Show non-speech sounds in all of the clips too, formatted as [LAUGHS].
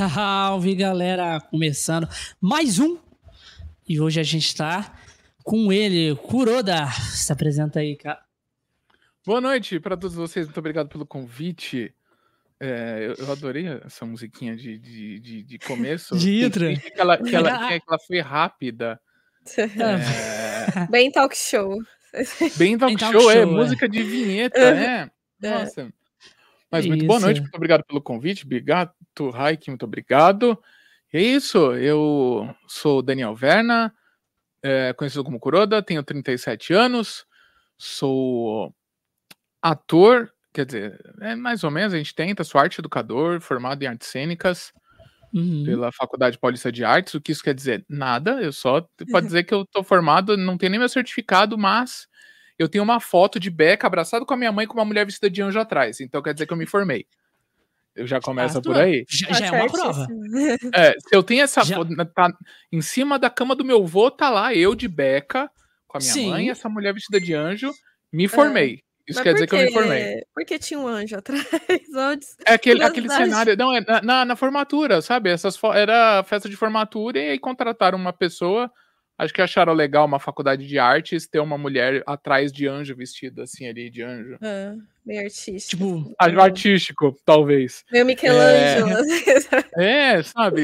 Salve galera, começando mais um. E hoje a gente está com ele, Kuroda. Se apresenta aí, cara. Boa noite para todos vocês, muito obrigado pelo convite. É, eu, eu, adorei essa musiquinha de, de, de, de começo. [LAUGHS] De intro. Que ela, que, ela, [LAUGHS] que ela foi rápida. É... [LAUGHS] Bem talk show. Bem talk, Bem talk show, show, é, é, música de vinheta, é. Nossa. Mas muito boa noite, muito obrigado pelo convite. Obrigado, Raik, muito obrigado. É isso, eu sou Daniel Verna, é, conhecido como Kuroda, tenho 37 anos, sou ator, quer dizer, é mais ou menos, a gente tenta, sou arte educador, formado em artes cênicas uhum. pela Faculdade Paulista de Artes, o que isso quer dizer? Nada, eu só, pode [LAUGHS] dizer que eu tô formado, não tenho nem meu certificado, mas eu tenho uma foto de Beca abraçado com a minha mãe com uma mulher vestida de anjo atrás. Então quer dizer que eu me formei. Eu já começo ah, por aí. Já, já é uma prova. [LAUGHS] É, se eu tenho essa já... foto, tá em cima da cama do meu avô, tá lá eu de Beca com a minha Sim. mãe, essa mulher vestida de anjo, me formei. É. Isso Mas quer dizer que eu me formei. Porque tinha um anjo atrás. [LAUGHS] É aquele, aquele cenário. Não, é na, na formatura, sabe? Essas, era festa de formatura e aí contrataram uma pessoa Acho que acharam legal uma faculdade de artes ter uma mulher atrás de anjo vestida assim ali de anjo. Ah, meio artístico. Tipo, artístico, talvez. Meio Michelangelo. É, [LAUGHS] é sabe?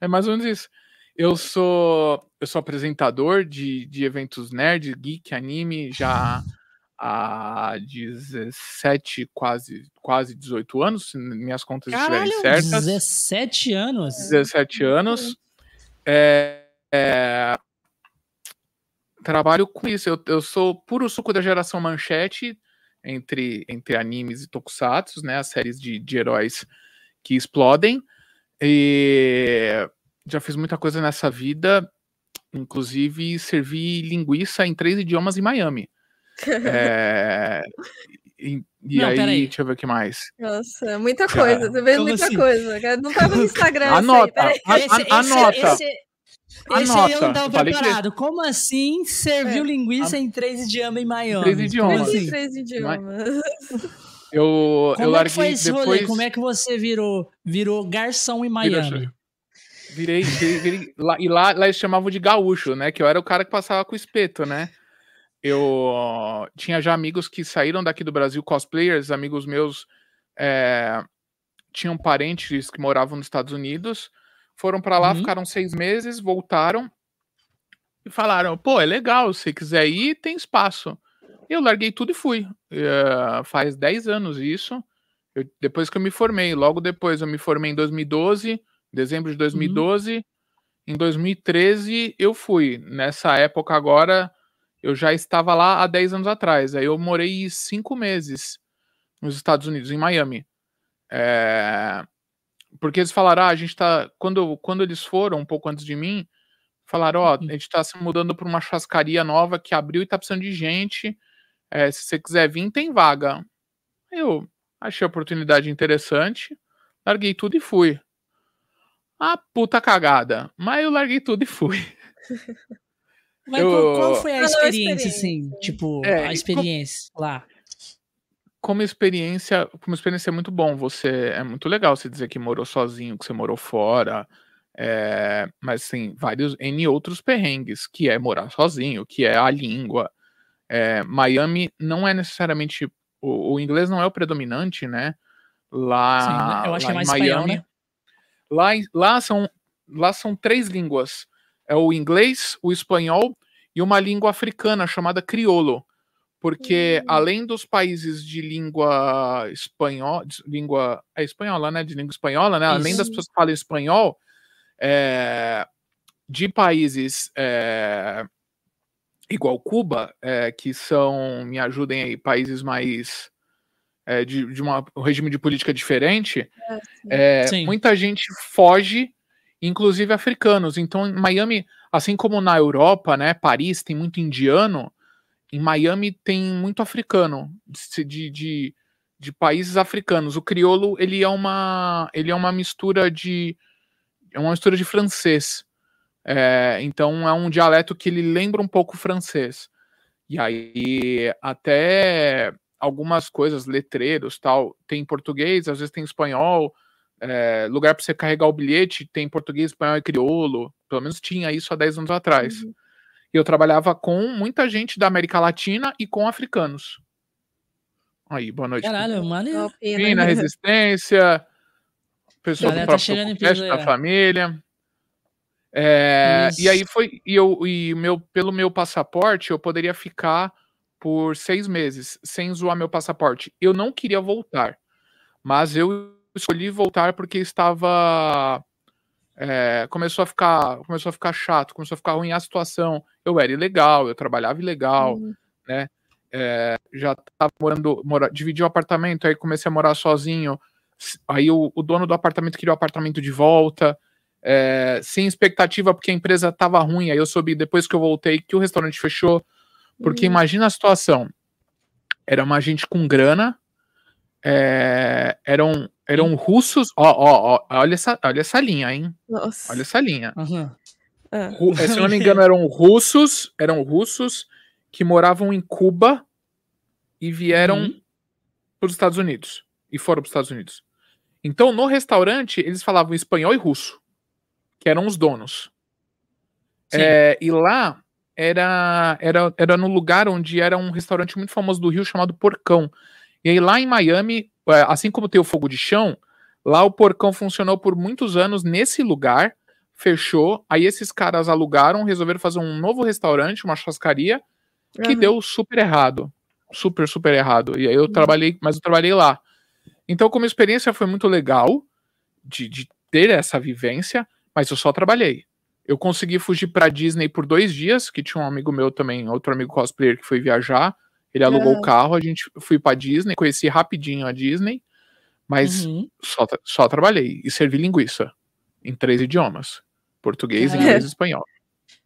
é mais ou menos isso. Eu sou eu sou apresentador de, de eventos nerd, geek, anime, já há 17, quase, quase 18 anos, se minhas contas Caralho, estiverem certas. 17 anos? 17 anos. É, é, trabalho com isso. Eu, eu sou puro suco da geração manchete entre, entre animes e tokusatsu, né? As séries de, de heróis que explodem. E já fiz muita coisa nessa vida, inclusive servi linguiça em três idiomas em Miami. [LAUGHS] é, e, e não, aí, aí, deixa eu ver o que mais. Nossa, muita coisa, você vê muita assim? coisa. Não tava no Instagram. Anota, aí, a, a, anota. Esse, esse, esse aí eu não tava preparado. Que... Como assim serviu é. linguiça a... em três idiomas em Miami? Três idiomas. Assim? Três idiomas. Eu, Como eu larguei é que foi esse depois... rolê? Como é que você virou, virou garçom em Miami? Virei, virei, virei lá, e lá, lá eles chamavam de gaúcho, né? Que eu era o cara que passava com espeto, né? Eu tinha já amigos que saíram daqui do Brasil, cosplayers, amigos meus é, tinham parentes que moravam nos Estados Unidos foram para lá, uhum. ficaram seis meses, voltaram e falaram: pô, é legal, se quiser ir, tem espaço. Eu larguei tudo e fui. Uh, faz dez anos isso. Eu, depois que eu me formei, logo depois eu me formei em 2012, dezembro de 2012. Uhum. Em 2013 eu fui. Nessa época agora eu já estava lá há 10 anos atrás. Aí eu morei cinco meses nos Estados Unidos, em Miami. É... Porque eles falaram, ah, a gente tá. Quando, quando eles foram, um pouco antes de mim, falaram, ó, oh, a gente tá se mudando para uma chascaria nova que abriu e tá precisando de gente. É, se você quiser vir, tem vaga. Eu achei a oportunidade interessante, larguei tudo e fui. Ah, puta cagada. Mas eu larguei tudo e fui. Mas eu... qual, qual, foi a experiência, assim? Tipo, é, a experiência com... lá como experiência, como experiência é muito bom. Você é muito legal você dizer que morou sozinho, que você morou fora. É, mas assim, vários N outros perrengues, que é morar sozinho, que é a língua. É, Miami não é necessariamente. O, o, inglês não é o predominante, né? Lá, Sim, eu acho que é mais Miami, espanhol, né? Lá, lá, são, lá são três línguas: é o inglês, o espanhol e uma língua africana chamada crioulo porque uhum. além dos países de língua espanhola, língua é espanhola, né, de língua espanhola, né, Isso. além das pessoas que falam espanhol, é, de países é, igual Cuba, é, que são, me ajudem aí, países mais é, de, de uma, um regime de política diferente, é, muita gente foge, inclusive africanos. Então, em Miami, assim como na Europa, né, Paris tem muito indiano em Miami tem muito africano, de, de, de, países africanos. O crioulo, ele é uma, ele é uma mistura de, é uma mistura de francês. É, então é um dialeto que ele lembra um pouco francês. E aí até algumas coisas, letreiros, tal, tem português, às vezes tem espanhol, é, lugar para você carregar o bilhete tem português, espanhol e crioulo. Pelo menos tinha isso há 10 anos atrás. Uhum. E eu trabalhava com muita gente da América Latina e com africanos. Aí, boa noite. Caralho, maneiro. Fina, resistência, pessoa do tá próprio tá da família. É, e aí foi, e eu, e meu, pelo meu passaporte, eu poderia ficar por seis meses sem zoar meu passaporte. Eu não queria voltar, mas eu escolhi voltar porque estava é, começou a ficar começou a ficar chato, começou a ficar ruim a situação. Eu era ilegal, eu trabalhava ilegal, uhum. né? É, já estava morando, mora, dividi o apartamento, aí comecei a morar sozinho. Aí o, o dono do apartamento queria o apartamento de volta, é, sem expectativa, porque a empresa estava ruim. Aí eu soube depois que eu voltei que o restaurante fechou. Porque uhum. imagina a situação: era uma gente com grana, é, eram, eram russos. Ó, ó, ó, olha essa, olha essa linha, hein? Nossa. Olha essa linha. Uhum. É. Se não me engano, eram russos, eram russos que moravam em Cuba e vieram uhum. para os Estados Unidos e foram para os Estados Unidos. Então, no restaurante, eles falavam espanhol e russo, que eram os donos. É, e lá era, era, era no lugar onde era um restaurante muito famoso do Rio chamado Porcão. E aí lá em Miami, assim como tem o fogo de chão, lá o Porcão funcionou por muitos anos nesse lugar, fechou. Aí esses caras alugaram, resolveram fazer um novo restaurante, uma churrascaria, que uhum. deu super errado. Super, super errado. E aí eu uhum. trabalhei, mas eu trabalhei lá. Então, como experiência, foi muito legal de, de ter essa vivência, mas eu só trabalhei. Eu consegui fugir para Disney por dois dias, que tinha um amigo meu também, outro amigo cosplayer que foi viajar. Ele alugou o carro, a gente fui para Disney, conheci rapidinho a Disney, mas uhum. só, só trabalhei e servi linguiça em três idiomas: português, é. inglês e espanhol.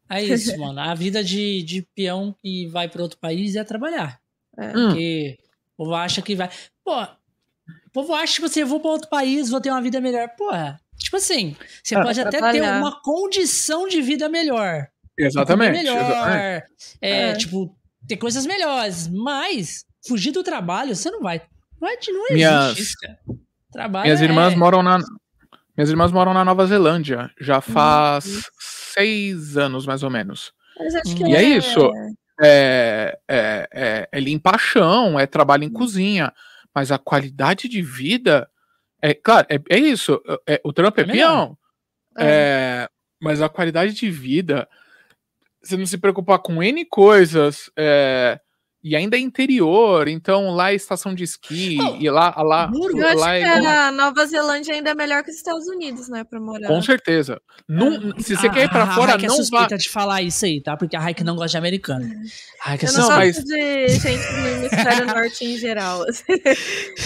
É isso, mano. A vida de, de peão que vai para outro país é trabalhar. É. Porque o povo acha que vai. Pô, o povo acha, tipo assim, eu vou pra outro país, vou ter uma vida melhor. Porra, tipo assim, você ah, pode até ter uma condição de vida melhor. Exatamente. Melhor, exatamente. É, é, tipo, ter coisas melhores. Mas, fugir do trabalho, você não vai. Não, é, não existe minhas, isso, Trabalho minhas irmãs é... moram na. Minhas irmãs moram na Nova Zelândia. Já faz uhum. seis anos, mais ou menos. e é, é isso. É, é, é, é limpar chão, é trabalho em uhum. cozinha mas a qualidade de vida é claro, é, é isso. É, o Trump é, é peão, é. é. mas a qualidade de vida, você não se preocupar com N coisas, é, e ainda é interior, então lá é estação de esqui, oh, e lá, lá, eu acho lá é que a Nova Zelândia ainda é melhor que os Estados Unidos, né, pra morar. Com certeza. Não, se você a, quer ir pra a fora, Raik não é suspeita de falar isso aí, tá? Porque a Raik não gosta de americano. A Raik é eu não gosto mas... de gente do hemisfério [LAUGHS] norte em geral.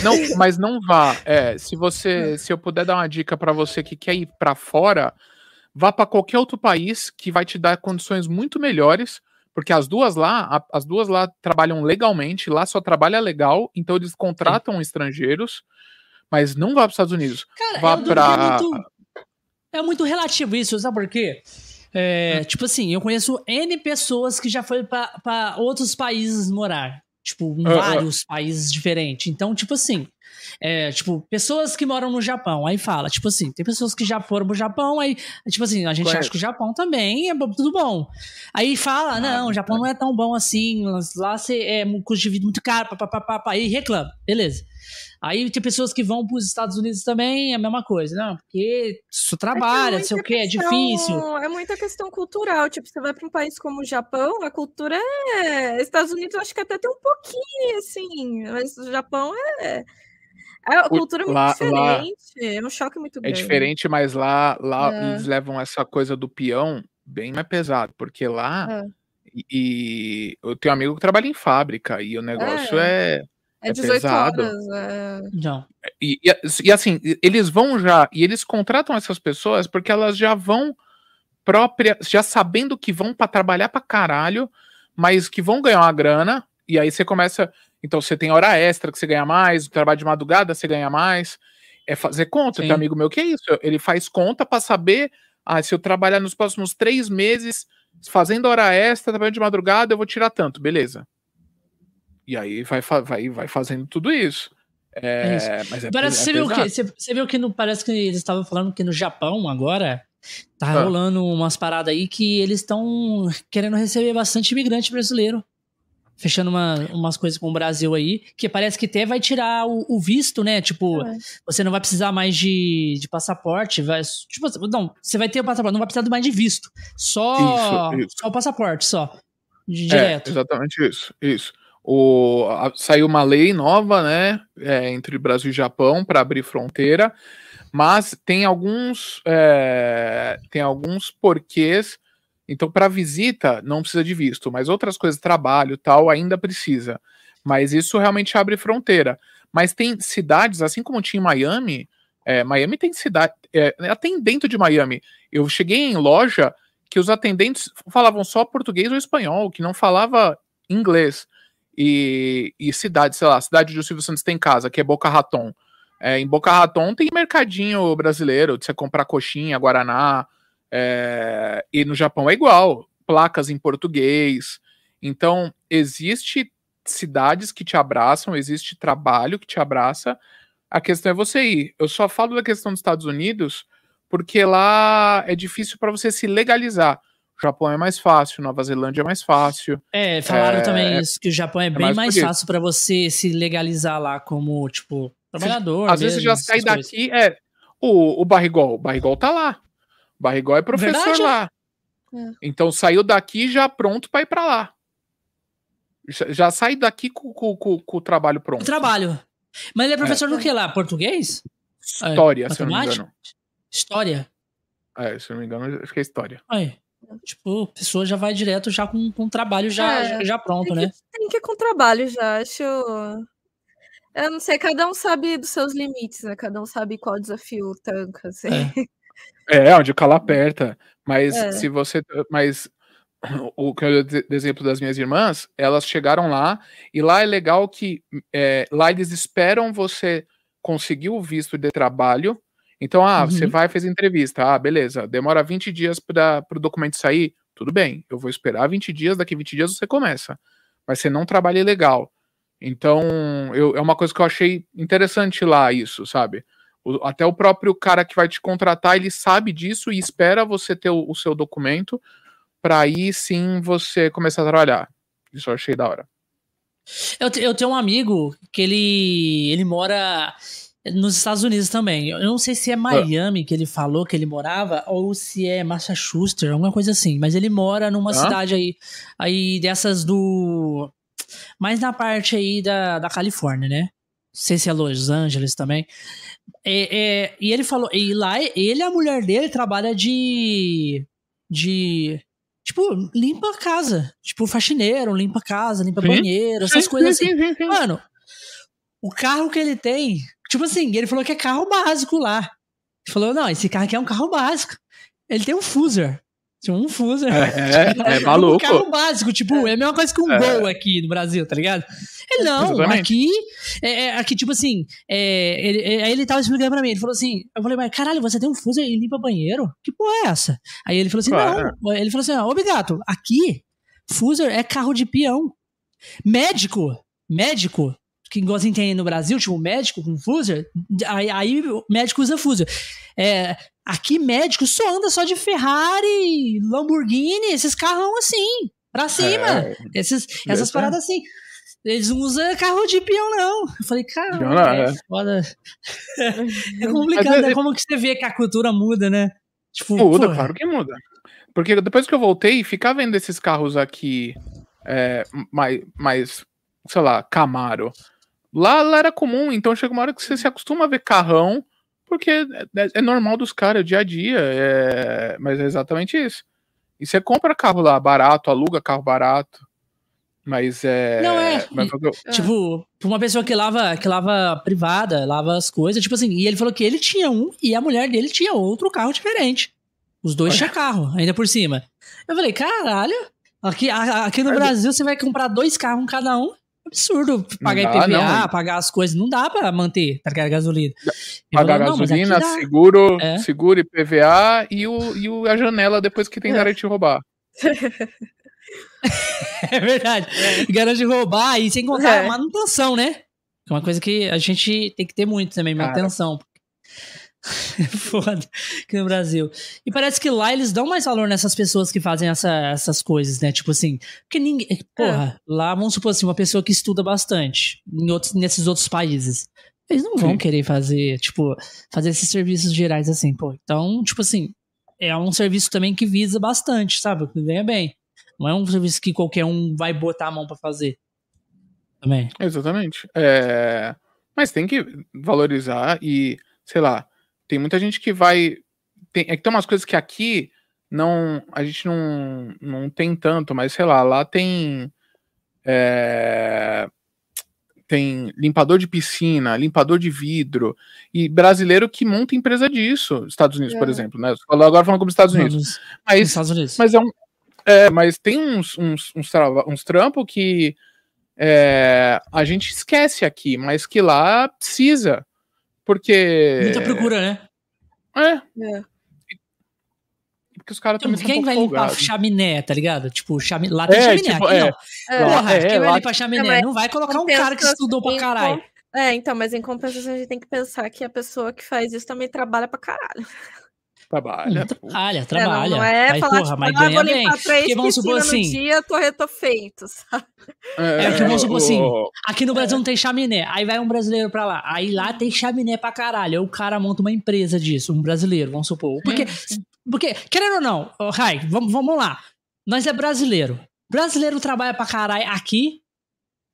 Não, mas não vá. É, se você, se eu puder dar uma dica para você que quer ir para fora, vá para qualquer outro país que vai te dar condições muito melhores porque as duas lá, as duas lá trabalham legalmente, lá só trabalha legal, então eles contratam Sim. estrangeiros, mas não vá para os Estados Unidos. Cara, vá para é, muito, é muito relativo isso, sabe por quê? É, hum. Tipo assim, eu conheço N pessoas que já foram para outros países morar. Tipo, em uh, vários uh. países diferentes. Então, tipo assim, é, tipo, pessoas que moram no Japão, aí fala, tipo assim, tem pessoas que já foram pro Japão, aí, tipo assim, a gente Conheço. acha que o Japão também é tudo bom. Aí fala, ah, não, o Japão não é tão bom assim, lá você é um custo de vida muito caro, papapá, aí reclama, beleza. Aí tem pessoas que vão para os Estados Unidos também, é a mesma coisa, não, porque isso trabalha, é não sei o que, é difícil. É muita questão cultural, tipo, você vai para um país como o Japão, a cultura é. Estados Unidos eu acho que até tem um pouquinho, assim, mas o Japão é é, a cultura é muito lá, diferente, lá é um choque muito é grande. É diferente, mas lá, lá é. eles levam essa coisa do peão bem mais pesado, porque lá é. e, e, eu tenho um amigo que trabalha em fábrica e o negócio é. É, é 18 pesado. horas. É... Não. E, e, e, assim, eles vão já, e eles contratam essas pessoas porque elas já vão própria, já sabendo que vão para trabalhar para caralho, mas que vão ganhar uma grana, e aí você começa. Então você tem hora extra que você ganha mais, o trabalho de madrugada você ganha mais. É fazer conta. Tem um amigo meu que é isso. Ele faz conta para saber ah, se eu trabalhar nos próximos três meses fazendo hora extra, trabalhando de madrugada, eu vou tirar tanto, beleza. E aí vai, vai, vai fazendo tudo isso. É, é mas é, parece, é você, viu que, você, você viu que no, parece que eles estavam falando que no Japão agora tá ah. rolando umas paradas aí que eles estão querendo receber bastante imigrante brasileiro fechando uma, umas coisas com o Brasil aí, que parece que até vai tirar o, o visto, né? Tipo, é. você não vai precisar mais de, de passaporte, vai, tipo, não, você vai ter o passaporte, não vai precisar mais de visto, só, isso, isso. só o passaporte, só, de, direto. É, exatamente isso, isso. O, a, saiu uma lei nova, né, é, entre Brasil e Japão para abrir fronteira, mas tem alguns, é, tem alguns porquês então, para visita, não precisa de visto, mas outras coisas, trabalho tal, ainda precisa. Mas isso realmente abre fronteira. Mas tem cidades, assim como tinha em Miami, é, Miami tem cidade, é, até dentro de Miami. Eu cheguei em loja que os atendentes falavam só português ou espanhol, que não falava inglês. E, e cidade, sei lá, cidade do Silvio Santos tem casa, que é Boca Raton. É, em Boca Raton tem mercadinho brasileiro, de você comprar coxinha, guaraná, é, e no Japão é igual, placas em português. Então, existe cidades que te abraçam, existe trabalho que te abraça. A questão é você ir. Eu só falo da questão dos Estados Unidos porque lá é difícil para você se legalizar. O Japão é mais fácil, Nova Zelândia é mais fácil. É, falaram é, também isso, que o Japão é, é bem mais, mais fácil para você se legalizar lá como, tipo, trabalhador. Às vezes você já sai daqui, é. O, o Barrigol, o Barrigol tá lá. Barrigol é professor Verdade? lá. É. Então saiu daqui já pronto para ir para lá. Já, já sai daqui com, com, com, com, o trabalho pronto. O trabalho. Mas ele é professor é. do que lá? Português? História, é, se eu não me engano. História? É, se eu não me engano, acho que é história. Aí. Tipo, a pessoa já vai direto já com, com trabalho já, é, já, já, pronto, tem né? Que, tem que ir com trabalho já, acho. Eu não sei, cada um sabe dos seus limites, né? Cada um sabe qual desafio tanca, assim. É. [LAUGHS] É, onde o calo aperta. Mas é. se você. Mas o que eu exemplo das minhas irmãs, elas chegaram lá e lá é legal que é, lá eles esperam você conseguir o visto de trabalho. Então, ah, uhum. você vai fez entrevista, ah, beleza, demora 20 dias para o documento sair, tudo bem, eu vou esperar 20 dias, daqui 20 dias você começa. Mas você não trabalha legal. Então, eu, é uma coisa que eu achei interessante lá, isso, sabe? O, até o próprio cara que vai te contratar, ele sabe disso e espera você ter o, o seu documento para aí sim você começar a trabalhar. Isso eu achei da hora. Eu, eu tenho um amigo que ele, ele mora nos Estados Unidos também. Eu não sei se é Miami ah. que ele falou que ele morava ou se é Massachusetts, alguma coisa assim. Mas ele mora numa ah. cidade aí, aí dessas do. Mais na parte aí da, da Califórnia, né? Não sei se é Los Angeles também. É, é, e ele falou, e lá ele e a mulher dele trabalha de. de. Tipo, limpa a casa. Tipo, faxineiro, limpa a casa, limpa sim. banheiro, essas sim, coisas sim, assim. Mano, o carro que ele tem. Tipo assim, ele falou que é carro básico lá. Ele falou, não, esse carro aqui é um carro básico. Ele tem um Fuser. Tinha um Fuser. [LAUGHS] É, é, é maluco. Um carro básico, tipo, é a mesma coisa que um é. Gol aqui no Brasil, tá ligado? Ele, não, Exatamente. aqui, é, é, aqui, tipo assim, é, ele, é, aí ele tava explicando pra mim, ele falou assim, eu falei, mas caralho, você tem um Fuser e limpa banheiro? Que porra é essa? Aí ele falou assim, claro. não, ele falou assim, ô gato, aqui, Fuser é carro de peão. Médico, médico, que igual tem no Brasil, tipo, médico com Fuser, aí, aí o médico usa Fuser. É, aqui médico só anda só de Ferrari, Lamborghini, esses carrão assim, pra cima. É, esses, essas paradas assim. Eles não usam carro de peão, não. Eu falei, cara, é, é foda. [LAUGHS] é complicado, né? Como que você vê que a cultura muda, né? Tipo, muda, porra. claro que muda. Porque depois que eu voltei, ficar vendo esses carros aqui é, mais, mais, sei lá, Camaro. Lá, lá era comum, então chega uma hora que você se acostuma a ver carrão, porque é, é normal dos caras, é dia a dia, é, mas é exatamente isso. E você compra carro lá barato, aluga carro barato. Mas é. Não é. Mas, e, tipo, pra uma pessoa que lava, que lava privada, lava as coisas, tipo assim, e ele falou que ele tinha um e a mulher dele tinha outro carro diferente. Os dois tinham carro, ainda por cima. Eu falei, caralho, aqui, aqui no Brasil você vai comprar dois carros cada um. Absurdo pagar dá, IPVA, não, pagar as coisas, não dá pra manter, tá ligado? Gasolina. Pagar falou, gasolina, seguro, é. seguro IPVA e, o, e o, a janela depois que tentarem é. te roubar. [LAUGHS] é verdade. É. Garante roubar e sem contar é. manutenção, né? É uma coisa que a gente tem que ter muito também, uma atenção. Foda, aqui no Brasil. E parece que lá eles dão mais valor nessas pessoas que fazem essa, essas coisas, né? Tipo assim, porque ninguém. É. Porra, é. lá vamos supor assim, uma pessoa que estuda bastante em outros, nesses outros países. Eles não vão Sim. querer fazer, tipo, fazer esses serviços gerais assim, pô. Então, tipo assim, é um serviço também que visa bastante, sabe? Que ganha bem. Não é um serviço que qualquer um vai botar a mão para fazer. Também. Exatamente. É... Mas tem que valorizar e, sei lá, tem muita gente que vai. Tem, é que tem umas coisas que aqui não. A gente não, não tem tanto, mas sei lá, lá tem. É, tem limpador de piscina, limpador de vidro, e brasileiro que monta empresa disso, Estados Unidos, é. por exemplo, né? Agora falando como Estados Unidos. Mas, Estados Unidos. mas é um. É, mas tem uns, uns, uns, uns trampos que é, a gente esquece aqui, mas que lá precisa. Porque. Muita procura, né? É. é. Porque os caras também Quem vai limpar folgado. chaminé, tá ligado? Tipo, chami... lá tem é, chaminé. Tipo, aqui é. não. Porra, é, quem vai limpar chaminé? Não vai colocar um cara que estudou pra caralho. É, então, mas em compensação a gente tem que pensar que a pessoa que faz isso também trabalha pra caralho. Trabalha. Trabalha, trabalha. É, não, não é mas, falar, porra, tipo, mas ah, ganha bem. Porque vamos supor assim. dia, tô, tô feito, sabe? É, é que vamos supor assim. Aqui no Brasil não tem chaminé. Aí vai um brasileiro pra lá. Aí lá tem chaminé pra caralho. Aí o cara monta uma empresa disso, um brasileiro, vamos supor. Porque, porque querendo ou não, oh, Rai, vamos, vamos lá. Nós é brasileiro. Brasileiro trabalha pra caralho aqui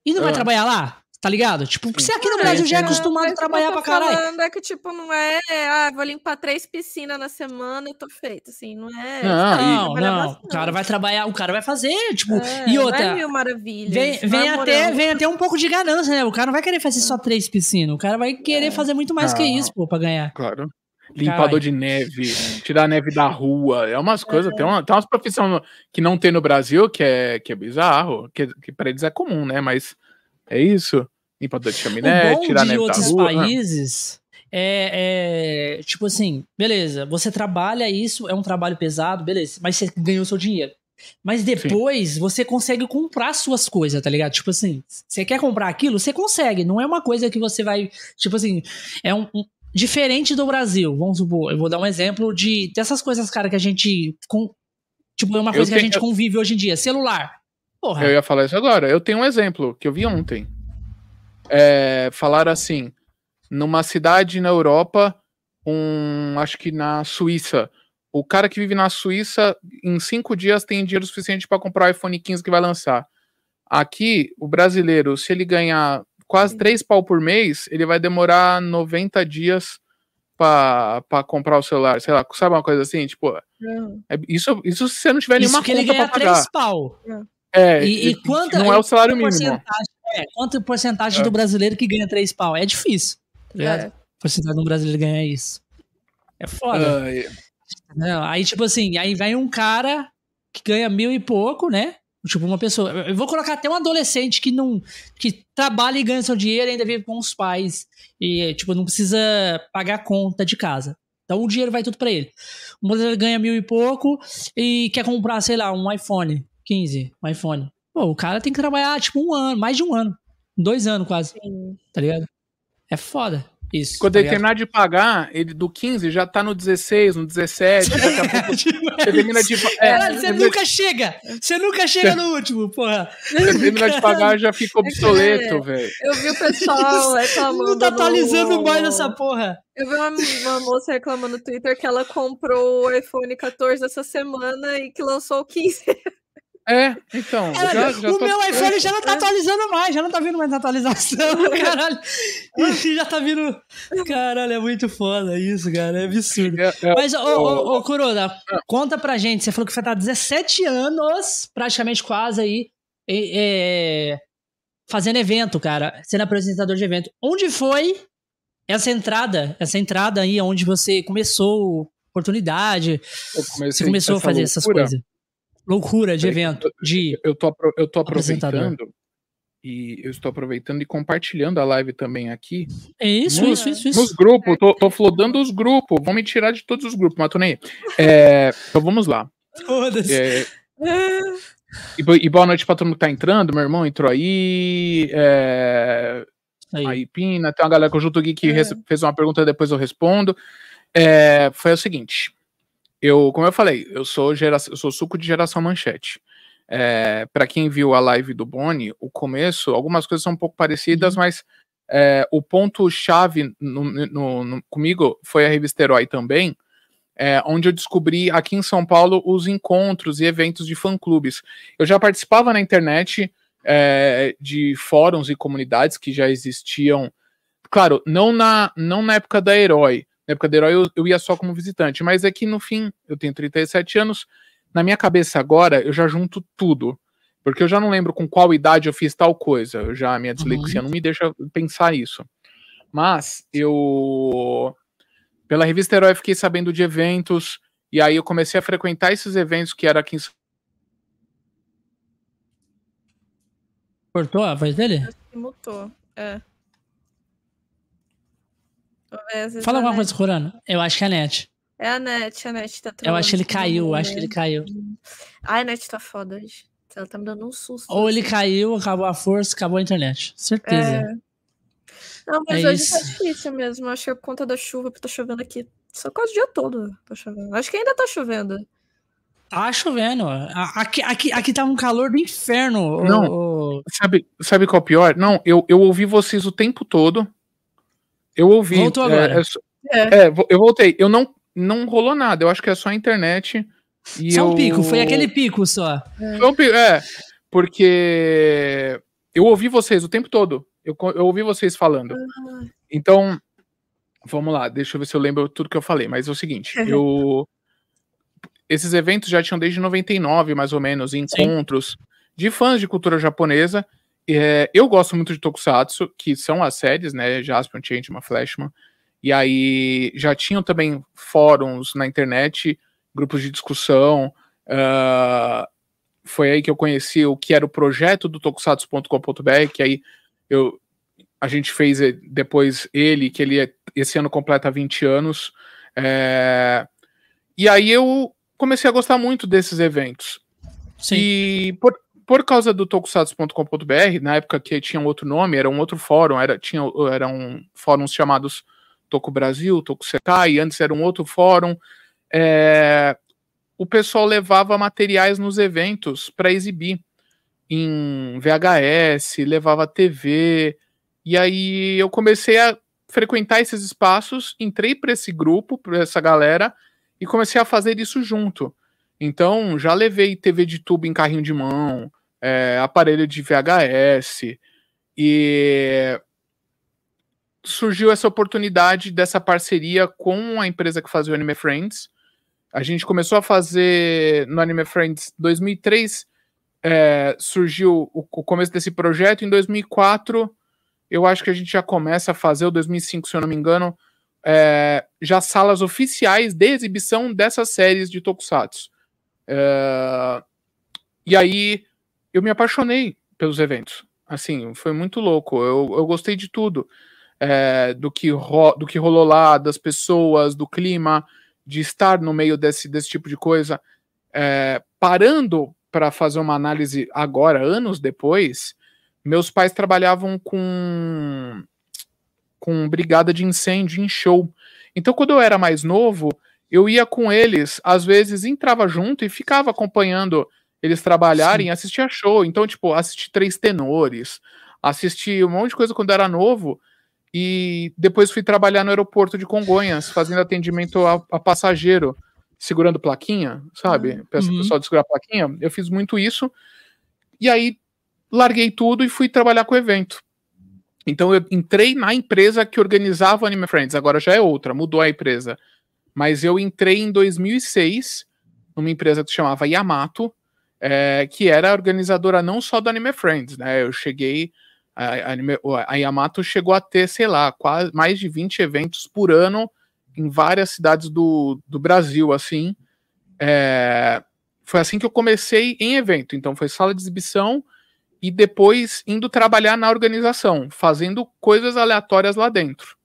e não vai trabalhar lá? Tá ligado? Tipo, você aqui no Brasil já é acostumado a trabalhar pra caralho. falando é que, tipo, não é, ah, vou limpar três piscinas na semana e tô feito, assim, não é. Não, não, não. O cara vai trabalhar, o cara vai fazer, tipo, é, e outra. Não é mil maravilhas. Vem, vem até, vem até um pouco de ganância, né? O cara não vai querer fazer só três piscinas, o cara vai querer é. fazer muito mais que isso, pô, pra ganhar. Claro. Limpador de neve, tirar a neve da rua, é umas coisas, é. tem, uma, tem umas profissões que não tem no Brasil que é, que é bizarro, que, que pra eles é comum, né? Mas é isso limpador de chaminé, tirar neve da rua. países é, é, tipo assim, beleza, você trabalha isso, é um trabalho pesado, beleza, mas você ganhou seu dinheiro. Mas depois Sim. você consegue comprar suas coisas, tá ligado? Tipo assim, você quer comprar aquilo, você consegue. Não é uma coisa que você vai. Tipo assim, é um, um diferente do Brasil. Vamos supor, eu vou dar um exemplo de dessas coisas, cara, que a gente. Com, tipo, é uma coisa que a gente convive hoje em dia. Celular. Porra. Eu ia falar isso agora. Eu tenho um exemplo que eu vi ontem é, falaram assim, numa cidade na Europa, um, acho que na Suíça, o cara que vive na Suíça, em cinco dias tem dinheiro suficiente para comprar o iPhone 15 que vai lançar. Aqui, o brasileiro, se ele ganhar quase três pau por mês, ele vai demorar 90 dias para comprar o celular. Sei lá, sabe uma coisa assim? Tipo, é, isso, isso se você não tiver isso nenhuma que conta ele ganha pra pagar. 3 pau. É, e, e, e quanto, não é o salário mínimo. É, quanto porcentagem é. do brasileiro que ganha três pau? É difícil. Tá é. Porcentagem do brasileiro ganhar isso. É foda. Não, aí, tipo assim, aí vem um cara que ganha mil e pouco, né? Tipo, uma pessoa. Eu vou colocar até um adolescente que não. que trabalha e ganha seu dinheiro e ainda vive com os pais. E, tipo, não precisa pagar conta de casa. Então o dinheiro vai tudo para ele. O brasileiro ganha mil e pouco e quer comprar, sei lá, um iPhone 15, um iPhone. Pô, o cara tem que trabalhar, tipo, um ano, mais de um ano. Dois anos quase. Sim. Tá ligado? É foda. Isso. Quando tá ele terminar de pagar, ele do 15 já tá no 16, no 17. Daqui a [LAUGHS] pouco você termina de. É, Caralho, você nunca chega! Você nunca chega no último, porra. Você termina de pagar já fica obsoleto, é, velho. Eu vi o pessoal [LAUGHS] reclamando. Não tá atualizando no... mais essa porra. Eu vi uma, uma, moça reclamando no Twitter que ela comprou o iPhone 14 essa semana e que lançou o 15. É, então. já, já o tô... meu iPhone já não tá atualizando mais, já não tá vindo mais atualização, [LAUGHS] caralho. já tá vindo. Caralho, é muito foda isso, cara. É absurdo. É, é, Mas, ô, ô, ô, Corona, é. conta pra gente. Você falou que você tá 17 anos, praticamente quase aí, é, fazendo evento, cara. Sendo apresentador de evento. Onde foi essa entrada? Essa entrada aí, onde você começou oportunidade? Você começou a fazer loucura. essas coisas? Loucura de evento. De eu, tô, eu tô aproveitando e eu estou aproveitando e compartilhando a live também aqui. É isso, nos, isso, isso, isso. Nos grupos, tô, tô flodando os grupos. Vão me tirar de todos os grupos, mas tô nem. É, então vamos lá. Foda-se. É, e, e, boa noite pra todo mundo que tá entrando. Meu irmão entrou aí. É, Aí. aí Pina, tem uma galera que o Juto Geek é. fez uma pergunta, depois eu respondo. É, foi o seguinte, eu, como eu falei, eu sou, gera, eu sou suco de geração manchete. É, para quem viu a live do Boni, o começo, algumas coisas são um pouco parecidas, uhum. mas é, o ponto-chave comigo foi a revista Herói também, é, onde eu descobri aqui em São Paulo os encontros e eventos de fã-clubes. Eu já participava na internet é, de fóruns e comunidades que já existiam, claro, não na, não na época da Herói, na época da Herói eu, eu ia só como visitante, mas é que no fim, eu tenho 37 anos, na minha cabeça agora eu já junto tudo. Porque eu já não lembro com qual idade eu fiz tal coisa. Eu já, minha dislexia uhum. não me deixa pensar isso. Mas eu. Pela revista Herói, fiquei sabendo de eventos. E aí eu comecei a frequentar esses eventos que era aqui em Cortou a voz dele? Mutou. É. Fala alguma coisa, Corano. Eu acho que é a net. É a net, a net tá Eu acho que ele caiu, eu acho que ele caiu. Ai, a net tá foda hoje. Ela tá me dando um susto. Ou ele caiu, acabou a força, acabou a internet. Certeza. É. Não, mas é hoje isso. tá difícil mesmo. Acho que é por conta da chuva, porque tá chovendo aqui. Só quase o dia todo tá chovendo. Acho que ainda tá chovendo. Tá chovendo. Aqui, aqui, aqui tá um calor do inferno. Não, o... sabe, sabe qual é o pior? Não, eu, eu ouvi vocês o tempo todo. Eu ouvi. Voltou agora. É, é, é. eu voltei. Eu não, não rolou nada. Eu acho que é só a internet. E só eu... um pico, foi aquele pico só. É. Um pico, é, porque eu ouvi vocês o tempo todo. Eu, eu ouvi vocês falando. Ah. Então, vamos lá, deixa eu ver se eu lembro tudo que eu falei. Mas é o seguinte, [LAUGHS] eu. Esses eventos já tinham desde 99, mais ou menos, encontros Sim. de fãs de cultura japonesa. É, eu gosto muito de Tokusatsu, que são as séries, né? Jaspion, Changeman, Flashman. E aí já tinham também fóruns na internet grupos de discussão. Uh, foi aí que eu conheci o que era o projeto do tokusatsu.com.br, que aí eu, a gente fez eh, depois ele, que ele é, esse ano completa 20 anos. É, e aí eu comecei a gostar muito desses eventos. Sim. E por, por causa do tokusatsu.com.br, na época que tinha outro nome, era um outro fórum, era, tinha, eram fóruns chamados Toku Brasil, Toku Sekai, antes era um outro fórum, é, o pessoal levava materiais nos eventos para exibir em VHS, levava TV, e aí eu comecei a frequentar esses espaços, entrei para esse grupo, para essa galera, e comecei a fazer isso junto. Então, já levei TV de tubo em carrinho de mão, é, aparelho de VHS, e surgiu essa oportunidade dessa parceria com a empresa que fazia o Anime Friends, a gente começou a fazer no Anime Friends 2003, é, surgiu o, o, começo desse projeto. Em 2004, eu acho que a gente já começa a fazer, o 2005, se eu não me engano, é, já salas oficiais de exibição dessas séries de Tokusatsu. É, e aí eu me apaixonei pelos eventos. Assim, foi muito louco. Eu, eu gostei de tudo. É, do, que ro, do que rolou lá, das pessoas, do clima de estar no meio desse, desse tipo de coisa, é, parando para fazer uma análise agora, anos depois, meus pais trabalhavam com com brigada de incêndio em show. Então, quando eu era mais novo, eu ia com eles, às vezes entrava junto e ficava acompanhando eles trabalharem, Sim. assistia show. Então, tipo, assisti Três Tenores, assisti um monte de coisa quando era novo. E depois fui trabalhar no aeroporto de Congonhas, fazendo atendimento a, a passageiro, segurando plaquinha, sabe? Uhum. Pessoal de segurar plaquinha. Eu fiz muito isso. E aí larguei tudo e fui trabalhar com o evento. Então eu entrei na empresa que organizava o Anime Friends, agora já é outra, mudou a empresa. Mas eu entrei em 2006 numa empresa que se chamava Yamato, é, que era organizadora não só do Anime Friends, né? Eu cheguei a, a, Yamato chegou a ter, sei lá, quase mais de 20 eventos por ano em várias cidades do, do Brasil, assim. É, foi assim que eu comecei em evento. Então, foi sala de exibição e depois indo trabalhar na organização, fazendo coisas aleatórias lá dentro.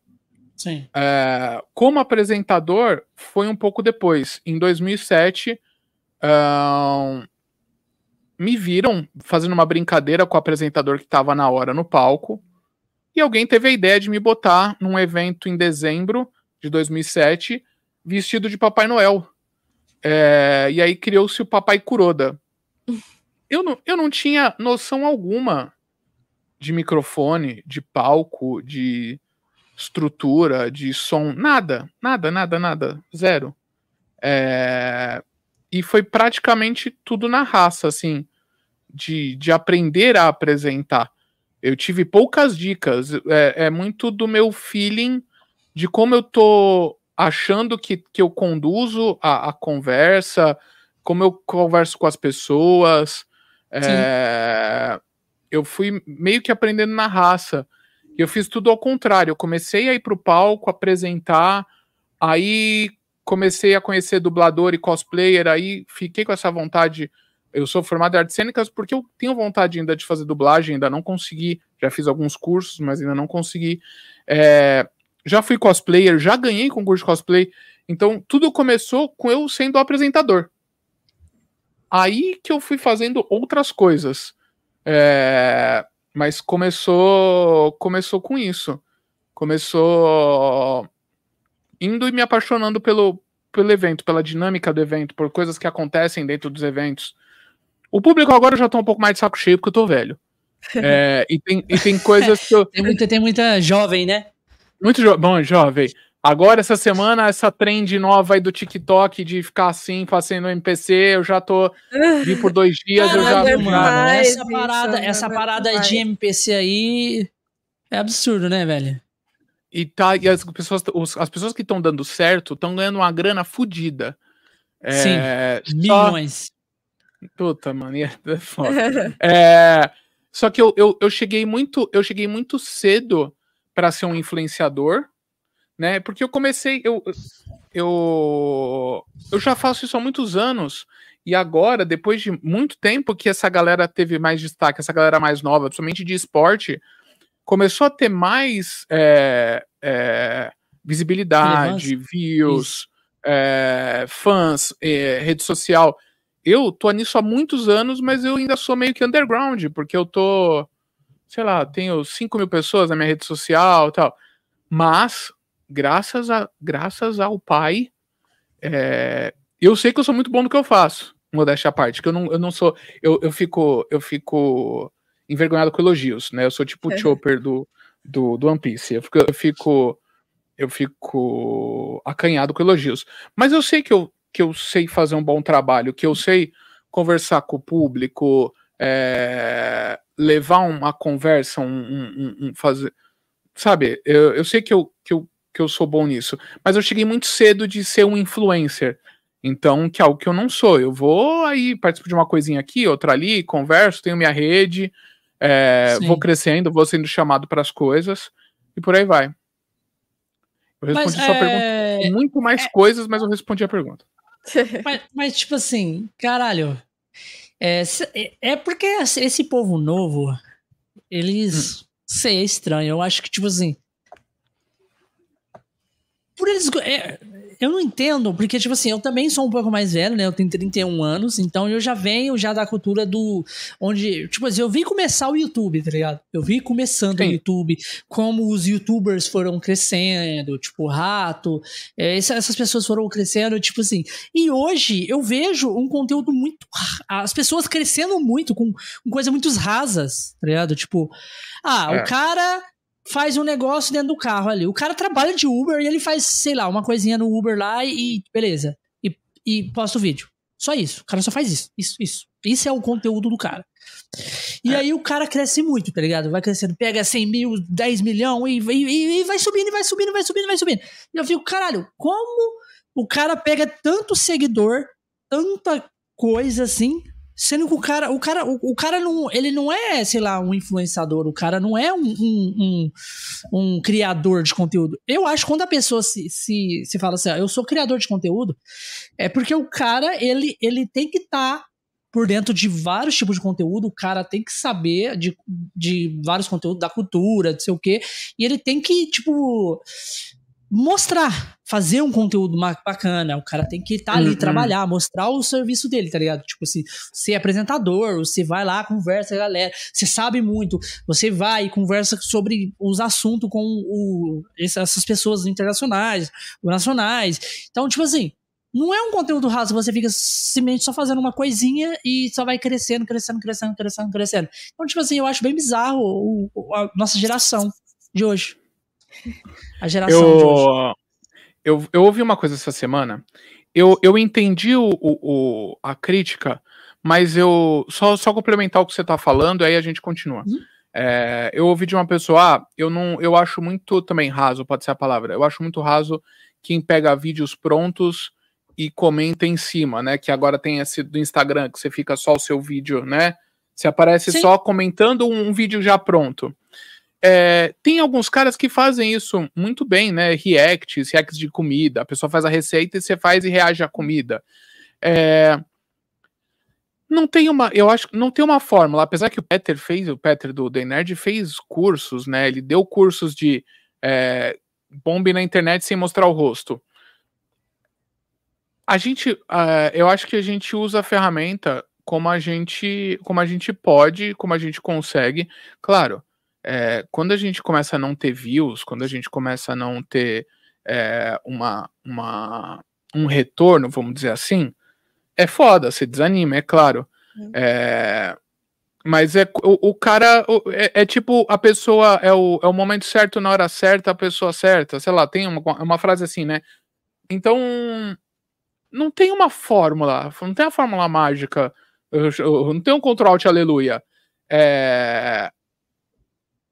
Sim. É, como apresentador, foi um pouco depois. Em 2007, um, me viram fazendo uma brincadeira com o apresentador que estava na hora no palco. E alguém teve a ideia de me botar num evento em dezembro de 2007, vestido de Papai Noel. É, e aí criou-se o Papai Kuroda. [LAUGHS] Eu não, eu não tinha noção alguma de microfone, de palco, de estrutura, de som, nada, nada, nada, nada, zero. É, e foi praticamente tudo na raça, assim, de, de aprender a apresentar. Eu tive poucas dicas, é, é muito do meu feeling de como eu tô achando que, que eu conduzo a, a conversa, como eu converso com as pessoas. É, eu fui meio que aprendendo na raça. E eu fiz tudo ao contrário. Eu comecei a ir pro palco, apresentar, aí comecei a conhecer dublador e cosplayer, aí fiquei com essa vontade. Eu sou formado em artes cênicas porque eu tenho vontade ainda de fazer dublagem, ainda não consegui. Já fiz alguns cursos, mas ainda não consegui. É, já fui cosplayer, já ganhei concurso de cosplay. Então, tudo começou com eu sendo apresentador. Aí que eu fui fazendo outras coisas. É, mas começou, começou com isso. Começou indo e me apaixonando pelo, pelo evento, pela dinâmica do evento, por coisas que acontecem dentro dos eventos. O público agora já tá um pouco mais de saco cheio porque eu tô velho. [LAUGHS] É, e, tem, e tem coisas que eu... tem, muita, tem muita jovem, né? Muito jo bom, jovem. Agora, essa semana, essa trend nova aí do TikTok de ficar assim, fazendo NPC, eu já tô. Vi por dois [LAUGHS] dias, Caramba, eu já. Mano, essa parada, essa parada de NPC aí é absurdo, né, velho? E, tá, e as pessoas, as pessoas que estão dando certo estão ganhando uma grana fodida. Sim, é, milhões. Puta, mano, é foda. [LAUGHS] é, só que eu, eu, eu, cheguei muito, eu cheguei muito cedo para ser um influenciador né? Porque eu comecei, eu, eu, eu já faço isso há muitos anos. E agora, depois de muito tempo que essa galera teve mais destaque, essa galera mais nova, principalmente de esporte, começou a ter mais é, é, visibilidade, views, é, fãs, rede social. Eu tô nisso há muitos anos, mas eu ainda sou meio que underground, porque eu tô, sei lá, tenho 5 mil pessoas na minha rede social tal. Mas graças, a, graças ao pai, eu sei que eu sou muito bom no que eu faço, modéstia à parte, que eu não, eu não sou, eu, eu fico, eu fico envergonhado com elogios, né? Eu sou tipo o é. Chopper do, do, do One Piece. Eu fico, eu fico, eu fico acanhado com elogios. Mas eu sei que eu, que eu sei fazer um bom trabalho, que eu sei conversar com o público, é, levar uma conversa, um, um, um, fazer. Sabe, eu, eu sei que eu, que eu que eu sou bom nisso. Mas eu cheguei muito cedo de ser um influencer. Então, que é algo que eu não sou. Eu vou aí, participo de uma coisinha aqui, outra ali, converso, tenho minha rede, é, vou crescendo, vou sendo chamado para as coisas e por aí vai. Eu respondi mas, sua é... pergunta muito mais é... coisas, mas eu respondi a pergunta. [LAUGHS] mas, mas, tipo assim, caralho. É, é, é porque esse povo novo, eles. Hum. Sei, é estranho. Eu acho que, tipo assim por eles. É, eu não entendo, porque, tipo assim, eu também sou um pouco mais velho, né? Eu tenho 31 anos, então eu já venho já da cultura do. Onde. Tipo assim, eu vi começar o YouTube, tá ligado? Eu vi começando Sim. o YouTube, como os youtubers foram crescendo, tipo, rato. É, essas pessoas foram crescendo, tipo assim. E hoje eu vejo um conteúdo muito. As pessoas crescendo muito, com, com coisas muito rasas, tá ligado? Tipo, ah, é. o cara faz um negócio dentro do carro ali. O cara trabalha de Uber e ele faz, sei lá, uma coisinha no Uber lá e, beleza. E, e posta o vídeo. Só isso. O cara só faz isso. Isso, isso. Isso é o conteúdo do cara. E é. aí o cara cresce muito, tá ligado? Vai crescendo, pega 100 mil, 10 milhões e, e, e vai subindo, vai subindo, vai subindo, vai subindo. E eu fico, caralho, como o cara pega tanto seguidor, tanta coisa assim, Sendo que o cara, o cara, o, o, cara não, ele não é, sei lá, um influenciador, o cara não é um, um, um, um criador de conteúdo. Eu acho que quando a pessoa se, se, se fala assim, ah, eu sou criador de conteúdo, é porque o cara, ele, ele tem que estar tá por dentro de vários tipos de conteúdo, o cara tem que saber de, de vários conteúdos, da cultura, de sei o quê, e ele tem que, tipo, mostrar, fazer um conteúdo bacana. O cara tem que estar tá ali, uhum. trabalhar, mostrar o serviço dele, tá ligado? Tipo assim, ser apresentador, você vai lá, conversa com a galera, você sabe muito, você vai e conversa sobre os assuntos com o, essas pessoas internacionais, nacionais. Então, tipo assim, não é um conteúdo raso, você fica simplesmente só fazendo uma coisinha e só vai crescendo, crescendo, crescendo, crescendo, crescendo. Então, tipo assim, eu acho bem bizarro a nossa geração de hoje. A geração eu, de hoje. Eu, eu ouvi uma coisa essa semana. Eu, eu entendi o, o, a crítica, mas eu. Só, só complementar o que você está falando, aí a gente continua. Uhum. É, eu ouvi de uma pessoa, ah, eu não, eu acho muito também raso, pode ser a palavra. Eu acho muito raso quem pega vídeos prontos e comenta em cima, né? Que agora tem esse do Instagram que você fica só o seu vídeo, né? Você aparece Sim. só comentando um, um vídeo já pronto. É, tem alguns caras que fazem isso muito bem, né? Reacts, reacts de comida. A pessoa faz a receita e você faz e reage à comida. É, não tem uma, eu acho que não tem uma fórmula, apesar que o Peter fez, o Peter do The Nerd fez cursos, né? Ele deu cursos de é, bombe na internet sem mostrar o rosto. A gente, uh, eu acho que a gente usa a ferramenta como a gente, como a gente pode, como a gente consegue. Claro, é, quando a gente começa a não ter views, quando a gente começa a não ter é, uma, uma, um retorno, vamos dizer assim, é foda, você desanima, é claro. É, mas é o, o cara é, é, tipo a pessoa é o, é o momento certo na hora certa, a pessoa certa, sei lá, tem uma, uma frase assim, né? Então não tem uma fórmula, não tem a fórmula mágica, não tem um control alt aleluia. É,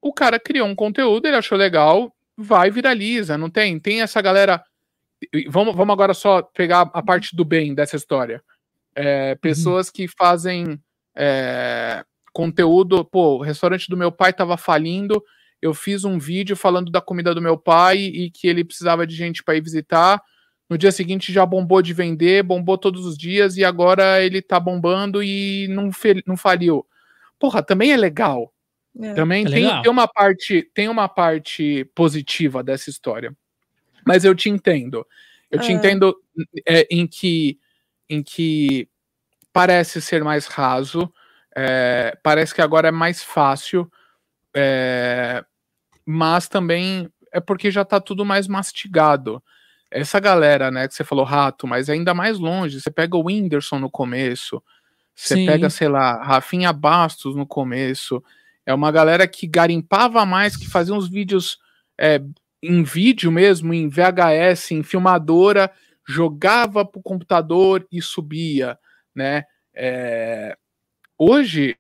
o cara criou um conteúdo, ele achou legal, vai viraliza, não tem? Tem essa galera. Vamos, vamos agora só pegar a parte do bem dessa história. É, pessoas que fazem é, conteúdo, pô, o restaurante do meu pai tava falindo, eu fiz um vídeo falando da comida do meu pai e que ele precisava de gente para ir visitar. No dia seguinte já bombou de vender, bombou todos os dias e agora ele tá bombando e não, não faliu. Porra, também é legal. É. Também é tem, tem, uma parte, tem uma parte positiva dessa história. Mas eu te entendo. Eu te é. entendo é, em que em que parece ser mais raso, é, parece que agora é mais fácil, é, mas também é porque já tá tudo mais mastigado. Essa galera, né, que você falou rato, mas ainda mais longe, você pega o Whindersson no começo, você Sim. pega, sei lá, Rafinha Bastos no começo, é uma galera que garimpava mais, que fazia uns vídeos é, em vídeo mesmo, em VHS, em filmadora, jogava pro computador e subia, né? É, hoje,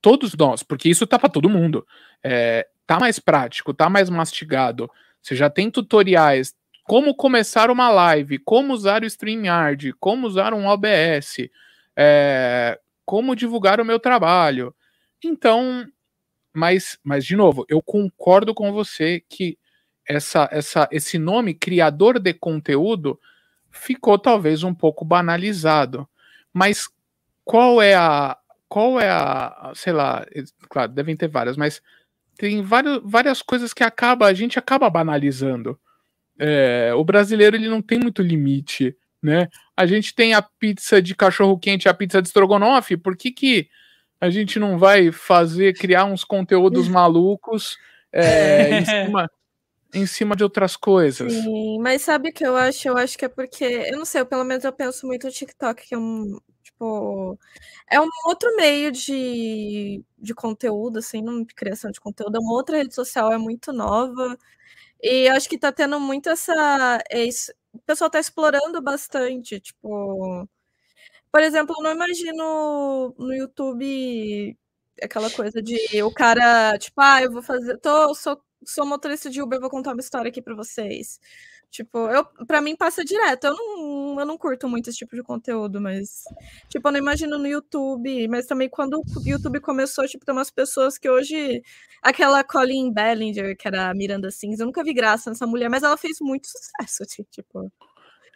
todos nós, porque isso tá para todo mundo, é, tá mais prático, tá mais mastigado. Você já tem tutoriais, como começar uma live, como usar o StreamYard, como usar um OBS, é, como divulgar o meu trabalho. Então, mas, mas de novo, eu concordo com você que essa, essa, esse nome criador de conteúdo ficou talvez um pouco banalizado. Mas qual é a qual é a, sei lá, claro, devem ter várias, mas tem várias, várias coisas que acaba a gente acaba banalizando. É, o brasileiro ele não tem muito limite, né? A gente tem a pizza de cachorro quente, a pizza de estrogonofe, por que que a gente não vai fazer, criar uns conteúdos malucos é, [LAUGHS] em, cima, em cima de outras coisas. Sim, mas sabe o que eu acho? Eu acho que é porque, eu não sei, eu, pelo menos eu penso muito no TikTok, que é um, tipo, é um outro meio de, de conteúdo, assim, não de criação de conteúdo, é uma outra rede social, é muito nova, e acho que tá tendo muito essa, esse, o pessoal tá explorando bastante, tipo, por exemplo, eu não imagino no YouTube aquela coisa de o cara, tipo, ah, eu vou fazer. Tô, sou, sou motorista de Uber, vou contar uma história aqui para vocês. Tipo, eu, pra mim passa direto. Eu não, eu não curto muito esse tipo de conteúdo, mas. Tipo, eu não imagino no YouTube. Mas também quando o YouTube começou, tipo, tem umas pessoas que hoje. Aquela Colleen Bellinger, que era a Miranda Sings, eu nunca vi graça nessa mulher, mas ela fez muito sucesso, [LAUGHS] tipo.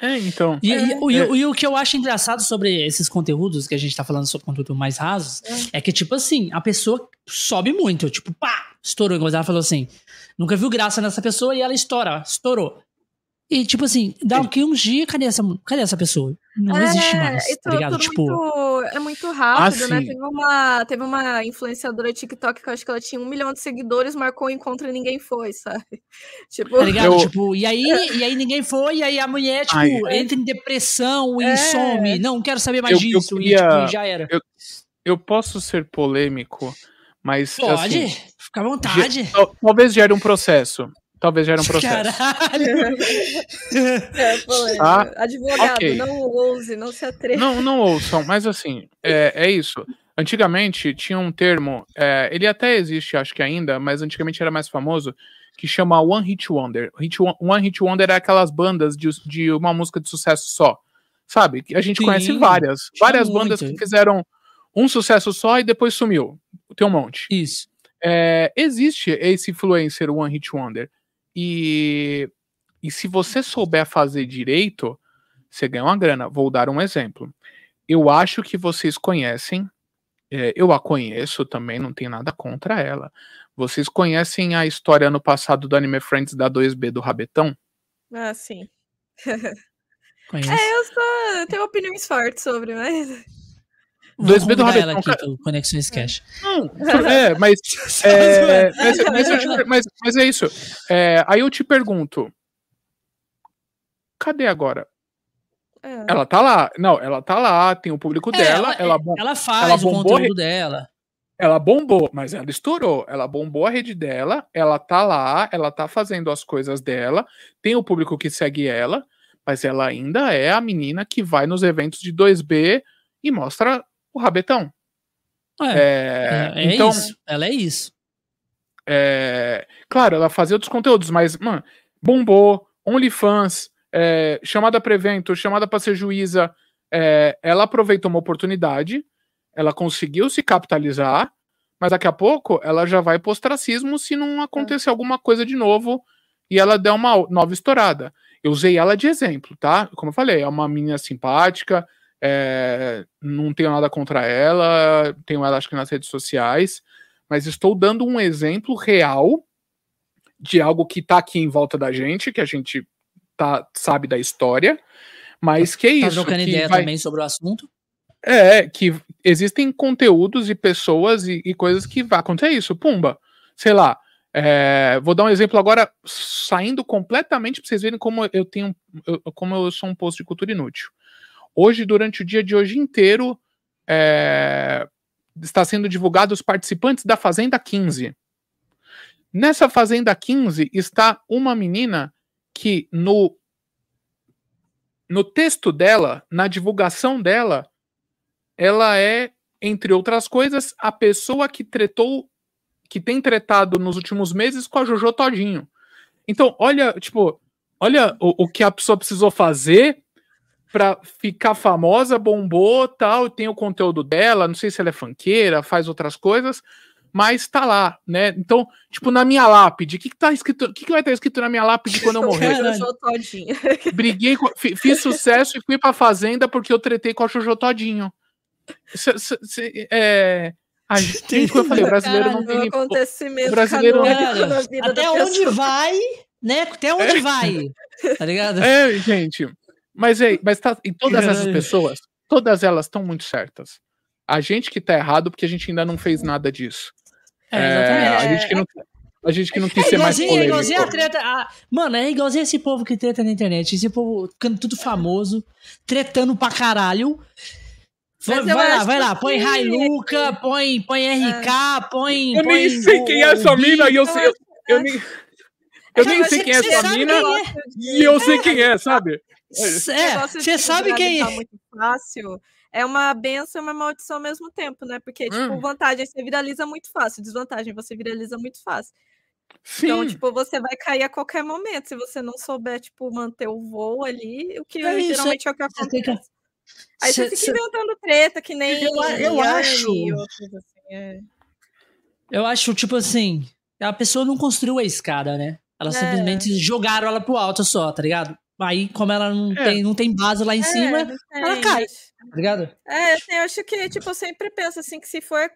É, então. E, é, e, o, é. e, o, que eu acho engraçado sobre esses conteúdos que a gente tá falando sobre conteúdo mais rasos é. é que, tipo assim, a pessoa sobe muito, tipo, pá, estourou. Igual ela falou assim, nunca viu graça nessa pessoa e ela estoura, estourou. E, tipo assim, dá aqui uns dias, cadê essa, cadê essa pessoa? Não é, existe mais, tá ligado? Tipo... Muito, é muito rápido, ah, né? Teve uma, teve uma influenciadora TikTok que eu acho que ela tinha um milhão de seguidores, marcou o encontro e ninguém foi, sabe? [LAUGHS] Tipo... Tá ligado? Eu... Tipo, e aí, e aí ninguém foi, e aí a mulher, tipo, Ai, entra em depressão e é. some. Não, quero saber mais eu, disso. Eu queria, e, tipo, já era. Eu, eu posso ser polêmico, mas. Pode, assim, fica à vontade. Talvez gere um processo. Talvez gere um [LAUGHS] processo. Caralho! [LAUGHS] é, ah, Advogado, okay. não ouse, não se atreva. Não, não ouçam, mas assim, é, é isso. Antigamente tinha um termo, é, ele até existe, acho que ainda, mas antigamente era mais famoso, que chama One Hit Wonder. Hit, One Hit Wonder é aquelas bandas de, de uma música de sucesso só. Sabe? A gente Sim, conhece várias. Várias bandas que fizeram um sucesso só e depois sumiu. Tem um monte. Isso. É, existe esse influencer One Hit Wonder. E, e se você souber fazer direito, você ganha uma grana. Vou dar um exemplo. Eu acho que vocês conhecem, é, eu a conheço também, não tenho nada contra ela. Vocês conhecem a história no passado do Anime Friends da 2B do Rabetão? Ah, sim. [LAUGHS] é, eu, só, eu tenho opiniões fortes sobre, mas. 2B do Rabetão. Aqui, Conexões Cash. Não, é, mas, [LAUGHS] é, mas, mas, mas, mas, é isso. É, aí eu te pergunto: cadê agora? É. Ela tá lá. Não, ela tá lá, tem o público é, dela. Ela, ela, ela faz ela o conteúdo dela. Ela bombou, mas ela estourou. Ela bombou a rede dela, ela tá lá, ela tá fazendo as coisas dela, tem o público que segue ela, mas ela ainda é a menina que vai nos eventos de 2B e mostra o rabetão. É, é, é então, isso. Ela é isso. É, claro, ela fazia outros conteúdos, mas, mano, bombou, OnlyFans, é, chamada para evento, chamada para ser juíza. É, ela aproveitou uma oportunidade, ela conseguiu se capitalizar, mas daqui a pouco ela já vai pro ostracismo se não acontecer alguma coisa de novo e ela der uma nova estourada. Eu usei ela de exemplo, tá? Como eu falei, é uma menina simpática, é, não tenho nada contra ela, tenho ela acho que nas redes sociais, mas estou dando um exemplo real de algo que está aqui em volta da gente, que a gente tá, sabe da história, mas que é tá isso. Tá trocando ideia vai... também sobre o assunto? É, que existem conteúdos e pessoas e, e coisas que vai acontecer isso. Pumba, sei lá. É, vou dar um exemplo agora, saindo completamente para vocês verem como eu tenho, eu, como eu sou um posto de cultura inútil. Hoje, durante o dia de hoje inteiro, é, está sendo divulgado os participantes da Fazenda 15. Nessa Fazenda 15 está uma menina que no no texto dela, na divulgação dela, ela é, entre outras coisas, a pessoa que tretou, que tem tretado nos últimos meses com a Jojo Todinho. Então, olha, tipo, olha o, o que a pessoa precisou fazer pra ficar famosa, bombou, tal, tem o conteúdo dela, não sei se ela é fanqueira, faz outras coisas, mas tá lá, né? Então, tipo, na minha lápide, o que, que tá escrito? O que, que vai estar escrito na minha lápide quando eu [LAUGHS] morrer? Briguei, com, fiz sucesso e fui pra fazenda porque eu tretei com a Jojo Todinho. C -c é, a gente, como eu falei, o brasileiro não tem. Acontecimento o brasileiro não Até onde vai, né? Até onde é. vai? Tá ligado? É, gente. Mas, é, mas tá, e todas essas pessoas, todas elas estão muito certas. A gente que tá errado porque a gente ainda não fez nada disso. É, é, a gente que não, a gente que não quis é ser mais polêmico. É igualzinho a treta. A, mano, é igualzinho esse povo que treta na internet. Esse povo ficando tudo famoso, tretando pra caralho. Vai, vai lá, vai lá, põe Railuca, põe, põe RK, põe. Eu põe nem sei quem é essa mina e eu sei. Eu, eu nem, eu nem sei quem é essa mina e eu sei quem é, sabe? É, você sabe quem é. muito fácil. É uma benção e uma maldição ao mesmo tempo, né? Porque, tipo, hum. vantagem você viraliza muito fácil, desvantagem você viraliza muito fácil. Então, Sim. Então, tipo, você vai cair a qualquer momento. Se você não souber, tipo, manter o voo ali, o que é geralmente isso, é o que acontece. Aí você fica cê... inventando treta, que nem. Eu, eu acho. Assim, é. Eu acho, tipo assim, a pessoa não construiu a escada, né? Ela é. simplesmente jogaram ela pro alto só, tá ligado? Aí, como ela não, é. tem, não tem base lá em é, cima, ela cai. Tá ligado? É, assim, eu acho que, tipo, eu sempre penso assim que se for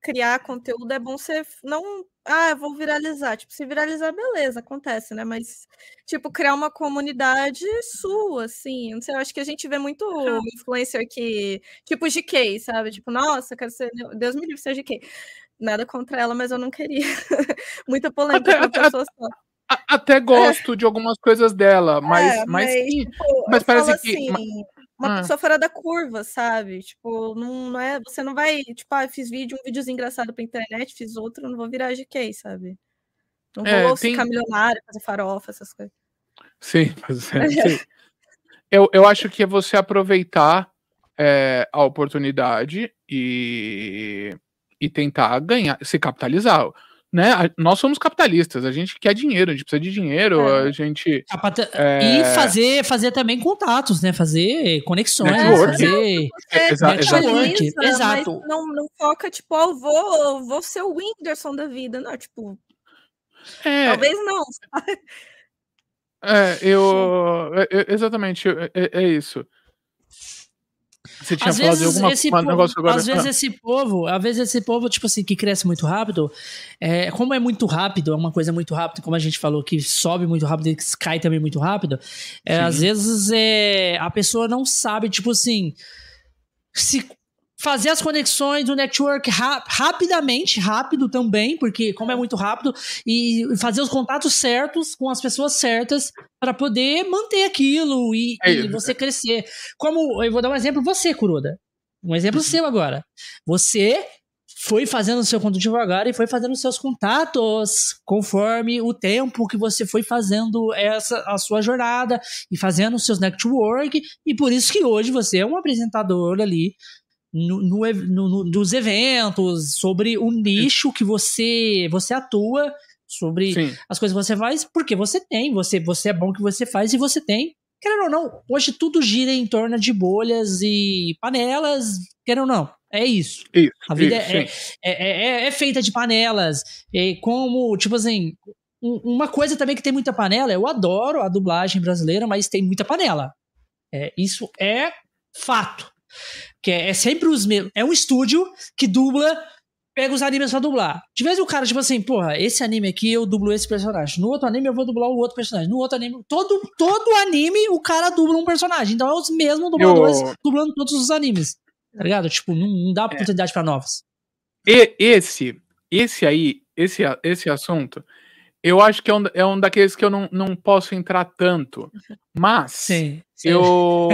criar conteúdo é bom você não. Ah, vou viralizar. Tipo, se viralizar, beleza, acontece, né? Mas, tipo, criar uma comunidade sua, assim. Não sei, eu acho que a gente vê muito influencer que. Tipo, GK, sabe? Tipo, nossa, quero ser. Deus me livre ser GK. Nada contra ela, mas eu não queria. [LAUGHS] Muita polêmica até, até, até gosto é. de algumas coisas dela, mas. É, mas, mas, tipo, mas parece que. Assim, uma ah. pessoa fora da curva, sabe? Tipo, não, não é. Você não vai, tipo, ah, fiz vídeo, um videozinho engraçado pra internet, fiz outro, não vou virar GK, sabe? Não é, vou tem... ficar milionário, fazer farofa, essas coisas. Sim, [LAUGHS] mas é, sim. Eu, eu acho que é você aproveitar é, a oportunidade e, e tentar ganhar, se capitalizar né? Nós somos capitalistas, a gente quer dinheiro, a gente precisa de dinheiro, é. a gente. É... E fazer, fazer também contatos, né? Fazer conexões, network. fazer. É, exa network. Exato. Não, não foca, tipo, oh, vou, vou ser o Whindersson da vida, não, tipo. É... Talvez não. É, eu. É, exatamente, é, é isso. Você tinha às falado de alguma esse povo, negócio agora. Às vezes ah. esse povo, às vezes esse povo, tipo assim, que cresce muito rápido, é, como é muito rápido, é uma coisa muito rápida, como a gente falou, que sobe muito rápido e cai também muito rápido, é, às vezes é, a pessoa não sabe, tipo assim, se fazer as conexões do network ra rapidamente, rápido também, porque como é muito rápido, e fazer os contatos certos com as pessoas certas para poder manter aquilo e, é e, você crescer. Como eu vou dar um exemplo, você, Kuroda. Um exemplo uhum. seu agora. Você foi fazendo o seu contato devagar e foi fazendo os seus contatos conforme o tempo que você foi fazendo essa a sua jornada e fazendo os seus network e por isso que hoje você é um apresentador ali no, no, no, nos eventos, sobre o nicho que você você atua, sobre Sim. as coisas que você faz, porque você tem, você, você é bom que você faz e você tem. Querendo ou não, hoje tudo gira em torno de bolhas e panelas, querendo ou não. É isso. isso a vida isso, é, é, é, é, feita de panelas. E como, tipo assim, uma coisa também que tem muita panela, eu adoro a dublagem brasileira, mas tem muita panela. É, isso é fato. Que é, é sempre os mesmos. É um estúdio que dubla pega os animes pra dublar. De vez o cara, tipo assim, porra, esse anime aqui eu dublo esse personagem. No outro anime eu vou dublar o outro personagem. No outro anime. Todo, todo anime o cara dubla um personagem. Então é os mesmos dubladores eu... dublando todos os animes. Tá ligado? Tipo, não, não dá é. oportunidade é. pra novos. E esse, esse aí, esse, esse assunto, eu acho que é um, é um daqueles que eu não, não posso entrar tanto. Mas. Sim. sim. Eu.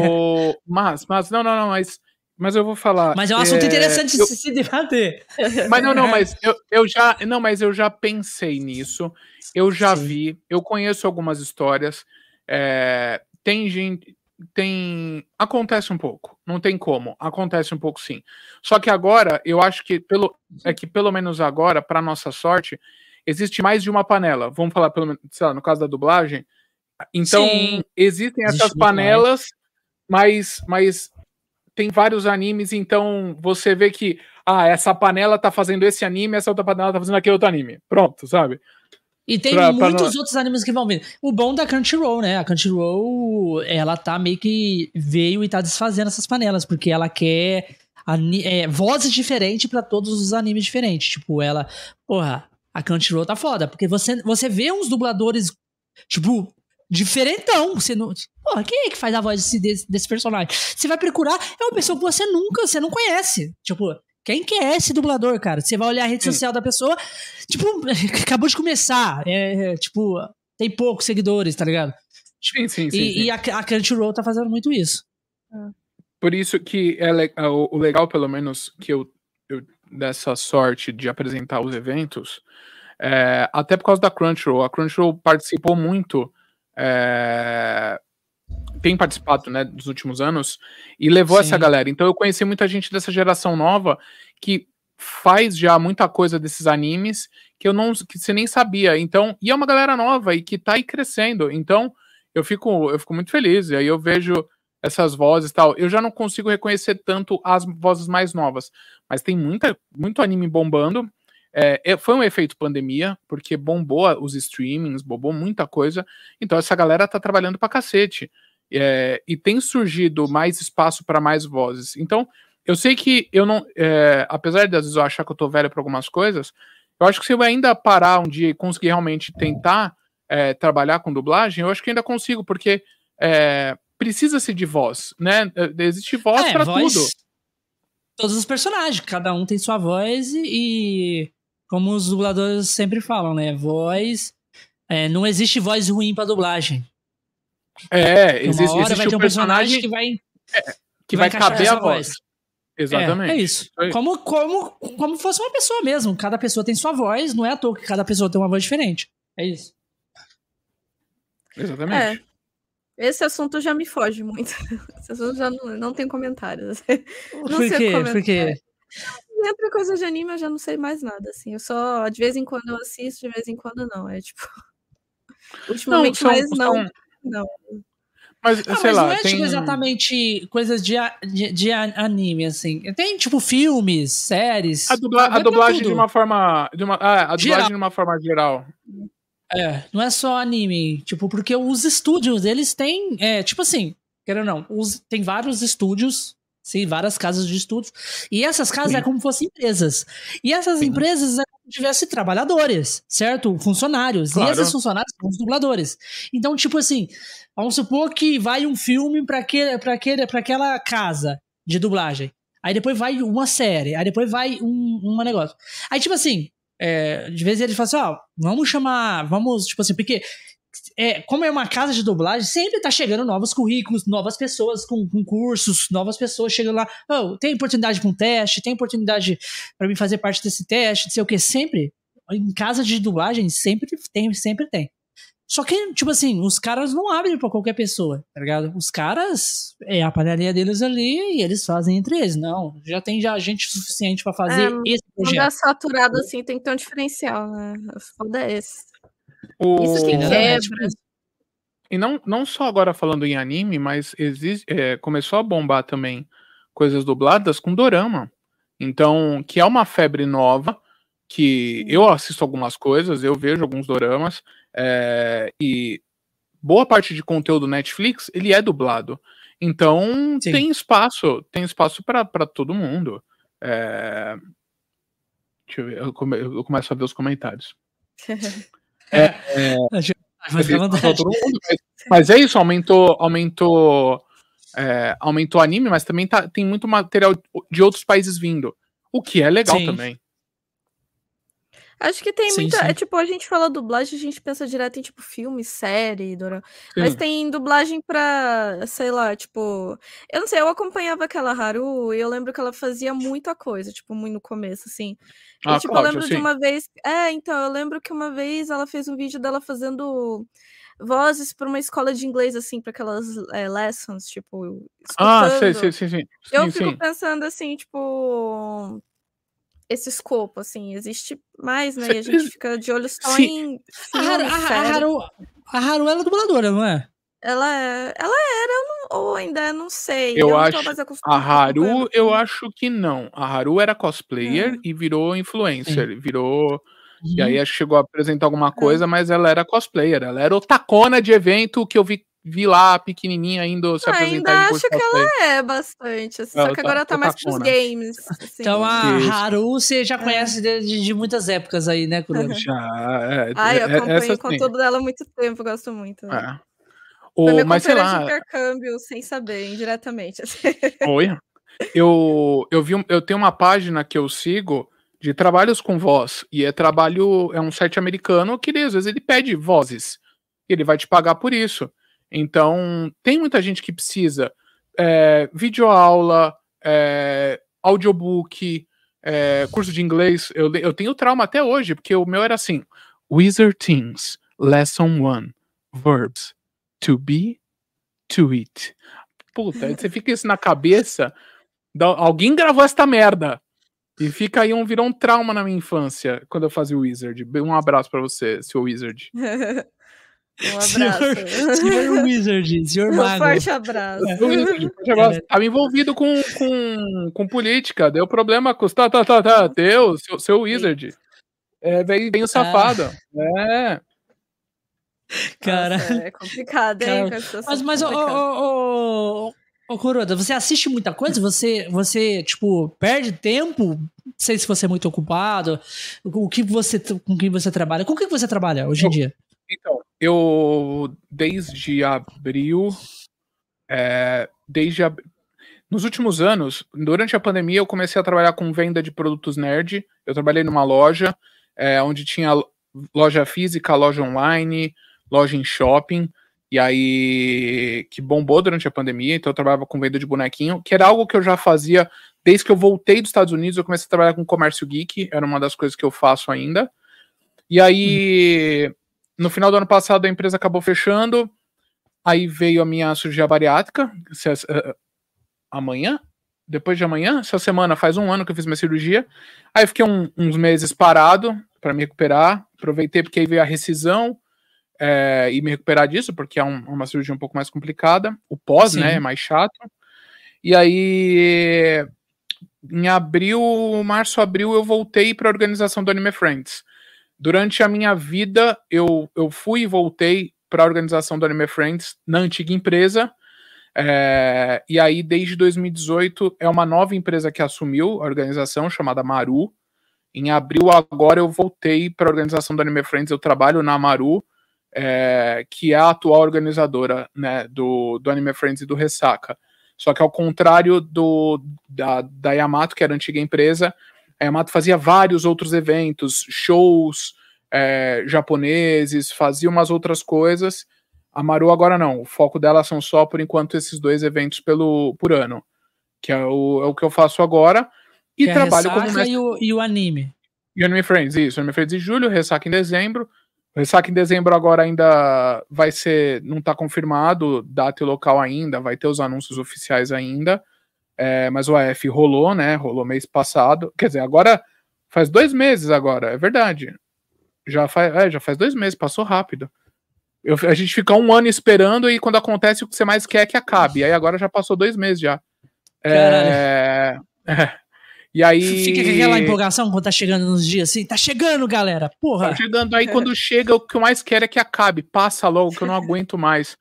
[LAUGHS] Mas, mas, não, não, não, mas mas eu vou falar. Mas é um assunto é, interessante eu, de se debater. [LAUGHS] Mas não, não, mas eu, eu já. Não, mas eu já pensei nisso. Eu já Sim. vi, eu conheço algumas histórias. É, tem gente. Tem. Acontece um pouco. Não tem como. Acontece um pouco sim. Só que agora, eu acho que pelo. É que pelo menos agora, para nossa sorte, existe mais de uma panela. Vamos falar, pelo menos, sei lá, no caso da dublagem. Então, sim. existem essas existe panelas, mas, mas tem vários animes, então você vê que ah, essa panela tá fazendo esse anime, essa outra panela tá fazendo aquele outro anime. Pronto, sabe? E tem pra, muitos pra... outros animes que vão vir. O bom da Crunchyroll, né? A Crunchyroll, ela tá meio que veio e tá desfazendo essas panelas, porque ela quer é, vozes diferentes para todos os animes diferentes. Tipo, ela, porra, a Crunchyroll tá foda, porque você, você vê uns dubladores, tipo, diferentão. Você não. Porra, quem é que faz a voz desse, desse, personagem? Você vai procurar, é uma pessoa que você nunca, você não conhece. Tipo, quem que é esse dublador, cara? Você vai olhar a rede Sim. social da pessoa, tipo, [LAUGHS] acabou de começar. É, é, tipo, tem poucos seguidores, tá ligado? Sim, sim, sim. E, sim. e a, a Crunchyroll tá fazendo muito isso. Por isso que é le o legal, pelo menos, que eu, eu dessa sorte de apresentar os eventos, é, até por causa da Crunchyroll. A Crunchyroll participou muito é, tem participado né, dos últimos anos e levou Sim. essa galera. Então eu conheci muita gente dessa geração nova que faz já muita coisa desses animes que eu não que você nem sabia. Então, e é uma galera nova e que tá aí crescendo. Então, eu fico eu fico muito feliz. E aí eu vejo essas vozes e tal. Eu já não consigo reconhecer tanto as vozes mais novas, mas tem muita muito anime bombando é, é, foi um efeito pandemia, porque bombou os streamings, bombou muita coisa. Então essa galera tá trabalhando pra cacete. É, e tem surgido mais espaço para mais vozes. Então, eu sei que eu não. É, apesar de às vezes eu achar que eu tô velho pra algumas coisas, eu acho que se eu ainda parar um dia e conseguir realmente tentar é, trabalhar com dublagem, eu acho que ainda consigo, porque é, precisa-se de voz, né? É, existe voz para tudo. Todos os personagens, cada um tem sua voz e como os dubladores sempre falam, né? Voz. É, não existe voz ruim para dublagem. É, existe, hora existe vai ter um personagem, personagem que vai, é, que, vai, vai caber a voz. voz. Exatamente. É, é isso. Como, como, como fosse uma pessoa mesmo. Cada pessoa tem sua voz, não é à toa que cada pessoa tem uma voz diferente. É isso. Exatamente. É. Esse assunto já me foge muito. [LAUGHS] Esse assunto já não, não tem comentários. [LAUGHS] Não Por quê? Por quê? Sempre coisa de anime eu já não sei mais nada, assim. Eu só, de vez em quando eu assisto, de vez em quando não. É tipo. [LAUGHS] Ultimamente, não, são, mas não. São... Não. Mas, ah, sei mas lá, não é tem... tipo, exatamente coisas de, de, de, anime, assim. Tem, tipo, filmes, séries. A, dubla, a dublagem de uma forma. De uma, ah, a dublagem geral. de uma forma geral. É, não é só anime. Tipo, porque os estúdios, eles têm. É, tipo assim, querendo ou não, os, tem vários estúdios Sim, várias casas de estudos. E essas casas Sim. é como se fossem empresas. E essas Sim. empresas é como se tivesse trabalhadores, certo? Funcionários. Claro. E esses funcionários são os dubladores. Então, tipo assim, vamos supor que vai um filme para aquele, pra aquele, aquela casa de dublagem. Aí depois vai uma série. Aí depois vai um, um negócio. Aí, tipo assim, é, de vez eles falam assim, ó, oh, vamos chamar, vamos, tipo assim, porque é, como é uma casa de dublagem, sempre tá chegando novos currículos, novas pessoas com, com cursos, novas pessoas chegando lá. Oh, tem oportunidade para um teste, tem oportunidade para mim fazer parte desse teste, não sei o que. Sempre, em casa de dublagem, sempre tem, sempre tem. Só que, tipo assim, os caras não abrem para qualquer pessoa, tá ligado? Os caras, é a panelinha deles ali e eles fazem entre eles. Não, já tem já gente suficiente para fazer é, esse projeto. Quando é saturado assim, tem que ter um diferencial, né? Foda é esse. O... Isso que quebra. E não, não só agora falando em anime, mas existe, é, começou a bombar também coisas dubladas com dorama. Então, que é uma febre nova, que eu assisto algumas coisas, eu vejo alguns doramas, é, e boa parte de conteúdo Netflix, ele é dublado. Então, Sim. tem espaço, tem espaço para todo mundo. É... Deixa eu ver, eu, come, eu começo a ver os comentários. [LAUGHS] É, é, mas, mas, é isso, aumentou, aumentou, é, aumentou anime, mas também tá, tem muito material de outros países vindo, o que é legal Sim. também. Acho que tem sim, muita. Sim. É tipo, a gente fala dublagem, a gente pensa direto em tipo filme, série, Dora. Mas tem dublagem pra, sei lá, tipo. Eu não sei, eu acompanhava aquela Haru e eu lembro que ela fazia muita coisa, tipo, muito no começo, assim. Ah, e, tipo, Cláudia, eu lembro sim. de uma vez. É, então, eu lembro que uma vez ela fez um vídeo dela fazendo vozes para uma escola de inglês, assim, para aquelas é, lessons, tipo. Ah, sei, sei, sim, sim. Eu fico pensando assim, tipo esse escopo, assim, existe mais, né? E a gente fica de olho só Sim. em. A Haru, a, Haru, a Haru ela é dubladora, não é? Ela, é, ela era, ou ainda não sei. Eu, eu acho. A Haru, eu acho que não. A Haru era cosplayer é. e virou influencer. Sim. Virou. E aí uhum. chegou a apresentar alguma é. coisa, é. mas ela era cosplayer. Ela era otacona de evento que eu vi vi lá pequenininha indo se ah, apresentar. Ainda acho que ela é bastante, assim, só que agora tá, tá mais pros games. Assim. Então a Haru você já é. conhece é. de, de, muitas épocas aí, né, Kuro? Já, é, Ai, eu é, acompanho o conteúdo dela há muito tempo, gosto muito. Né? É. O, mas sei lá. de intercâmbio sem saber, indiretamente. Assim. Oi. Eu, eu vi, eu tenho uma página que eu sigo de trabalhos com voz e é trabalho é um site americano que às vezes ele pede vozes. E ele vai te pagar por isso. Então, tem muita gente que precisa é, videoaula, é, audiobook, é, curso de inglês. Eu, eu tenho trauma até hoje, porque o meu era assim: Wizard Things, Lesson 1, Verbs, to be, to eat. Puta, você fica isso na cabeça. Alguém gravou esta merda. E fica aí um virou um trauma na minha infância quando eu fazia o Wizard. Um abraço para você, seu Wizard. [LAUGHS] Um [LAUGHS] abraço. Senhor, Wizard, senhor um Mago. Forte abraço. Estava [LAUGHS] envolvido com, com, com política, deu problema com tá, tá, tá, tá, deu, seu, seu Wizard. É bem, bem safado. Ah. É. [LAUGHS] Cara. Nossa, é complicado, hein? Cara, mas, mas o, o, Ô, Coroda, você assiste muita coisa? Você, você, tipo, perde tempo? Não sei se você é muito ocupado. O que você, com quem você trabalha? Com quem você trabalha hoje em dia? Então, eu, desde abril, é, desde ab... nos últimos anos, durante a pandemia, eu comecei a trabalhar com venda de produtos nerd. Eu trabalhei numa loja é, onde tinha loja física, loja online, loja em shopping. E aí, que bombou durante a pandemia, então eu trabalhava com venda de bonequinho, que era algo que eu já fazia desde que eu voltei dos Estados Unidos, eu comecei a trabalhar com comércio geek, era uma das coisas que eu faço ainda. E aí, no final do ano passado, a empresa acabou fechando, aí veio a minha cirurgia bariátrica, uh, amanhã? Depois de amanhã? Essa semana faz um ano que eu fiz minha cirurgia. Aí fiquei um, uns meses parado para me recuperar, aproveitei porque aí veio a rescisão, é, e me recuperar disso, porque é um, uma cirurgia um pouco mais complicada. O pós, Sim. né, é mais chato. E aí, em abril, março, abril, eu voltei para a organização do Anime Friends. Durante a minha vida, eu, eu fui e voltei para a organização do Anime Friends na antiga empresa. É, e aí, desde 2018, é uma nova empresa que assumiu a organização, chamada Maru. Em abril, agora, eu voltei para a organização do Anime Friends. Eu trabalho na Maru é, que é a atual organizadora né, do, do Anime Friends e do Ressaca. Só que ao contrário do, da, da Yamato, que era a antiga empresa, a Yamato fazia vários outros eventos, shows é, japoneses, fazia umas outras coisas. A Maru agora não, o foco dela são só, por enquanto, esses dois eventos pelo, por ano, que é o, é o que eu faço agora. E que é trabalho como mestre... e, o, e o anime. E o Anime Friends, isso. Anime Friends em julho, Ressaca em dezembro. O ressaca em dezembro agora ainda vai ser, não está confirmado data e local ainda, vai ter os anúncios oficiais ainda, é, mas o AF rolou, né? Rolou mês passado, quer dizer, agora faz dois meses agora, é verdade. Já faz, é, já faz dois meses, passou rápido. Eu, a gente fica um ano esperando e quando acontece o que você mais quer é que acabe. Aí agora já passou dois meses já. É, é, e aí. [LAUGHS] Fica com aquela empolgação quando tá chegando nos dias assim. Tá chegando, galera. Porra. Tá chegando. Aí quando [LAUGHS] chega, o que eu mais quero é que acabe. Passa logo, que eu não aguento mais.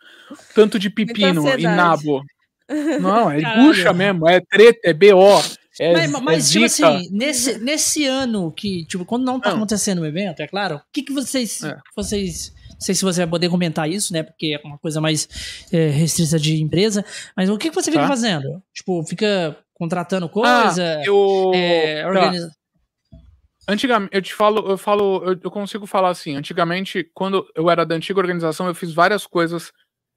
Tanto de pepino e nabo. Não, é bucha mesmo. É treta, é BO. É, mas, mas é tipo assim, nesse, nesse ano que, tipo, quando não tá não. acontecendo o evento, é claro, o que, que vocês. É. vocês não sei se você vai poder comentar isso, né? Porque é uma coisa mais é, restrita de empresa. Mas o que, que você fica tá. fazendo? Tipo, fica contratando coisa? Ah, eu... É, organiza... Tá. Antigamente, eu te falo, eu falo, eu, consigo falar assim. Antigamente, quando eu era da antiga organização, eu fiz várias coisas,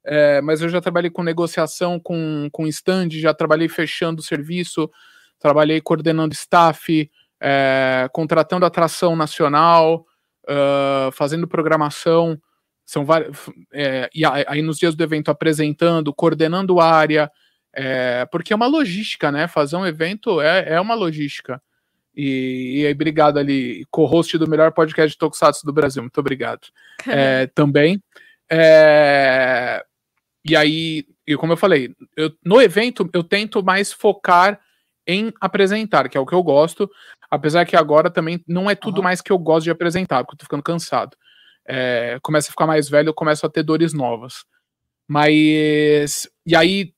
é, mas eu já trabalhei com negociação, com, com stand, já trabalhei fechando serviço, trabalhei coordenando staff, é, contratando atração nacional, uh, fazendo programação, são vários, é, e aí nos dias do evento apresentando, coordenando área, é, porque é uma logística, né? Fazer um evento é, é uma logística. E, e aí, obrigado ali, co-host do melhor podcast de Tokusatsu do Brasil. Muito obrigado. É, também. É, e aí, e como eu falei, eu, no evento eu tento mais focar em apresentar, que é o que eu gosto, apesar que agora também não é tudo uhum. mais que eu gosto de apresentar, porque eu tô ficando cansado. É, começa a ficar mais velho, eu começo a ter dores novas. Mas. E aí,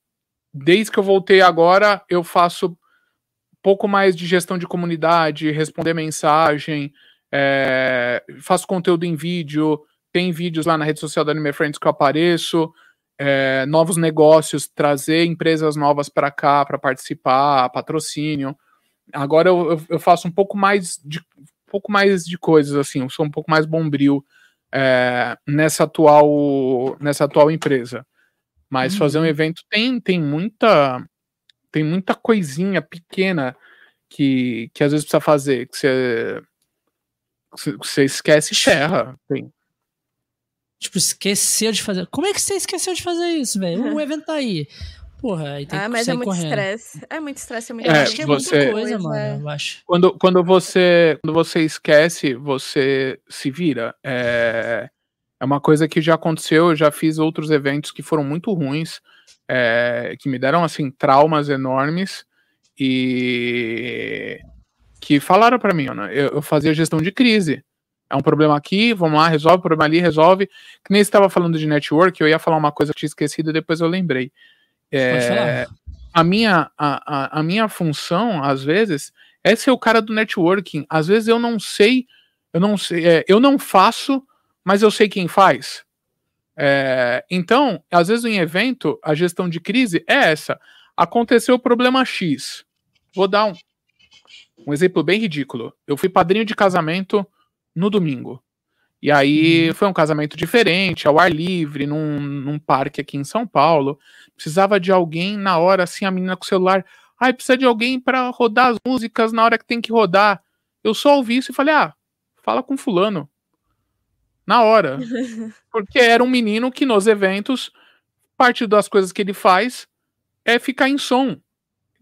desde que eu voltei agora, eu faço pouco mais de gestão de comunidade, responder mensagem, é, faço conteúdo em vídeo, tem vídeos lá na rede social da Anime Friends que eu apareço, é, novos negócios, trazer empresas novas para cá para participar, patrocínio. Agora eu, eu, faço um pouco mais de um pouco mais de coisas assim, eu sou um pouco mais bombril é, nessa atual nessa atual empresa. Mas fazer um uhum. evento tem, tem muita tem muita coisinha pequena que, que às vezes precisa fazer, que você, você esquece e ferra. Tem. Tipo, esqueceu de fazer. Como é que você esqueceu de fazer isso, velho? O evento tá aí. Porra, aí tem ah, que mas é muito estresse. É muito estresse, é muito é, acho que é você, muita coisa, mano, é. eu acho. Quando, quando, você, quando você esquece, você se vira. É, é uma coisa que já aconteceu, eu já fiz outros eventos que foram muito ruins, é, que me deram, assim, traumas enormes e que falaram para mim, né, eu, eu, fazia gestão de crise. É um problema aqui, vamos lá, resolve, problema ali, resolve. Que nem estava falando de network, eu ia falar uma coisa que tinha esquecido e depois eu lembrei. É, a minha, a, a, a minha função, às vezes, é ser o cara do networking. Às vezes eu não sei, eu não sei, é, eu não faço, mas eu sei quem faz. É, então, às vezes em evento, a gestão de crise é essa. Aconteceu o problema X. Vou dar um, um exemplo bem ridículo. Eu fui padrinho de casamento no domingo. E aí uhum. foi um casamento diferente, ao ar livre, num, num parque aqui em São Paulo. Precisava de alguém na hora, assim, a menina com o celular. Ai, precisa de alguém para rodar as músicas na hora que tem que rodar. Eu só ouvi isso e falei, ah, fala com fulano. Na hora. [LAUGHS] Porque era um menino que nos eventos, parte das coisas que ele faz é ficar em som.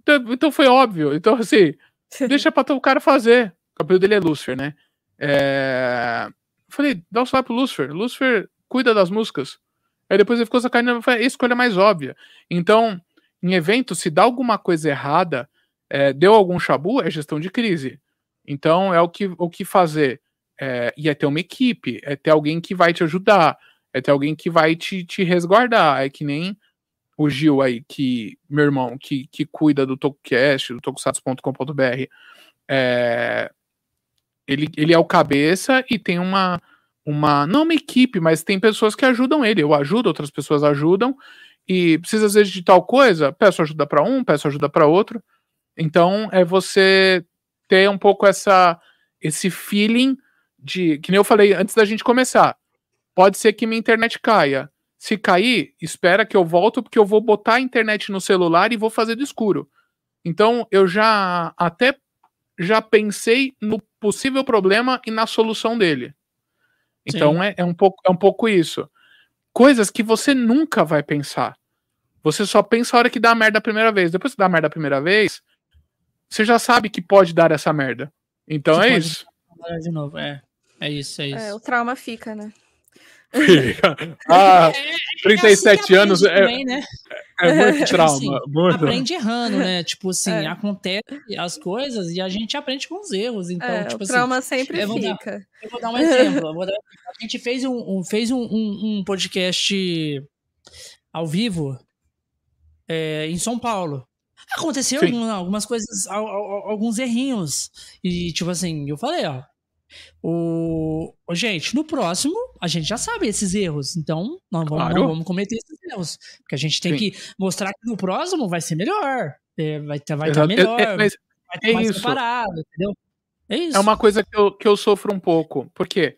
Então, então foi óbvio. Então, assim, [LAUGHS] deixa pra o cara fazer. O cabelo dele é Lucifer, né? É... Falei, dá o um salário pro Lucifer. Lucifer cuida das músicas. Aí depois ele ficou sacaneando, foi a escolha mais óbvia. Então, em evento, se dá alguma coisa errada, é, deu algum chabu, é gestão de crise. Então, é o que, o que fazer. É, e é ter uma equipe, é ter alguém que vai te ajudar, é ter alguém que vai te, te resguardar. É que nem o Gil aí, que, meu irmão, que, que cuida do TokuCast, do tokusatsu.com.br, é, ele, ele é o cabeça e tem uma, uma, não uma equipe, mas tem pessoas que ajudam ele. Eu ajudo, outras pessoas ajudam, e precisa às vezes de tal coisa, peço ajuda para um, peço ajuda para outro. Então é você ter um pouco essa esse feeling de, que nem eu falei antes da gente começar. Pode ser que minha internet caia. Se cair, espera que eu volto, porque eu vou botar a internet no celular e vou fazer do escuro. Então, eu já até já pensei no possível problema e na solução dele. Então, é, é, um pouco, é um pouco isso. Coisas que você nunca vai pensar. Você só pensa a hora que dá merda a primeira vez. Depois que dá merda a primeira vez, você já sabe que pode dar essa merda. Então você é isso. De novo, é. É isso, é isso. É, o trauma fica, né? ah, 37 [LAUGHS] é, é assim anos é, também, né? É, muito assim, [LAUGHS] trauma. Assim, muito. Aprende errando, né? Tipo assim, é. acontece as coisas e a gente aprende com os erros. Então, é, tipo o assim, trauma sempre eu fica. Dar, eu vou dar um exemplo. Dar, [LAUGHS] a gente fez um, um fez um, um, um, podcast ao vivo é, em São Paulo. Aconteceu algumas coisas, alguns errinhos. E, tipo assim, eu falei, ó, o, gente, no próximo, a gente já sabe esses erros. Então, não vamos, claro. não vamos cometer esses erros. Porque a gente tem Sim. que mostrar que no próximo vai ser melhor. É, vai estar vai tá melhor. É, é, vai estar é mais isso. preparado, entendeu? É isso. É uma coisa que eu, que eu sofro um pouco. Por quê?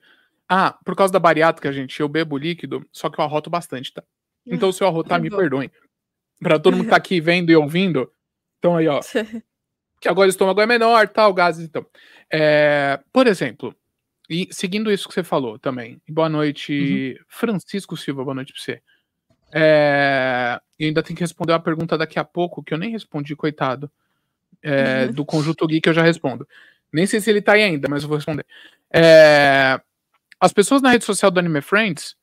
Ah, por causa da bariátrica, gente, eu bebo líquido, só que eu arroto bastante, tá? Então, se eu arrotar, me perdoem. Pra todo mundo que tá aqui vendo e ouvindo, então aí, ó. [LAUGHS] que agora o estômago é menor, tal, gases, então. É, por exemplo, e seguindo isso que você falou também, boa noite, uhum. Francisco Silva, boa noite pra você. É, e ainda tem que responder uma pergunta daqui a pouco, que eu nem respondi, coitado. É, uhum. Do Conjunto Geek eu já respondo. Nem sei se ele tá aí ainda, mas eu vou responder. É, as pessoas na rede social do Anime Friends,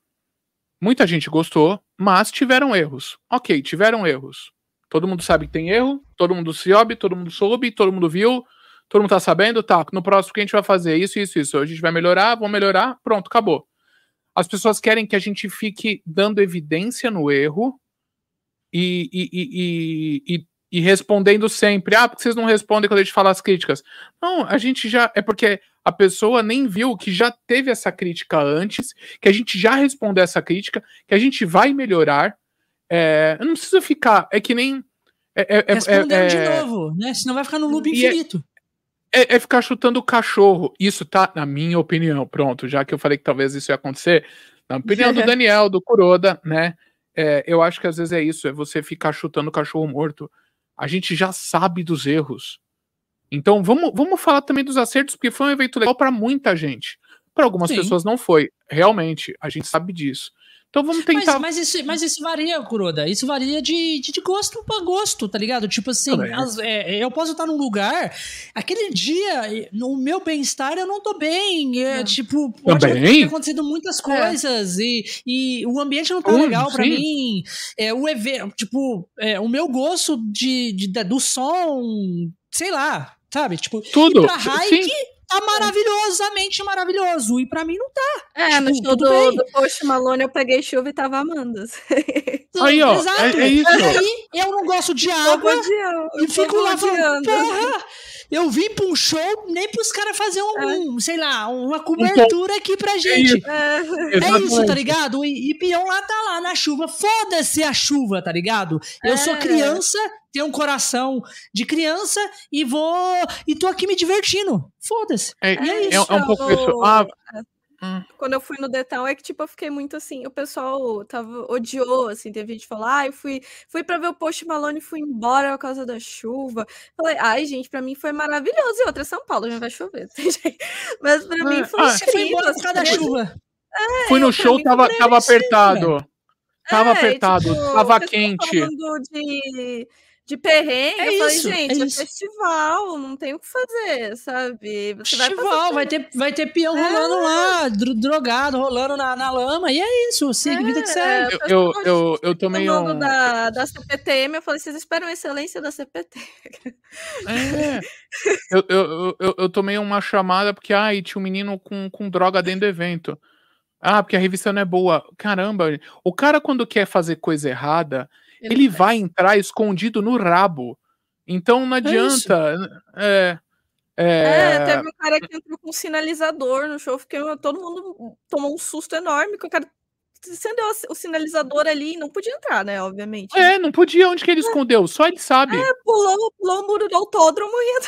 muita gente gostou, mas tiveram erros. Ok, tiveram erros. Todo mundo sabe que tem erro, todo mundo soube, todo mundo soube, todo mundo viu, Todo mundo tá sabendo? Tá. No próximo que a gente vai fazer isso, isso, isso. A gente vai melhorar, vamos melhorar, pronto, acabou. As pessoas querem que a gente fique dando evidência no erro e, e, e, e respondendo sempre. Ah, porque vocês não respondem quando a gente fala as críticas? Não, a gente já. É porque a pessoa nem viu que já teve essa crítica antes, que a gente já respondeu essa crítica, que a gente vai melhorar. É, eu não preciso ficar. É que nem. É, é, é Respondendo é, de novo, né? Senão vai ficar no loop infinito. É, é, ficar chutando o cachorro. Isso tá, na minha opinião, pronto, já que eu falei que talvez isso ia acontecer, na opinião do [LAUGHS] Daniel, do Kuroda, né? É, eu acho que às vezes é isso, é você ficar chutando o cachorro morto. A gente já sabe dos erros. Então vamos, vamos falar também dos acertos, porque foi um evento legal para muita gente. Para algumas Sim. pessoas não foi. Realmente, a gente sabe disso. Então vamos tentar. Mas, mas, isso, mas isso varia, Kuroda. Isso varia de, de, de gosto para gosto, tá ligado? Tipo assim, as, é, eu posso estar num lugar, aquele dia, no meu bem-estar, eu não tô bem. É, tipo, pode ter acontecido muitas é. coisas é. e, e o ambiente não tá hum, legal para mim. É, o evento, tipo, é, o meu gosto de, de, de, do som, sei lá, sabe? Tipo, tudo. E pra Raik, tá maravilhosamente maravilhoso. E pra mim não tá. É, tipo, no show do, do Post Malone eu peguei chuva e tava amando. Aí, ó. Exato. É, é isso. aí eu não gosto de água. e fico lá falando, porra. Eu vim pra um show nem pros caras fazer um, é. um, sei lá, uma cobertura aqui pra gente. É, é isso, tá ligado? E, e peão lá tá lá na chuva. Foda-se a chuva, tá ligado? Eu é. sou criança, tenho um coração de criança e vou. E tô aqui me divertindo. Foda-se. É, é, isso. É, um pouco isso. Ah, Hum. Quando eu fui no Detal, é que, tipo, eu fiquei muito assim, o pessoal tava, odiou, assim, teve gente que falou, ah, eu fui, fui pra ver o Post Malone e fui embora por causa da chuva. Falei, ai, gente, pra mim foi maravilhoso. E outra, São Paulo já vai chover, [LAUGHS] mas pra mim foi ah, incrível. Foi embora por causa da chuva. É, fui no show, tava, tava apertado. Tava é, apertado, tipo, tava quente. De de perrengue. É eu isso, falei, gente, é, é festival, não tem o que fazer, sabe? Você festival, vai, vai, ter, vai ter peão é. rolando lá, drogado, rolando na, na lama, e é isso, sim, é, vida que segue. Eu, eu, eu, eu tomei um... Da, da CPTM, eu falei, vocês esperam a excelência da CPT. É, eu, eu, eu, eu tomei uma chamada porque, ai, tinha um menino com, com droga dentro do evento. Ah, porque a revista não é boa. Caramba, o cara quando quer fazer coisa errada ele, ele vai entrar escondido no rabo. Então não é adianta. É, é, é, teve um cara que entrou com um sinalizador no show, fiquei, todo mundo tomou um susto enorme, que o cara acendeu o sinalizador ali e não podia entrar, né? Obviamente. É, não podia. Onde que ele é. escondeu? Só ele sabe. É, pulou, pulou o muro do autódromo e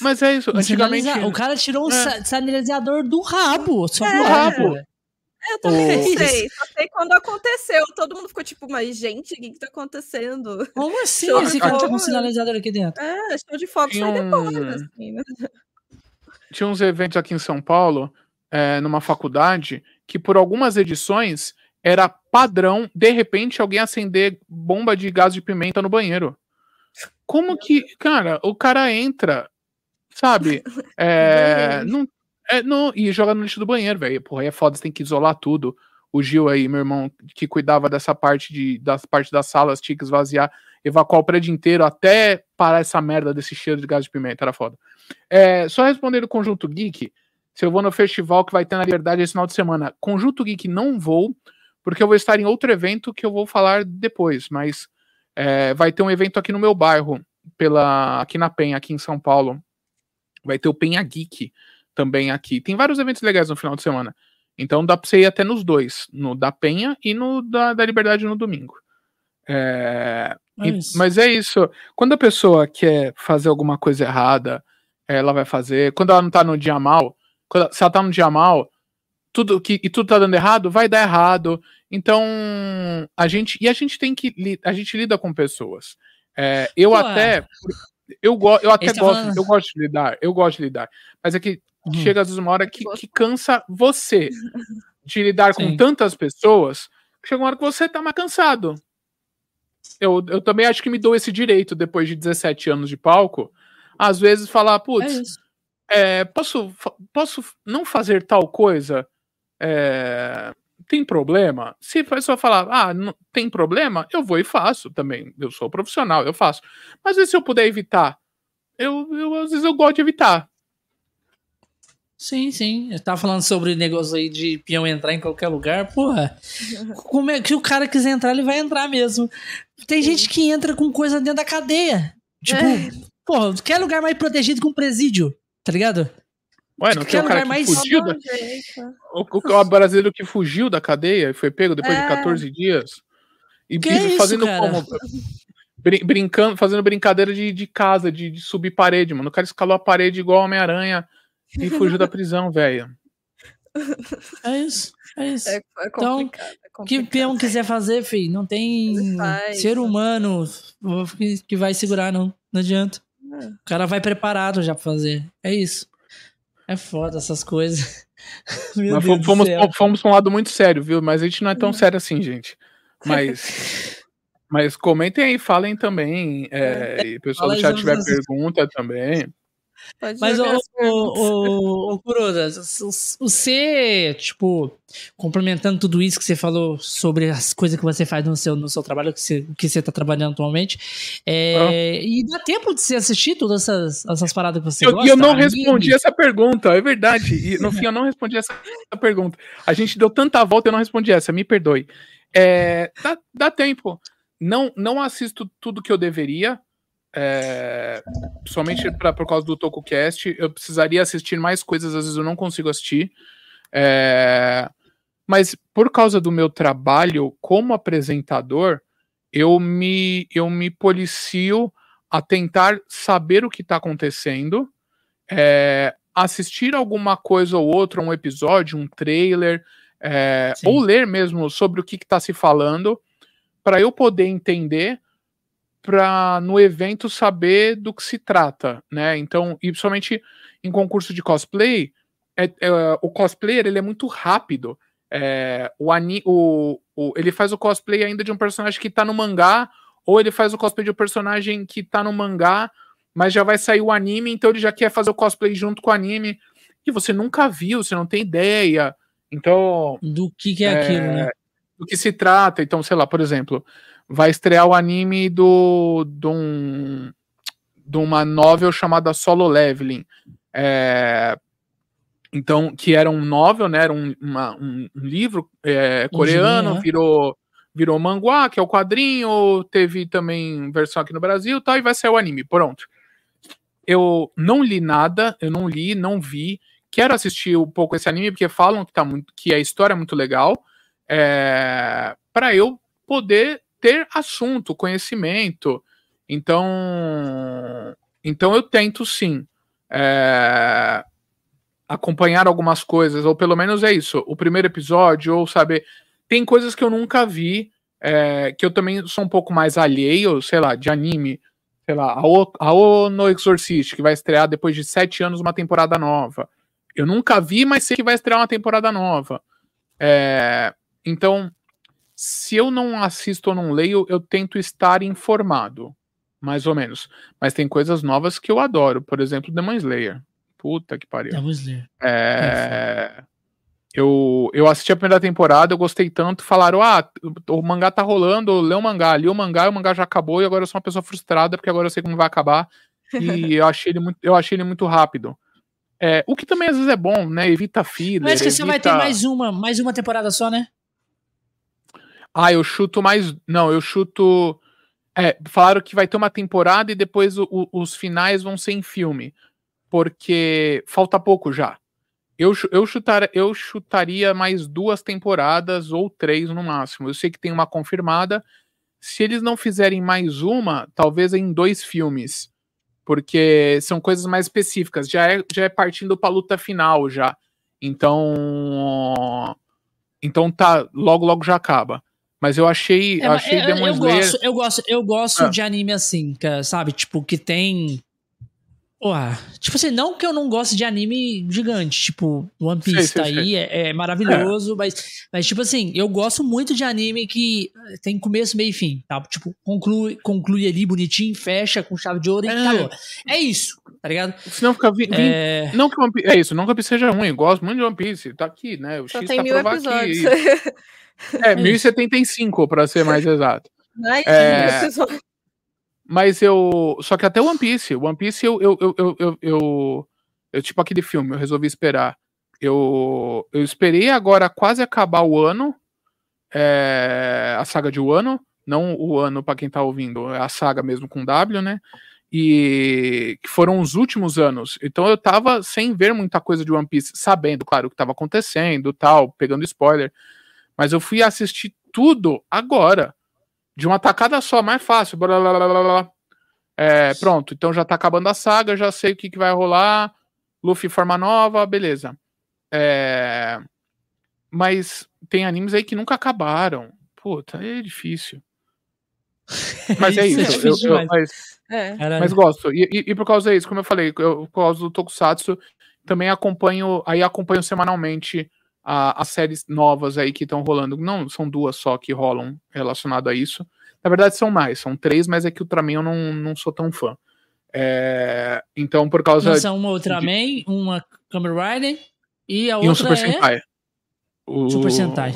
Mas é isso, antigamente. O cara tirou é. um sinalizador do rabo, só é. do rabo. Eu também oh. sei, só sei quando aconteceu. Todo mundo ficou tipo, mas gente, o que, que tá acontecendo? Como [LAUGHS] assim show esse cara tá com um sinalizador aqui dentro? É, show de fogo foi depois, assim, né? [LAUGHS] Tinha uns eventos aqui em São Paulo, é, numa faculdade, que por algumas edições era padrão, de repente, alguém acender bomba de gás de pimenta no banheiro. Como que, cara, o cara entra, sabe? [LAUGHS] É, não, é, não, e joga no lixo do banheiro, velho. Porra, aí é foda, você tem que isolar tudo. O Gil aí, meu irmão, que cuidava dessa parte de, das partes das salas, tinha que esvaziar, evacuar o prédio inteiro até parar essa merda desse cheiro de gás de pimenta, era foda. É, só respondendo o Conjunto Geek, se eu vou no festival que vai ter na Liberdade esse final de semana. Conjunto Geek não vou, porque eu vou estar em outro evento que eu vou falar depois, mas é, vai ter um evento aqui no meu bairro, pela aqui na Penha, aqui em São Paulo. Vai ter o Penha Geek também aqui. Tem vários eventos legais no final de semana. Então dá pra você ir até nos dois, no da Penha e no da, da Liberdade no domingo. É, é e, mas é isso. Quando a pessoa quer fazer alguma coisa errada, ela vai fazer. Quando ela não tá no dia mal, se ela tá no dia mal, tudo que e tudo tá dando errado, vai dar errado. Então a gente e a gente tem que a gente lida com pessoas. É, eu Pô, até eu, go, eu até gosto, falando... eu gosto de lidar, eu gosto de lidar. Mas é que Uhum. Chega às vezes uma hora que, que cansa você de lidar Sim. com tantas pessoas, chega uma hora que você tá mais cansado. Eu, eu também acho que me dou esse direito, depois de 17 anos de palco, às vezes falar, putz, é é, posso, posso não fazer tal coisa? É, tem problema? Se a pessoa falar, ah, não tem problema, eu vou e faço também. Eu sou profissional, eu faço. Mas se eu puder evitar, eu, eu às vezes eu gosto de evitar. Sim, sim. Eu tava falando sobre o negócio aí de peão entrar em qualquer lugar. Porra, [LAUGHS] como é que o cara quiser entrar, ele vai entrar mesmo. Tem gente que entra com coisa dentro da cadeia. Tipo, é. porra, quer lugar mais protegido que um presídio, tá ligado? Ué, não tem um cara que mais... fugiu da... O, o, o, brasileiro que fugiu da cadeia e foi pego depois é. de 14 dias. E, que e fazendo isso, como? Brin brincando, fazendo brincadeira de, de casa, de, de subir parede, mano. O cara escalou a parede igual Homem-Aranha e fugiu da [LAUGHS] prisão, velho. É isso. É isso. É, é então, o é que peão quiser fazer, filho, não tem ser humano que vai segurar, não. Não adianta. É. O cara vai preparado já pra fazer. É isso. É foda essas coisas. [LAUGHS] Mas fomos, fomos pra um lado muito sério, viu? Mas a gente não é tão sério assim, gente. Mas. [LAUGHS] Mas comentem aí, falem também. É, é. pessoal do chat tiver pergunta também. Pode Mas, o, o, o, Kuroda, você, tipo, complementando tudo isso que você falou sobre as coisas que você faz no seu, no seu trabalho, que você, que você tá trabalhando atualmente, é, ah. e dá tempo de você assistir todas essas, essas paradas que você eu, gosta? E eu não respondi essa pergunta, é verdade. E no fim eu não respondi essa [LAUGHS] pergunta. A gente deu tanta volta e eu não respondi essa, me perdoe. É, dá, dá tempo. Não, não assisto tudo que eu deveria, é, somente pra, por causa do TokuCast, eu precisaria assistir mais coisas, às vezes eu não consigo assistir. É, mas por causa do meu trabalho como apresentador, eu me, eu me policio a tentar saber o que está acontecendo, é, assistir alguma coisa ou outra, um episódio, um trailer, é, ou ler mesmo sobre o que está se falando, para eu poder entender para no evento saber do que se trata, né? Então, e principalmente em concurso de cosplay, é, é, o cosplayer ele é muito rápido. É, o, ani, o, o, ele faz o cosplay ainda de um personagem que tá no mangá, ou ele faz o cosplay de um personagem que tá no mangá, mas já vai sair o anime, então ele já quer fazer o cosplay junto com o anime, que você nunca viu, você não tem ideia. Então. Do que, que é, é aquilo, né? Do que se trata. Então, sei lá, por exemplo, vai estrear o anime do de, um, de uma novel chamada Solo Leveling. É, então, que era um novel, né? Era um, uma, um, livro é, coreano, virou virou manhwa, que é o quadrinho, teve também versão aqui no Brasil, tal, e vai ser o anime. Pronto. Eu não li nada, eu não li, não vi. Quero assistir um pouco esse anime porque falam que tá muito, que a história é muito legal, é, para eu poder ter assunto, conhecimento. Então, então eu tento sim é, acompanhar algumas coisas, ou pelo menos é isso. O primeiro episódio, ou saber. Tem coisas que eu nunca vi, é, que eu também sou um pouco mais alheio, sei lá, de anime. Sei lá, a, Ono Exorcist, que vai estrear depois de sete anos uma temporada nova. Eu nunca vi, mas sei que vai estrear uma temporada nova. É, então, se eu não assisto ou não leio, eu tento estar informado, mais ou menos. Mas tem coisas novas que eu adoro, por exemplo, Demon Slayer. Puta que pariu. Demon Slayer. É... Eu, eu assisti a primeira temporada, eu gostei tanto, falaram, ah, o mangá tá rolando, lê o mangá, li o mangá, o mangá já acabou, e agora eu sou uma pessoa frustrada, porque agora eu sei como vai acabar, e [LAUGHS] eu achei ele muito, eu achei ele muito rápido. É, o que também às vezes é bom, né? Evita filler. Mas que você vai ter mais uma, mais uma temporada só, né? Ah, eu chuto mais. Não, eu chuto. É, falaram que vai ter uma temporada e depois o, o, os finais vão ser em filme. Porque falta pouco já. Eu, eu, chutar, eu chutaria mais duas temporadas ou três no máximo. Eu sei que tem uma confirmada. Se eles não fizerem mais uma, talvez em dois filmes. Porque são coisas mais específicas. Já é, já é partindo pra luta final já. Então. Então tá. Logo, logo já acaba. Mas eu achei, é, eu achei eu, Demon eu Slayer... Gosto, eu gosto, eu gosto ah. de anime assim, sabe? Tipo, que tem... Porra, tipo assim, não que eu não goste de anime gigante, tipo, One Piece sei, tá sei, aí. É, é, maravilhoso, é. Mas, mas, tipo assim, eu gosto muito de anime que tem começo, meio e fim, tá? Tipo, conclui, conclui ali bonitinho, fecha com chave de ouro e é. acabou. É isso, tá ligado? Senão fica. Vi, vi, é... Não que One Piece, é isso, não que One Piece seja ruim, eu gosto muito de One Piece, tá aqui, né? O Só X tem tá mil episódios. aqui. É, [LAUGHS] 1075, para ser mais exato. é, mas eu. Só que até One Piece. One Piece eu, eu, eu, eu, eu, eu, tipo aquele filme, eu resolvi esperar. Eu, eu esperei agora quase acabar o ano. É, a saga de Wano. Não o ano para quem tá ouvindo, é a saga mesmo com W, né? E que foram os últimos anos. Então eu tava sem ver muita coisa de One Piece, sabendo, claro, o que tava acontecendo, tal, pegando spoiler. Mas eu fui assistir tudo agora. De uma tacada só, mais fácil. Blá, blá, blá, é, pronto, então já tá acabando a saga, já sei o que, que vai rolar. Luffy forma nova, beleza. É... Mas tem animes aí que nunca acabaram. Puta, é difícil. [LAUGHS] Mas é isso. É eu, eu, mas, é. mas, gosto. E, e, e, por causa disso, como eu falei, eu, por causa do Tokusatsu, também acompanho, aí acompanho semanalmente a, as séries novas aí que estão rolando. Não, são duas só que rolam relacionado a isso. Na verdade, são mais, são três, mas é que Ultraman eu não, não sou tão fã. É, então, por causa. Lança uma Ultraman, de... uma Kamen Rider e a outra. E um Super é... Sentai. O... Super Sentai.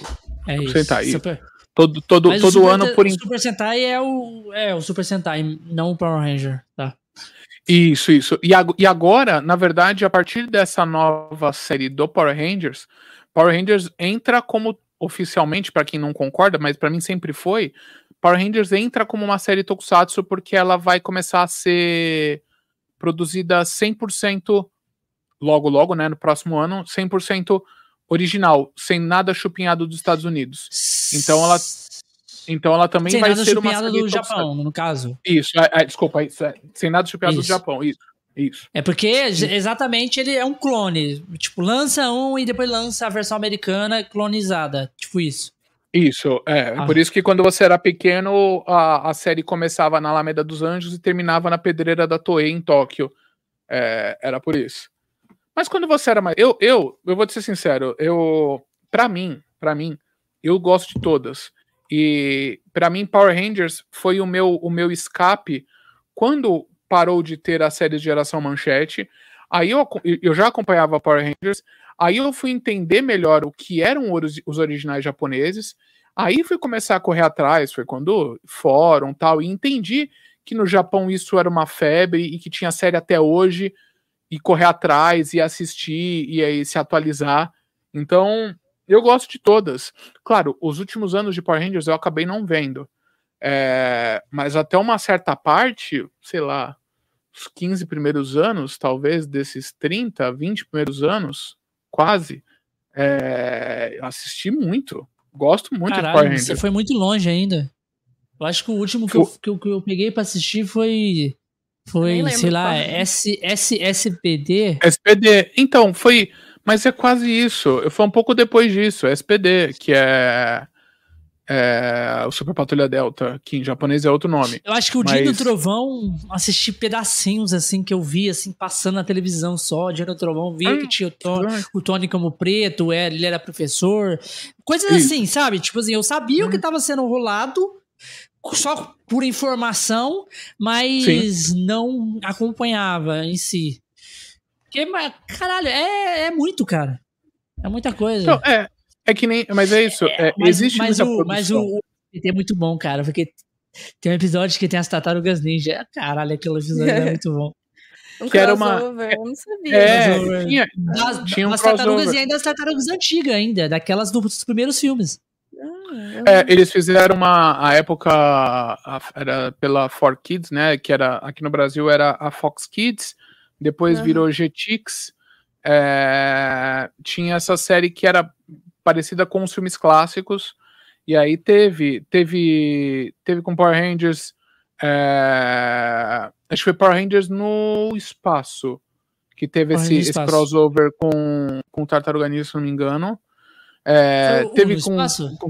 É isso. Sentai. Super... Todo, todo, todo Super, ano por O Super Sentai é o, é o Super Sentai, não o Power Ranger, tá? Isso, isso. E, ag e agora, na verdade, a partir dessa nova série do Power Rangers, Power Rangers entra como oficialmente, para quem não concorda, mas para mim sempre foi, Power Rangers entra como uma série tokusatsu porque ela vai começar a ser produzida 100% logo logo, né, no próximo ano, 100% original, sem nada chupinhado dos Estados Unidos. Então ela então ela também sem vai nada ser uma série do Japão, no caso. Isso, é, é, desculpa, isso, é, sem nada chupinhado do Japão, isso. Isso. É porque exatamente ele é um clone. Tipo, lança um e depois lança a versão americana clonizada. Tipo isso. Isso, é. Ah. Por isso que quando você era pequeno, a, a série começava na Alameda dos Anjos e terminava na Pedreira da Toei, em Tóquio. É, era por isso. Mas quando você era mais. Eu, eu, eu vou te ser sincero, eu. Pra mim, para mim, eu gosto de todas. E para mim, Power Rangers foi o meu, o meu escape quando parou de ter a série de geração manchete. Aí eu, eu já acompanhava Power Rangers. Aí eu fui entender melhor o que eram os, originais japoneses. Aí fui começar a correr atrás, foi quando fórum tal, e entendi que no Japão isso era uma febre e que tinha série até hoje, e correr atrás e assistir e aí se atualizar. Então, eu gosto de todas. Claro, os últimos anos de Power Rangers eu acabei não vendo. É, mas até uma certa parte, sei lá, os 15 primeiros anos, talvez desses 30, 20 primeiros anos, quase, é, assisti muito. Gosto muito Caralho, de Power Rangers. Você foi muito longe ainda. Eu acho que o último que, eu, que eu, que eu peguei para assistir foi. Foi, sei lá, S, S, SPD. SPD. Então, foi. Mas é quase isso. Foi um pouco depois disso. SPD, que é é, o Super Patrulha Delta, que em japonês é outro nome. Eu acho que o mas... Dia do Trovão, assisti pedacinhos assim que eu vi, assim, passando na televisão só. O Dia do Trovão, via que tinha o Tony, o Tony como preto, é, ele era professor. Coisas Isso. assim, sabe? Tipo assim, eu sabia hum. o que estava sendo rolado, só por informação, mas Sim. não acompanhava em si. Porque, caralho, é, é muito, cara. É muita coisa. Então, é, é que nem. Mas é isso. É, mas, existe mas muita o, produção. Mas o, o é muito bom, cara, porque tem um episódio que tem as tartarugas ninja. Caralho, aquele episódio é muito bom. [LAUGHS] Um que era uma. Eu não sabia. É, tinha, das, tinha um as tartarugas e ainda as tartarugas antigas, ainda, daquelas dos primeiros filmes. Ah, é, eles fizeram uma. A época a, era pela 4Kids, né? Que era aqui no Brasil era a Fox Kids, depois uhum. virou Jetix. É, tinha essa série que era parecida com os filmes clássicos. E aí teve, teve, teve com Power Rangers. É, acho que foi Power Rangers no espaço que teve esse, esse, crossover com, com Tartaruga Ninja, se não me engano. É, teve com, espaço? com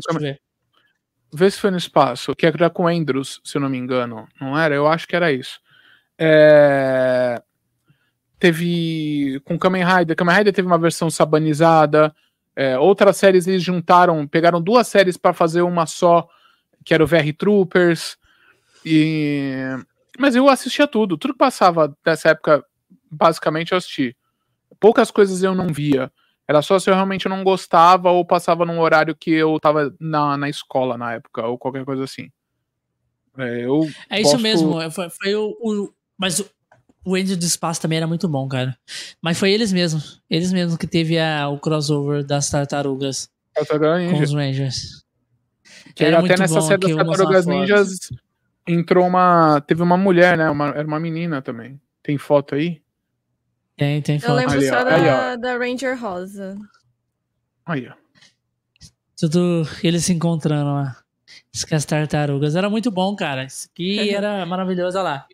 Vê se foi no espaço, que era com Andrews, se eu não me engano. Não era? Eu acho que era isso. É, teve com Kamen Rider. Kamen Rider teve uma versão sabanizada. É, outras séries eles juntaram, pegaram duas séries para fazer uma só, que era o VR Troopers. E... Mas eu assistia tudo. Tudo que passava dessa época, basicamente, eu assisti. Poucas coisas eu não via. Era só se eu realmente não gostava ou passava num horário que eu tava na, na escola na época, ou qualquer coisa assim. É, eu é isso mesmo. Foi, foi o, o, Mas o Angel do Espaço também era muito bom, cara. Mas foi eles mesmos. Eles mesmos que teve a, o crossover das tartarugas com os Rangers. Que era até nessa série das tartarugas ninjas entrou uma. Teve uma mulher, né? Uma, era uma menina também. Tem foto aí? Tem, tem foto. Eu lembro ali, só da, da Ranger Rosa. Aí, ó. Tudo eles se encontrando lá. As tartarugas. Era muito bom, cara. Isso aqui era maravilhoso, olha lá.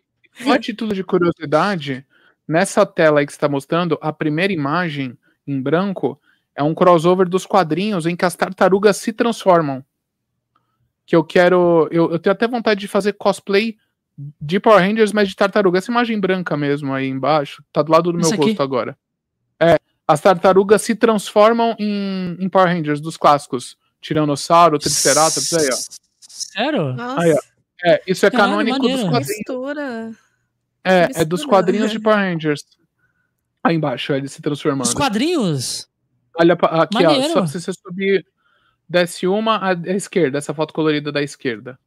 Só a título de curiosidade, nessa tela aí que você está mostrando, a primeira imagem em branco é um crossover dos quadrinhos em que as tartarugas se transformam. Que eu quero. Eu, eu tenho até vontade de fazer cosplay de Power Rangers, mas de tartaruga. Essa imagem branca mesmo aí embaixo, tá do lado do meu rosto agora. É, as tartarugas se transformam em, em Power Rangers dos clássicos. Tiranossauro, Triceratops, aí, ó. Sério? Nossa. Aí, ó. É, isso é Caralho, canônico maneiro. dos quadrinhos. Mistura. É, é dos quadrinhos de Power Rangers. Aí embaixo, ele se transformando. Os quadrinhos? Olha aqui, Maneiro. ó. Se você subir, desce uma à esquerda, essa foto colorida da esquerda.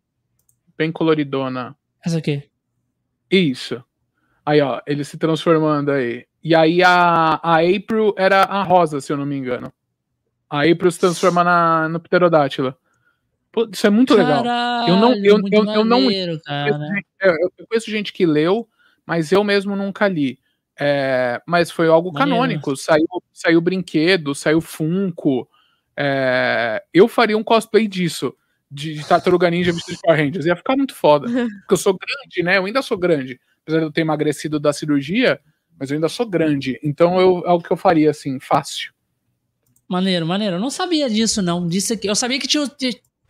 Bem coloridona. Essa aqui. Isso. Aí, ó, ele se transformando aí. E aí a, a April era a rosa, se eu não me engano. A April se transforma na, no pterodátilo. Pô, isso é muito Caralho, legal. Eu não, eu, eu, eu não. Eu, eu conheço gente que leu, mas eu mesmo nunca li. É, mas foi algo maneiro. canônico. Saiu, saiu brinquedo, saiu Funko. É, eu faria um cosplay disso, de, de Tartaruga Ninja vestido de Power Rangers. Ia ficar muito foda. [LAUGHS] Porque eu sou grande, né? Eu ainda sou grande. Apesar de eu ter emagrecido da cirurgia, mas eu ainda sou grande. Então eu, é o que eu faria, assim, fácil. Maneiro, maneiro. Eu não sabia disso, não. Disse que, eu sabia que tinha,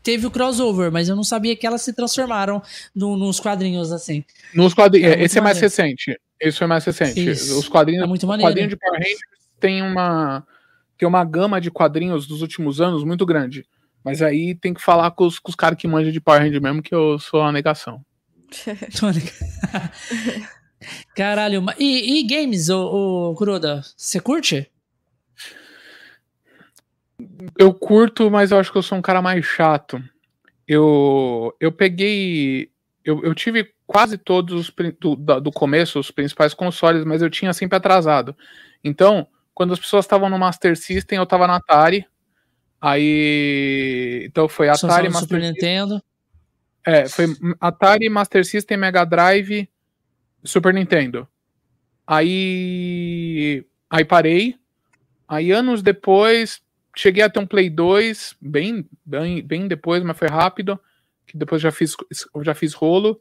teve o crossover, mas eu não sabia que elas se transformaram no, nos quadrinhos, assim. Nos quadrinhos. É, esse é mais recente. Esse foi mais recente. Isso. Os quadrinhos. É muito maneiro. quadrinho de Power Rangers tem uma, tem uma gama de quadrinhos dos últimos anos muito grande. Mas aí tem que falar com os, com os caras que manjam de Power Rangers mesmo, que eu sou a negação. [LAUGHS] [LAUGHS] Caralho, e, e games, o, o Kuroda, você curte? Eu curto, mas eu acho que eu sou um cara mais chato. Eu, eu peguei. Eu, eu tive quase todos os, do, do começo, os principais consoles, mas eu tinha sempre atrasado. Então, quando as pessoas estavam no Master System, eu tava na Atari. Aí. Então foi Atari, Master Super System. Nintendo. É, foi Atari, Master System, Mega Drive, Super Nintendo. Aí. Aí parei. Aí anos depois, cheguei a ter um Play 2, bem, bem, bem depois, mas foi rápido. Que depois já fiz, já fiz rolo.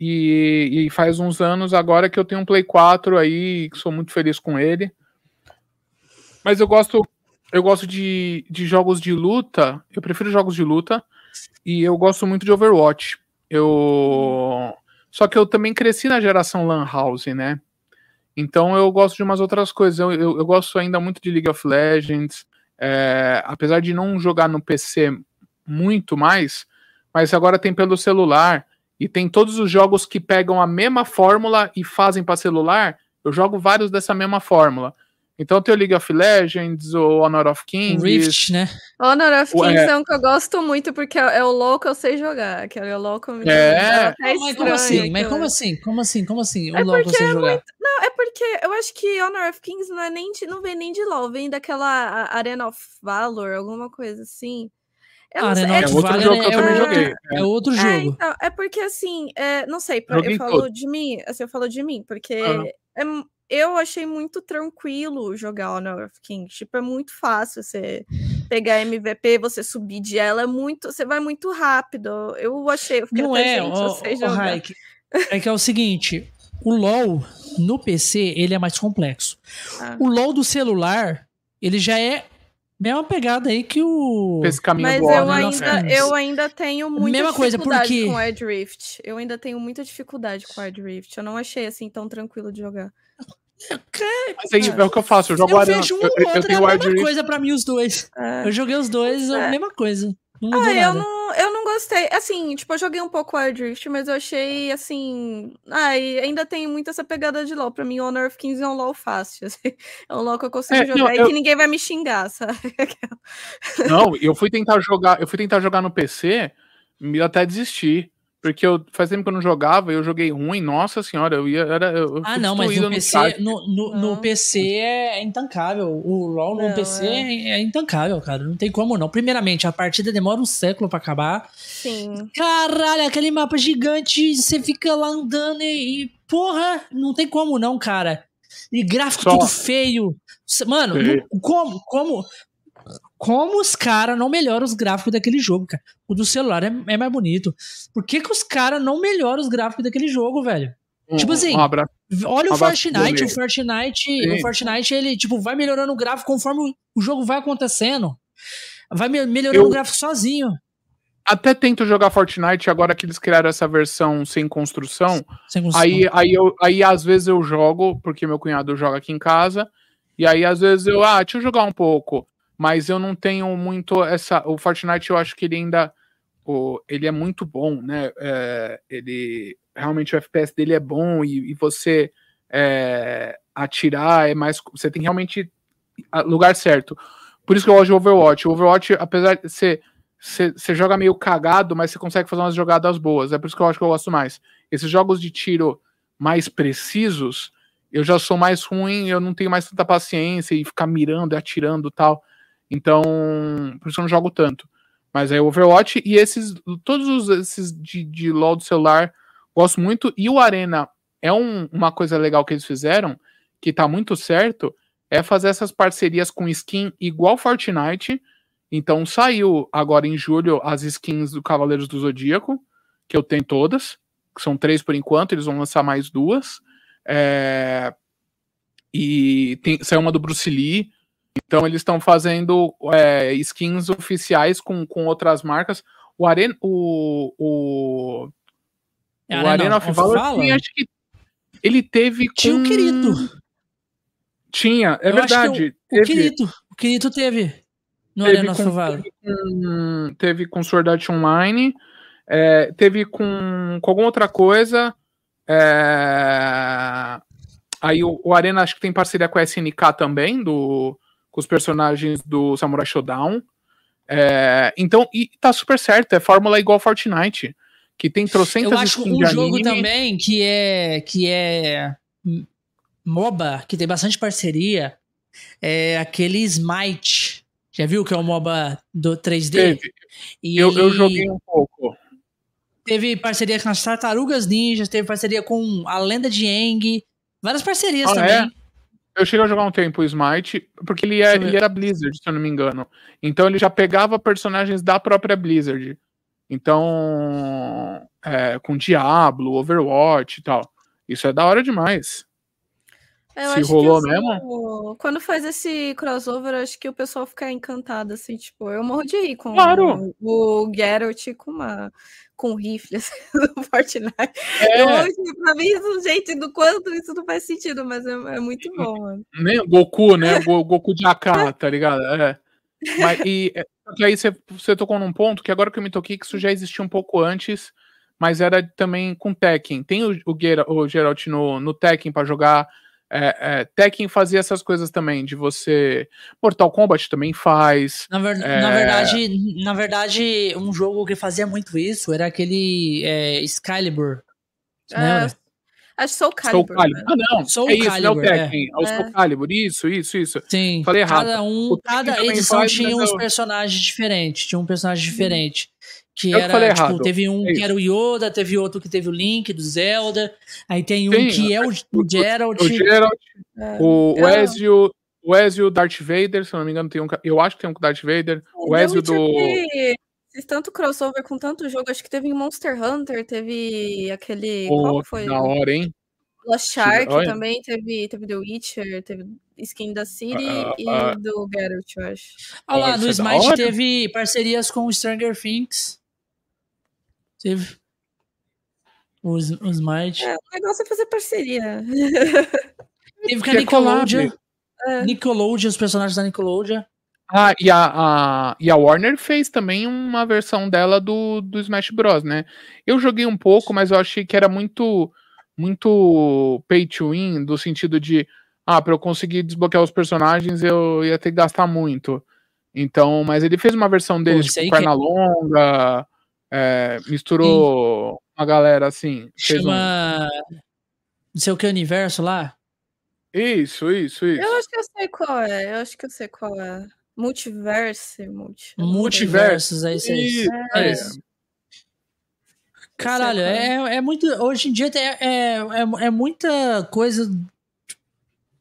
E, e, faz uns anos agora que eu tenho um Play 4 aí, que sou muito feliz com ele. Mas eu gosto eu gosto de, de jogos de luta, eu prefiro jogos de luta, e eu gosto muito de Overwatch. Eu Só que eu também cresci na geração Lan House, né? Então eu gosto de umas outras coisas. Eu, eu, eu gosto ainda muito de League of Legends, é, apesar de não jogar no PC muito mais, mas agora tem pelo celular e tem todos os jogos que pegam a mesma fórmula e fazem para celular. Eu jogo vários dessa mesma fórmula. Então tem o League of Legends, o Honor of Kings. Rift, né? Honor of Kings é, é um que eu gosto muito, porque é, é o LoL que eu sei jogar. Aquele é o LoL que me é. mas como assim? Mas como assim? Como assim? Como assim? O é LoL que eu sei é jogar? Muito... Não, é porque eu acho que Honor of Kings não, é nem de, não vem nem de LoL, vem daquela Arena of Valor, alguma coisa assim. Eu ah, sei, é, é, outro jogo que eu também joguei. É, outro jogo. É, então, é porque assim, é, não sei, eu falo de mim, assim, eu falo de mim, porque é, eu achei muito tranquilo jogar Honor of Kings. Tipo, é muito fácil você pegar MVP, você subir de ela, é muito, você vai muito rápido. Eu achei, eu fiquei não é, gente, o, o é que é o seguinte, o LoL no PC, ele é mais complexo. Ah. O LoL do celular, ele já é Mesma pegada aí que o. Esse caminho Mas eu, né, ainda, eu ainda tenho muita Mesma dificuldade coisa, porque... com Wild Rift. Eu ainda tenho muita dificuldade com Wild Rift. Eu não achei assim tão tranquilo de jogar. Mas aí, é o que eu faço, eu jogo eu vejo um eu, eu, eu tenho é a mesma Rift. coisa pra mim os dois. É. Eu joguei os dois, é a mesma coisa. Não ah, eu não, eu não gostei. Assim, tipo, eu joguei um pouco Wild Rift, mas eu achei, assim... Ai, ainda tem muito essa pegada de LoL. Pra mim, Honor of Kings é um LoL fácil. [LAUGHS] Assim. É um LoL que eu consigo é, jogar não, e eu... que ninguém vai me xingar, sabe? [LAUGHS] não, eu fui tentar jogar... Eu fui tentar jogar no PC, me até desistir. Porque eu faz tempo que eu não jogava, eu joguei ruim, nossa senhora, eu ia. Era, eu ah, não, mas no PC, no, no, no, PC é intancável. O LOL no não, PC é. é. intancável, cara. Não tem como não. Primeiramente, a partida demora um século para acabar. Sim. Caralho, aquele mapa gigante, você fica lá andando e, e porra, não tem como não, cara. E gráfico Só. tudo feio. Mano, como, como, como os caras não melhoram os gráficos daquele jogo, cara? O do celular é, é mais bonito. Por que, que os caras não melhoram os gráficos daquele jogo, velho? Um, tipo assim, um olha um o Fortnite, o Fortnite, o Fortnite, ele, tipo, vai melhorando o gráfico conforme o jogo vai acontecendo. Vai melhorando Eu... o gráfico sozinho. Até tento jogar Fortnite agora que eles criaram essa versão sem construção. Sem construção. Aí, aí, eu, aí às vezes eu jogo, porque meu cunhado joga aqui em casa. E aí às vezes eu, ah, deixa eu jogar um pouco mas eu não tenho muito essa. O Fortnite eu acho que ele ainda. O, ele é muito bom, né? É, ele realmente o FPS dele é bom e, e você é, atirar é mais. Você tem realmente lugar certo. Por isso que eu gosto de Overwatch. O Overwatch, apesar de ser. Você joga meio cagado, mas você consegue fazer umas jogadas boas. É por isso que eu acho que eu gosto mais. Esses jogos de tiro mais precisos, eu já sou mais ruim, eu não tenho mais tanta paciência e ficar mirando e atirando tal. Então, por isso eu não jogo tanto. Mas é Overwatch e esses, todos esses de, de LoL do celular, gosto muito. E o Arena é um, uma coisa legal que eles fizeram, que tá muito certo, é fazer essas parcerias com skin igual Fortnite. Então saiu agora em julho as skins do Cavaleiros do Zodíaco, que eu tenho todas, que são três por enquanto, eles vão lançar mais duas. É... E tem, saiu uma do Bruce Lee. Então eles estão fazendo é, skins oficiais com, com outras marcas. O Arena, o, o, é, o Arena of Valor, acho que ele teve Tinha com... o Kirito. Tinha, é Eu verdade. O, o Kirito, o Kirito teve no teve Arena of Valor. Teve com, teve com Sword Art Online, é, teve com, com alguma outra coisa. É, aí o, o, Arena acho que tem parceria com a SNK também, do, com os personagens do Samurai Shodown. É, então, e tá super certo, é fórmula igual Fortnite, que tem trocentas Eu acho um jogo também que é que é MOBA, que tem bastante parceria, é aquele Smite. Já viu que é o MOBA do 3D? Teve. E eu, eu joguei um pouco. Teve parceria com as Tartarugas Ninjas, teve parceria com a Lenda de Eng, várias parcerias ah, também. É? Eu cheguei a jogar um tempo o Smite, porque ele, é, ele era Blizzard, se eu não me engano. Então ele já pegava personagens da própria Blizzard. Então, é, com Diablo, Overwatch e tal. Isso é da hora demais. Eu Se rolou que, mesmo? Quando faz esse crossover, acho que o pessoal fica encantado, assim, tipo, eu morro de rir com claro. o, o Geralt com uma com rifle assim, [LAUGHS] do Fortnite. É. Eu, pra mim, isso, gente, do quanto isso não faz sentido, mas é, é muito bom, mano. Nem Goku, né? O Goku de AK, [LAUGHS] tá ligado? É. Mas, e, é, e aí você, você tocou num ponto que agora que eu me toquei, que isso já existia um pouco antes, mas era também com Tekken. Tem o, o, Geralt, o Geralt no, no Tekken para jogar. É, é, Tekken fazia essas coisas também, de você. Mortal Kombat também faz. Na, ver... é... na, verdade, na verdade, um jogo que fazia muito isso era aquele é, Excalibur. É, acho Soul Calibur. Soul Calibur. Ah, não. Soul é isso, Calibur, não é o Tekken. É. o Soul Calibur. Isso, isso, isso. Sim. Falei errado. Cada, um, cada edição tinha uns eu... personagens diferentes. Tinha um personagem diferente. Que eu era, tipo, errado. teve um é que era o Yoda, teve outro que teve o Link do Zelda, aí tem um Sim, que é o, o Geralt. O Geralt, é. o, o Ezio, o Ezio Darth Vader, se não me engano, tem um. Eu acho que tem um com Darth Vader. O, o Ezio do. Fiz tanto crossover com tanto jogo, acho que teve em Monster Hunter, teve aquele. Oh, qual foi? Da hora, hein? Lost Shark Olha. também, teve, teve The Witcher, teve skin da City uh, uh, e uh, do Geralt, eu acho. Olha lá, no é Smite teve parcerias com Stranger Things. Teve. Os, os Smite. É, o negócio é fazer parceria. [LAUGHS] Teve com a Nickelodeon. É. Nickelodeon, os personagens da Nickelodeon. Ah, e a, a, e a Warner fez também uma versão dela do, do Smash Bros, né? Eu joguei um pouco, mas eu achei que era muito muito pay to win, do sentido de, ah, para eu conseguir desbloquear os personagens eu ia ter que gastar muito. Então, mas ele fez uma versão deles com tipo, perna que... longa, é, misturou Sim. uma galera assim. Chama. Um... Não sei o que universo lá? Isso, isso, isso. Eu acho que eu sei qual é. Eu acho que eu sei qual é. Multiverse. Multi... Multiversos, é isso aí. É, é isso. Caralho, é, é muito. Hoje em dia é, é, é, é muita coisa.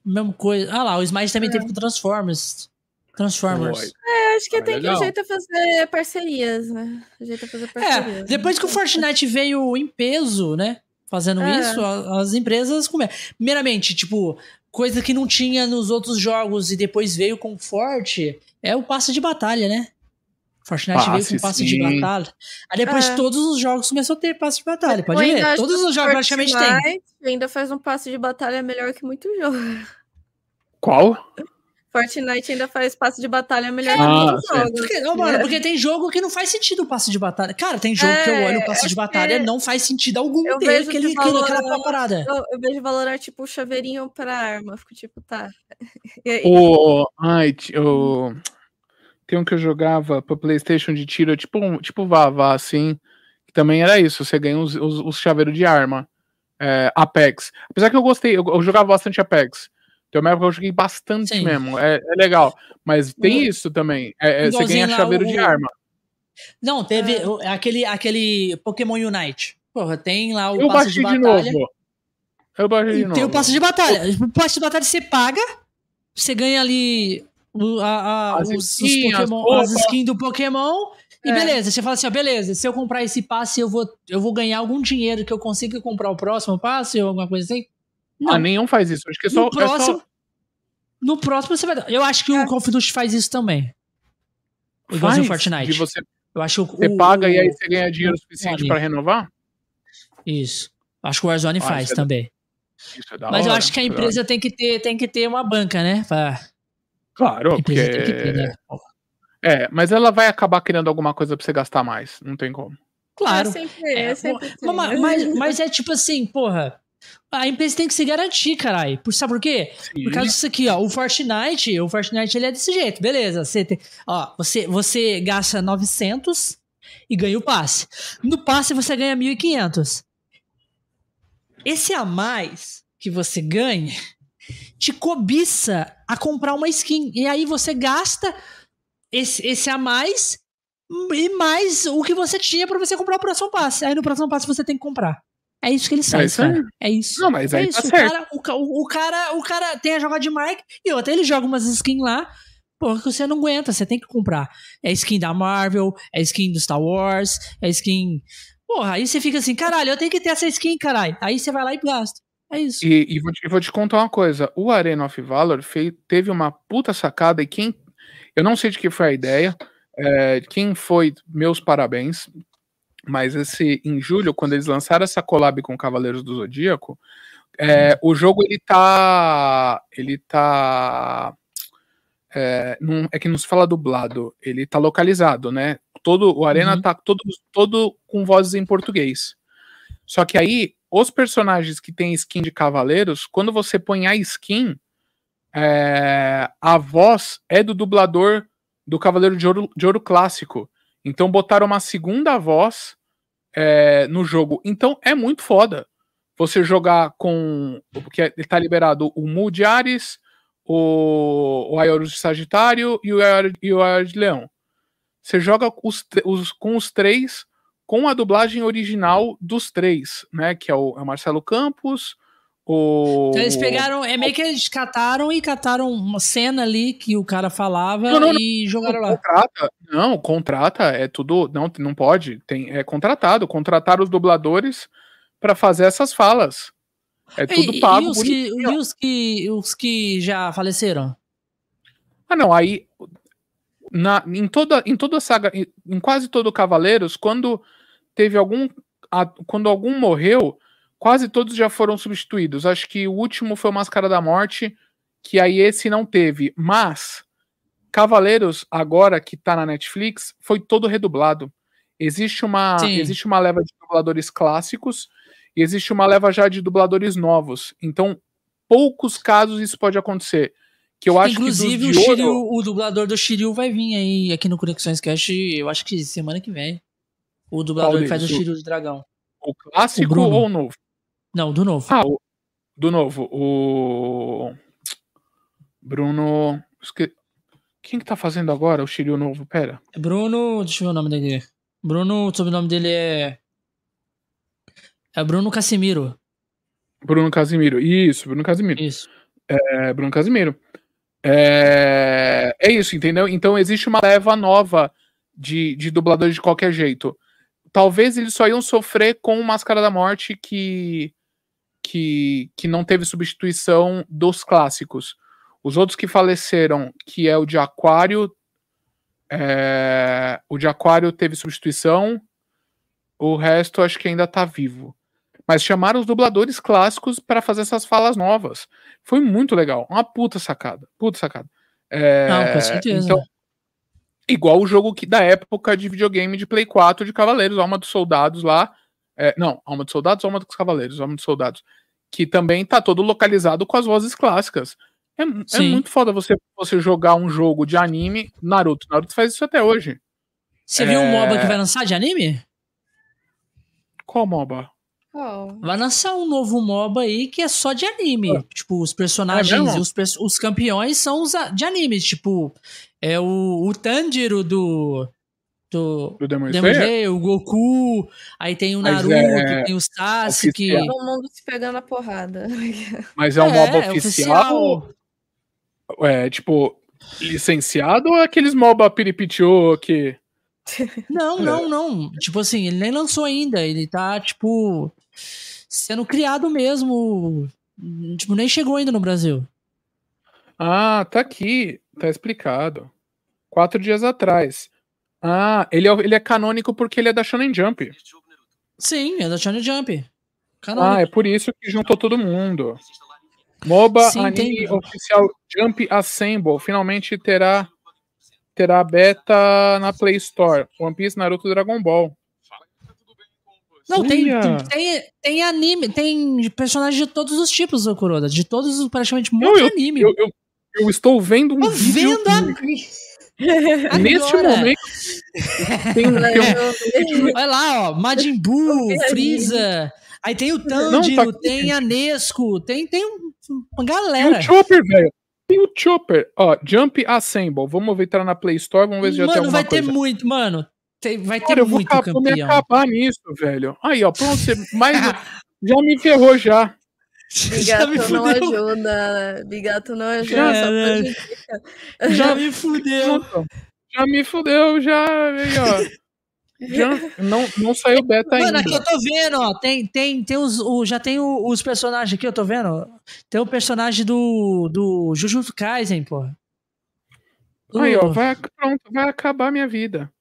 Mesma coisa. Ah lá, o Smite também é. teve com Transformers. Transformers. É, acho que tem que jeito a fazer parcerias, né? Jeito a fazer é, parcerias. É, depois que o Fortnite veio em peso, né? Fazendo é. isso, as empresas começam. Primeiramente, tipo, coisa que não tinha nos outros jogos e depois veio com forte, é o passe de batalha, né? Fortnite passe, veio com passe sim. de batalha. Aí depois é. todos os jogos começaram a ter passe de batalha. Pode ver. Todos os jogos praticamente tem. Ainda faz um passe de batalha melhor que muito jogo. Qual? Fortnite ainda faz passe de batalha melhor ah, que jogos. Porque, não, mano, porque tem jogo que não faz sentido o passe de batalha. Cara, tem jogo é, que eu olho o passe é de batalha e não faz sentido algum eu dele, aquele, valor, aquela parada. Eu, eu vejo valorar, tipo, o chaveirinho pra arma. Fico tipo, tá. [LAUGHS] O. Ai, o. Tem um que eu jogava pra Playstation de tiro, tipo, um, tipo Vavá, assim. Que também era isso, você ganha os, os, os chaveiros de arma. É, Apex. Apesar que eu gostei, eu, eu jogava bastante Apex. Tem uma época que eu joguei bastante Sim. mesmo. É, é, legal. Mas tem isso também. É, é você ganha chaveiro o... de arma. Não, teve é. aquele, aquele Pokémon Unite. Porra, tem lá o eu passe de batalha. De novo. Eu baixei de novo. Tem o passe de batalha. O passe de batalha você paga, você ganha ali a, a, as, os, skins, os Pokémon, as, as skins do Pokémon. E é. beleza, você fala assim, ó, beleza, se eu comprar esse passe, eu vou, eu vou ganhar algum dinheiro que eu consiga comprar o próximo passe ou alguma coisa assim? Não. Ah, nenhum faz isso. Acho que é só. No próximo, é só... no próximo você vai dar. Eu acho que é. o Call of Duty faz isso também. Igualzinho o Fortnite. De você, eu acho você o, paga o, e aí você ganha dinheiro suficiente para renovar? Isso. Acho que o Warzone ah, faz é também. É Mas hora, eu acho que a empresa tem que, ter, tem que ter uma banca, né? Pra... Claro, porque. Ter, né? É, mas ela vai acabar criando alguma coisa pra você gastar mais. Não tem como. Claro. É sempre, é, sempre mas, mas, mas, é tipo assim, porra. A empresa tem que se garantir, caralho. Por, sabe por quê? Sim. Por causa disso aqui, ó. O Fortnite, o Fortnite ele é desse jeito, beleza. Você, tem, ó, você, você gasta 900 e ganha o passe. No passe você ganha 1.500. Esse a mais que você ganha te cobiça a comprar uma skin. E aí você gasta esse, esse a mais e mais o que você tinha para você comprar o próximo passe. Aí no próximo passe você tem que comprar. É isso que eles fazem, é isso cara. É isso. Não, mas é isso. Tá o, cara, o, o, cara, o cara tem a jogada de Mike e outra, ele joga umas skins lá, porra, que você não aguenta, você tem que comprar. É skin da Marvel, é skin do Star Wars, é skin. Porra, aí você fica assim, caralho, eu tenho que ter essa skin, caralho. Aí você vai lá e gasta. É isso. E, e vou, te, vou, te, contar uma coisa: o Arena of Valor fez, teve uma puta sacada e quem. Eu não sei de que foi a ideia. É, quem foi, meus parabéns. Mas esse em julho, quando eles lançaram essa collab com Cavaleiros do Zodíaco, é, o jogo ele tá. Ele tá. É, não, é que não se fala dublado, ele tá localizado, né? Todo, o Arena uhum. tá todo, todo com vozes em português. Só que aí, os personagens que tem skin de cavaleiros, quando você põe a skin, é, a voz é do dublador do Cavaleiro de Ouro, de Ouro Clássico. Então botaram uma segunda voz é, no jogo. Então é muito foda você jogar com. Porque está liberado o Mu de Ares, o, o Aioros de Sagitário e o Aioros de Leão. Você joga os, os, com os três com a dublagem original dos três, né? Que é o, é o Marcelo Campos, o... Então eles pegaram, é meio que eles cataram e cataram uma cena ali que o cara falava não, não, e não, jogaram lá. Contrata, não, contrata, é tudo, não, não pode, tem, é contratado, contratar os dubladores para fazer essas falas. É tudo e, pago. E os, que, e os, que, os que já faleceram? Ah, não, aí na, em toda em toda a saga, em, em quase todo Cavaleiros, quando teve algum a, quando algum morreu, quase todos já foram substituídos. Acho que o último foi o Máscara da Morte, que aí esse não teve. Mas Cavaleiros, agora que tá na Netflix, foi todo redublado. Existe uma, existe uma leva de dubladores clássicos e existe uma leva já de dubladores novos. Então, poucos casos isso pode acontecer. Que eu acho Inclusive, que o, Shiryu, o dublador do Shiryu vai vir aí aqui no Conexões Cast, eu acho que semana que vem. O dublador que faz o Shiryu do Dragão. O clássico o ou o novo? Não, do novo. Ah, o, do novo. O. Bruno. Quem que tá fazendo agora o Shiryu novo? Pera. É Bruno. Deixa eu ver o nome dele. Bruno, o sobrenome dele é. É Bruno Casimiro. Bruno Casimiro. Isso, Bruno Casimiro. Isso. É, Bruno Casimiro. É, é isso, entendeu? Então existe uma leva nova de, de dubladores de qualquer jeito. Talvez eles só iam sofrer com o Máscara da Morte que que, que não teve substituição dos clássicos. Os outros que faleceram, que é o de Aquário, é, o de Aquário teve substituição, o resto acho que ainda tá vivo. Mas chamaram os dubladores clássicos para fazer essas falas novas. Foi muito legal. Uma puta sacada. Puta sacada. É, Não, com certeza. Então, igual o jogo que, da época de videogame de Play 4 de Cavaleiros, Alma dos Soldados lá. É, não, Alma dos Soldados, Alma dos Cavaleiros, Alma dos Soldados. Que também tá todo localizado com as vozes clássicas. É, é, muito foda você, você jogar um jogo de anime. Naruto. Naruto faz isso até hoje. Você é... viu um MOBA que vai lançar de anime? Qual MOBA? Oh. Vai lançar um novo MOBA aí que é só de anime. Oh. Tipo, os personagens, é os, os campeões são os de animes. Tipo, é o, o Tanjiro do. Do, do Demon, Demon Slayer? o Goku, aí tem o Naruto, é... tem o Sasuke. Todo mundo se pegando a porrada. [LAUGHS] Mas é um é, MOBA oficial? oficial. É, tipo, licenciado ou é aqueles MOBA piripitiu que. Não, [LAUGHS] não, não. Tipo assim, ele nem lançou ainda. Ele tá, tipo, sendo criado mesmo. Tipo, nem chegou ainda no Brasil. Ah, tá aqui. Tá explicado. Quatro dias atrás. Ah, ele é, ele é canônico porque ele é da Shonen Jump. Sim, é da Shonen Jump. Canônico. Ah, é por isso que juntou todo mundo. MOBA Sim, Anime tem... Oficial Jump Assemble finalmente terá terá beta na Play Store. One Piece, Naruto, Dragon Ball. Não, tem, tem, tem anime, tem personagens de todos os tipos, Kuroda. De todos os, praticamente, muito eu, anime. Eu, eu, eu, estou vendo um Tô vídeo... Vendo. Neste momento. Tem, tem um... Olha lá, ó. Majin Buu, Freeza. Aí tem o Tanjiro, tá tem a Nesco, tem, tem uma galera. Tem o Chopper, velho. Tem o Chopper. Ó, Jump Assemble. Vamos ver, entrar na Play Store, vamos ver se já mano, tem alguma coisa. Mano, vai ter muito, mano. Tem, vai Cara, ter eu muito campeão. me acabar nisso, velho. Aí, ó, pronto, você mais... [LAUGHS] já me ferrou já. [LAUGHS] Bigato não ajuda. Bigato não ajuda. Já, já [LAUGHS] me fudeu. Já me fudeu, já. Aí, ó. Já não, não saiu beta Mano, ainda. Mano, aqui eu tô vendo, ó. Tem, tem, tem os, o, já tem o, os personagens aqui, eu tô vendo. Tem o personagem do, do Jujutsu Kaisen, pô. Aí, ó, vai, pronto, vai acabar minha vida.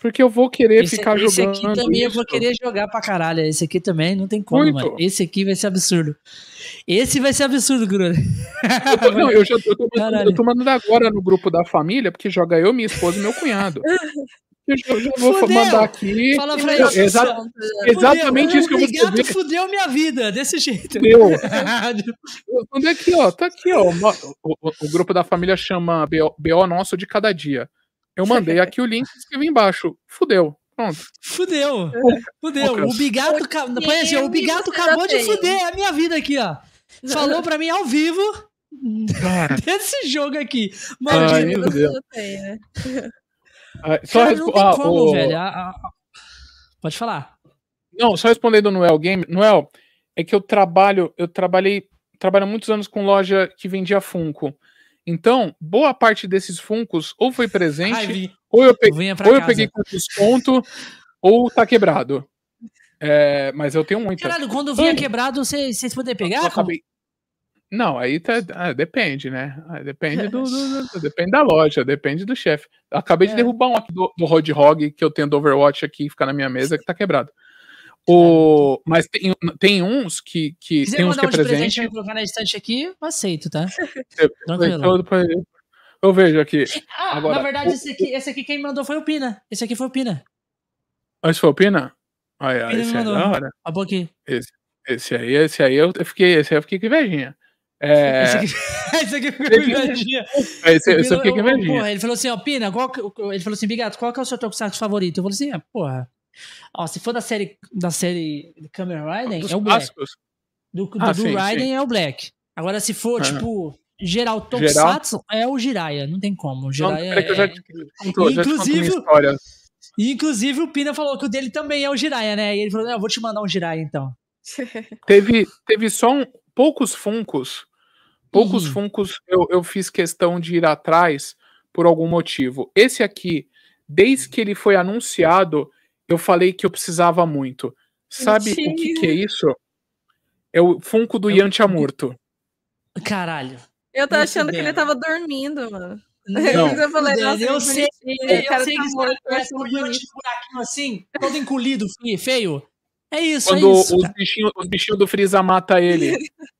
Porque eu vou querer esse, ficar esse jogando. Esse aqui também isso. eu vou querer jogar pra caralho. Esse aqui também não tem como, Muito. mano. Esse aqui vai ser absurdo. Esse vai ser absurdo, Bruno. Eu, não, eu, já, eu, tô, eu tô mandando agora no grupo da família, porque joga eu, minha esposa e meu cunhado. Eu já, já vou fudeu. mandar aqui. Fala pra ele. Exa exatamente fudeu. isso que eu vou dizer. fudeu minha vida, desse jeito. Fudeu. [LAUGHS] Onde é que, ó? Tá aqui, ó. O, o, o, grupo da família chama BO, BO Nosso de Cada Dia. Eu mandei aqui o link e escrevi embaixo. Fudeu. Pronto. Fudeu. Fudeu. O Bigato. Põe assim, o Bigato acabou de fuder a minha vida aqui, ó. Falou pra mim ao vivo. Desse [LAUGHS] jogo aqui. Maldito. Ai, ah, só Cara, não tem ah, como, o... velho. Pode falar. Não, só respondendo no Noel Game. Noel, é que eu trabalho, eu trabalhei, trabalho muitos anos com loja que vendia Funko. Então, boa parte desses Funcos ou foi presente, Ai, ou eu peguei, ou eu peguei com desconto, ou tá quebrado. É, mas eu tenho muito. Caralho, quando vinha quebrado, vocês, vocês poder pegar? Acabei, não, aí tá, ah, depende, né? Ah, depende do, do, [LAUGHS] do, depende da loja, depende do chefe. Acabei é. de derrubar um aqui do, do Rod Hog que eu tenho do Overwatch aqui, fica na minha mesa, que tá quebrado. O, mas tem, tem uns que, que tem uns que é presente. presente colocar na estante aqui, eu aceito, tá? [LAUGHS] Eu, eu vejo aqui. Ah, Agora, na verdade, o, esse, aqui, esse aqui quem mandou foi o Pina. Esse aqui foi o Pina. Ah, esse foi o Pina? Ai, ai, esse é da hora. Esse, esse aí, esse aí eu fiquei, esse aí eu fiquei com invejinha. É... Esse aqui, [LAUGHS] esse aqui foi invejinha. Esse, esse aqui é invejinha. ele falou assim, ó, Pina, qual, ele falou assim, Bigato, qual que é o seu Tokusatsu favorito? Eu falei assim, ah, porra, ó, se for da série, da série Kamen Rider, é o Black. Do, do, ah, do sim, Raiden sim. é o Black. Agora, se for, uhum. tipo, geral Tokusatsu, é o Jiraiya, não tem como. O Jiraiya não, é... eu já te contou, inclusive, já Inclusive, o Pina falou que o dele também é o Jiraiya, né? E ele falou, eu vou te mandar um Jiraiya, então. [LAUGHS] teve, teve só um, poucos funcos Poucos uhum. Funcos eu, eu fiz questão de ir atrás por algum motivo. Esse aqui, desde que ele foi anunciado, eu falei que eu precisava muito. Sabe Mentira. o que, que, é isso? É o Funko do Yantia é Amurto. Caralho. Eu tô achando que ele tava dormindo, mano. Não, [LAUGHS] eu, falei, eu, eu sei, eu, eu sei tá que morto, parece um buraquinho assim, todo encolhido, feio. É isso, Quando é isso. os bichinhos, os bichinhos do Freeza mata ele. [LAUGHS]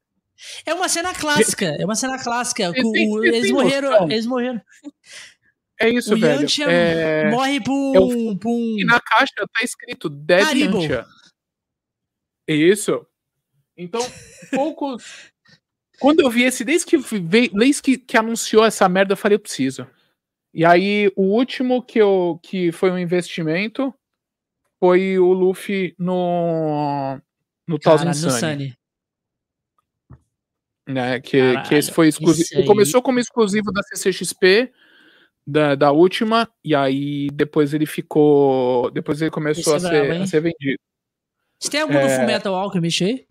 É uma cena clássica, é uma cena clássica. Eles morreram, eles morreram. É isso, o velho. Yantia é... morre por, é um, por um... E na caixa tá escrito Dead Haribo. Yantia. Isso. Então, [LAUGHS] poucos. Quando eu vi esse, desde que veio, desde que, que anunciou essa merda, eu falei, eu preciso. E aí, o último que, eu, que foi um investimento foi o Luffy no. No Cara, Thousand no Sunny. Né, que, Caralho, que esse foi exclusivo. começou como exclusivo da CCXP, da, da última, e aí depois ele ficou. Depois ele começou a é ser, a ser vendido. Você tem algum do É. Fullmetal Alchemist aí?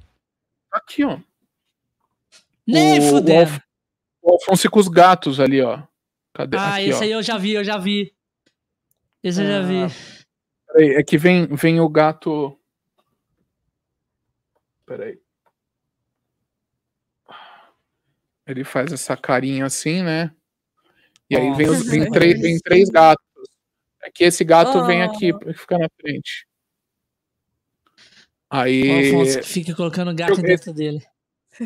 Aqui, ó. Nem O- o fudendo. Alf- O Alfonso com os gatos ali, ó. Cadê? Ah, aqui, esse ó. aí eu já vi, eu já vi. Esse eu já vi. Ah, Peraí, é que vem, vem o gato. Peraí. Ele faz essa carinha assim, né? E aí vem, os- vem, Nossa. três, vem [LAUGHS] três gatos. É que esse gato vem Oh. aqui, fica na frente. O Aí. Alfonso que fica colocando gato Eu- dentro dele.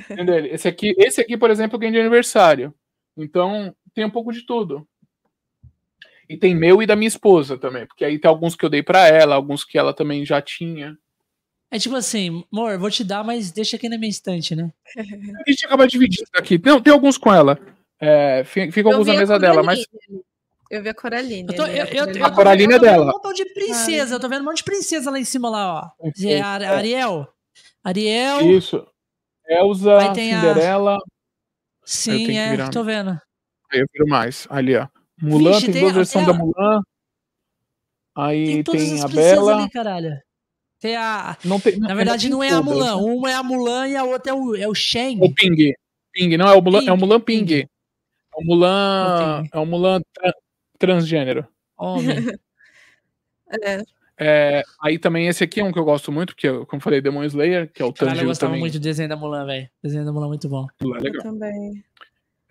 Entendeu? Esse aqui, esse aqui, por exemplo, ganha de aniversário. Então, tem um pouco de tudo. E tem meu e da minha esposa também, porque aí tem alguns que eu dei pra ela, alguns que ela também já tinha. É tipo assim, amor, vou te dar, mas deixa aqui na minha estante, né? A gente acaba dividindo aqui. Não, tem alguns com ela. É, fi- ficam alguns na a mesa dela, mas. Eu vi a Coraline. Eu tô, eu, a eu, eu, Coraline. tô A Coraline vendo- eu tô é vendo dela. um montão de princesa, eu tô vendo um monte de princesa lá em cima lá, ó. Perfeito, É, é. Ariel. Ariel. isso. Elsa, Aí tem a- Cinderela. Eu Sim, que é, virar. tô vendo. Aí eu viro mais. Ali, ó. Mulan, Vixe, tem, tem duas a- versões da a- Mulan. Aí Tem tem, todas as a Bela. ali, caralho. Tem a. Não tem, Na verdade, não é a. Mulan. Uma é a Mulan e a outra é o, é o Shen. O Ping. Ping, não, é o Mulan, é o Ping, Mulan Ping. Ping. É o Mulan. É o Mulan tra- transgênero. Homem. [LAUGHS] É, É, aí também esse aqui é um que eu gosto muito, porque, eu- como eu falei, Demon Slayer, que é o Caralho, eu Tanjiro gostava também. muito do desenho da Mulan, velho. O desenho da Mulan é muito bom. É eu legal. também.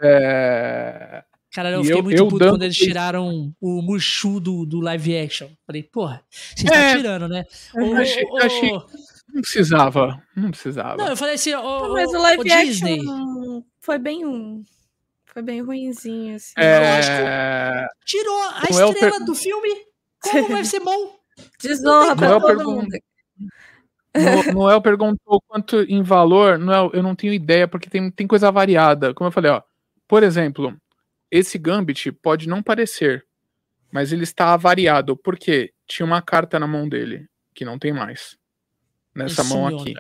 É, Caralho, eu fiquei eu- muito eu puto dando quando eles tiraram o Mushu do, do live action. Falei, porra, vocês É. estão tirando, né? Ô, achei- ô, ô, achei- Não precisava. Não precisava. Não, eu falei assim, ô, Mas ô, o live ô, action Disney. foi bem um. Foi bem ruinzinho, assim. É, Tirou a estrela do filme. Como vai ser bom? [LAUGHS] Desonra é todo pergun- Noel perguntou quanto em valor. Noel, eu não tenho ideia, porque tem, tem coisa variada. Como eu falei, ó. Por exemplo, esse Gambit pode não parecer, mas ele está avariado. porque Tinha uma carta na mão dele, que não tem mais. Nessa Ele mão aqui.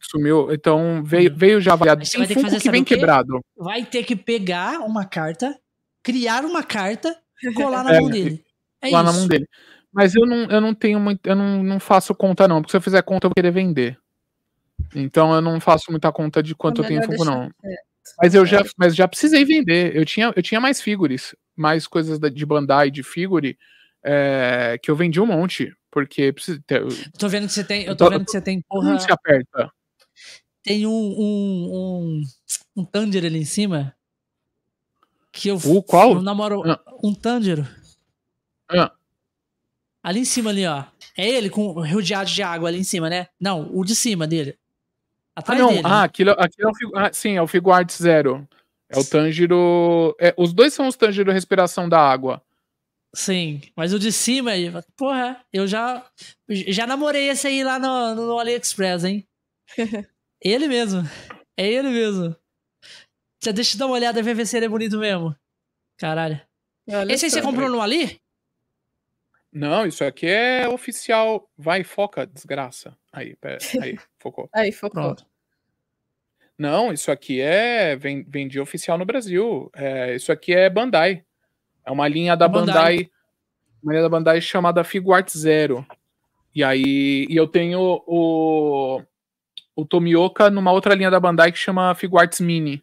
Sumiu. Então veio, Sumiu. veio já você Tem vai ter que Funko fazer, que sabe vem quebrado. Vai ter que pegar uma carta, criar uma carta e colar na É, mão dele. É lá isso. na mão dele. Mas eu não, eu não tenho muito. Eu não, não faço conta, não. Porque se eu fizer conta, eu vou querer vender. Então eu não faço muita conta de quanto É eu tenho Funko, não. quieto. Mas eu já, mas já precisei vender. Eu tinha, eu tinha mais figures, mais coisas de Bandai, de figure, é, que eu vendi um monte. Porque precisa ter, Eu tô vendo que você tem. Eu tô tô- vendo que você tem, porra. se aperta. Tem um. um, um, um Tanjiro ali em cima. Que eu. O qual? Eu namoro. Ah. Um Tanjiro. Ah, Ali em cima, ali, ó. É ele com rodeado de água ali em cima, né? Não, o de cima dele. ah, Atrás não. dele. Ah, aquilo, aquilo é o Figu- ah, sim, é o Figuarts Zero. É o Tanjiro. é, os dois são os Tanjiro Respiração da Água. Sim, mas o de cima aí, porra, eu já já namorei esse aí lá no, no AliExpress, hein? [LAUGHS] ele mesmo. É ele mesmo. Já deixa eu dar uma olhada e ver se ele é bonito mesmo. Caralho. Olha Esse aí você comprou no Ali? Não, isso aqui é oficial. Vai, foca, desgraça. Aí, pera, aí, [LAUGHS] focou. Aí, focou. Pronto. Não, isso aqui é ven- vendi oficial no Brasil. É, isso aqui é Bandai. É uma linha da Bandai. Bandai, uma linha da Bandai chamada Figuart Zero. E aí, e eu tenho o o Tomioka numa outra linha da Bandai que chama Figuarts Mini.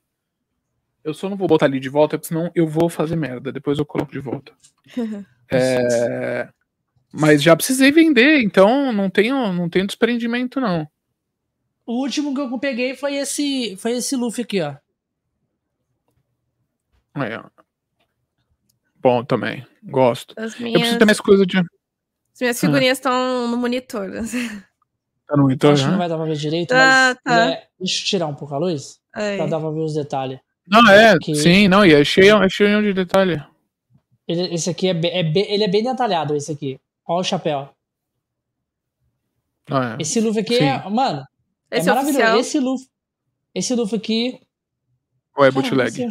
Eu só não vou botar ali de volta, porque senão eu vou fazer merda. Depois eu coloco de volta. [LAUGHS] É, mas já precisei vender, então não tenho, não tenho desprendimento não. O último que eu peguei foi esse, foi esse Luffy aqui, ó. Aí, ó. Bom também, gosto. As Eu minhas, preciso ter mais coisa de. as minhas figurinhas estão no monitor. [LAUGHS] Tá no monitor, Acho que não né? vai dar pra ver direito, Tá, mas tá. é, deixa eu tirar um pouco a luz. Pra dar pra ver os detalhes. Não, é, sim, não, e é cheio, é cheio de detalhe. Ele, esse aqui é, é, ele é bem detalhado, esse aqui. Olha o chapéu. Ah, é. Esse Luffy aqui sim. é. Mano, é esse é maravilhoso. Oficial. Esse Luffy. Esse Luffy aqui. Ou é bootleg?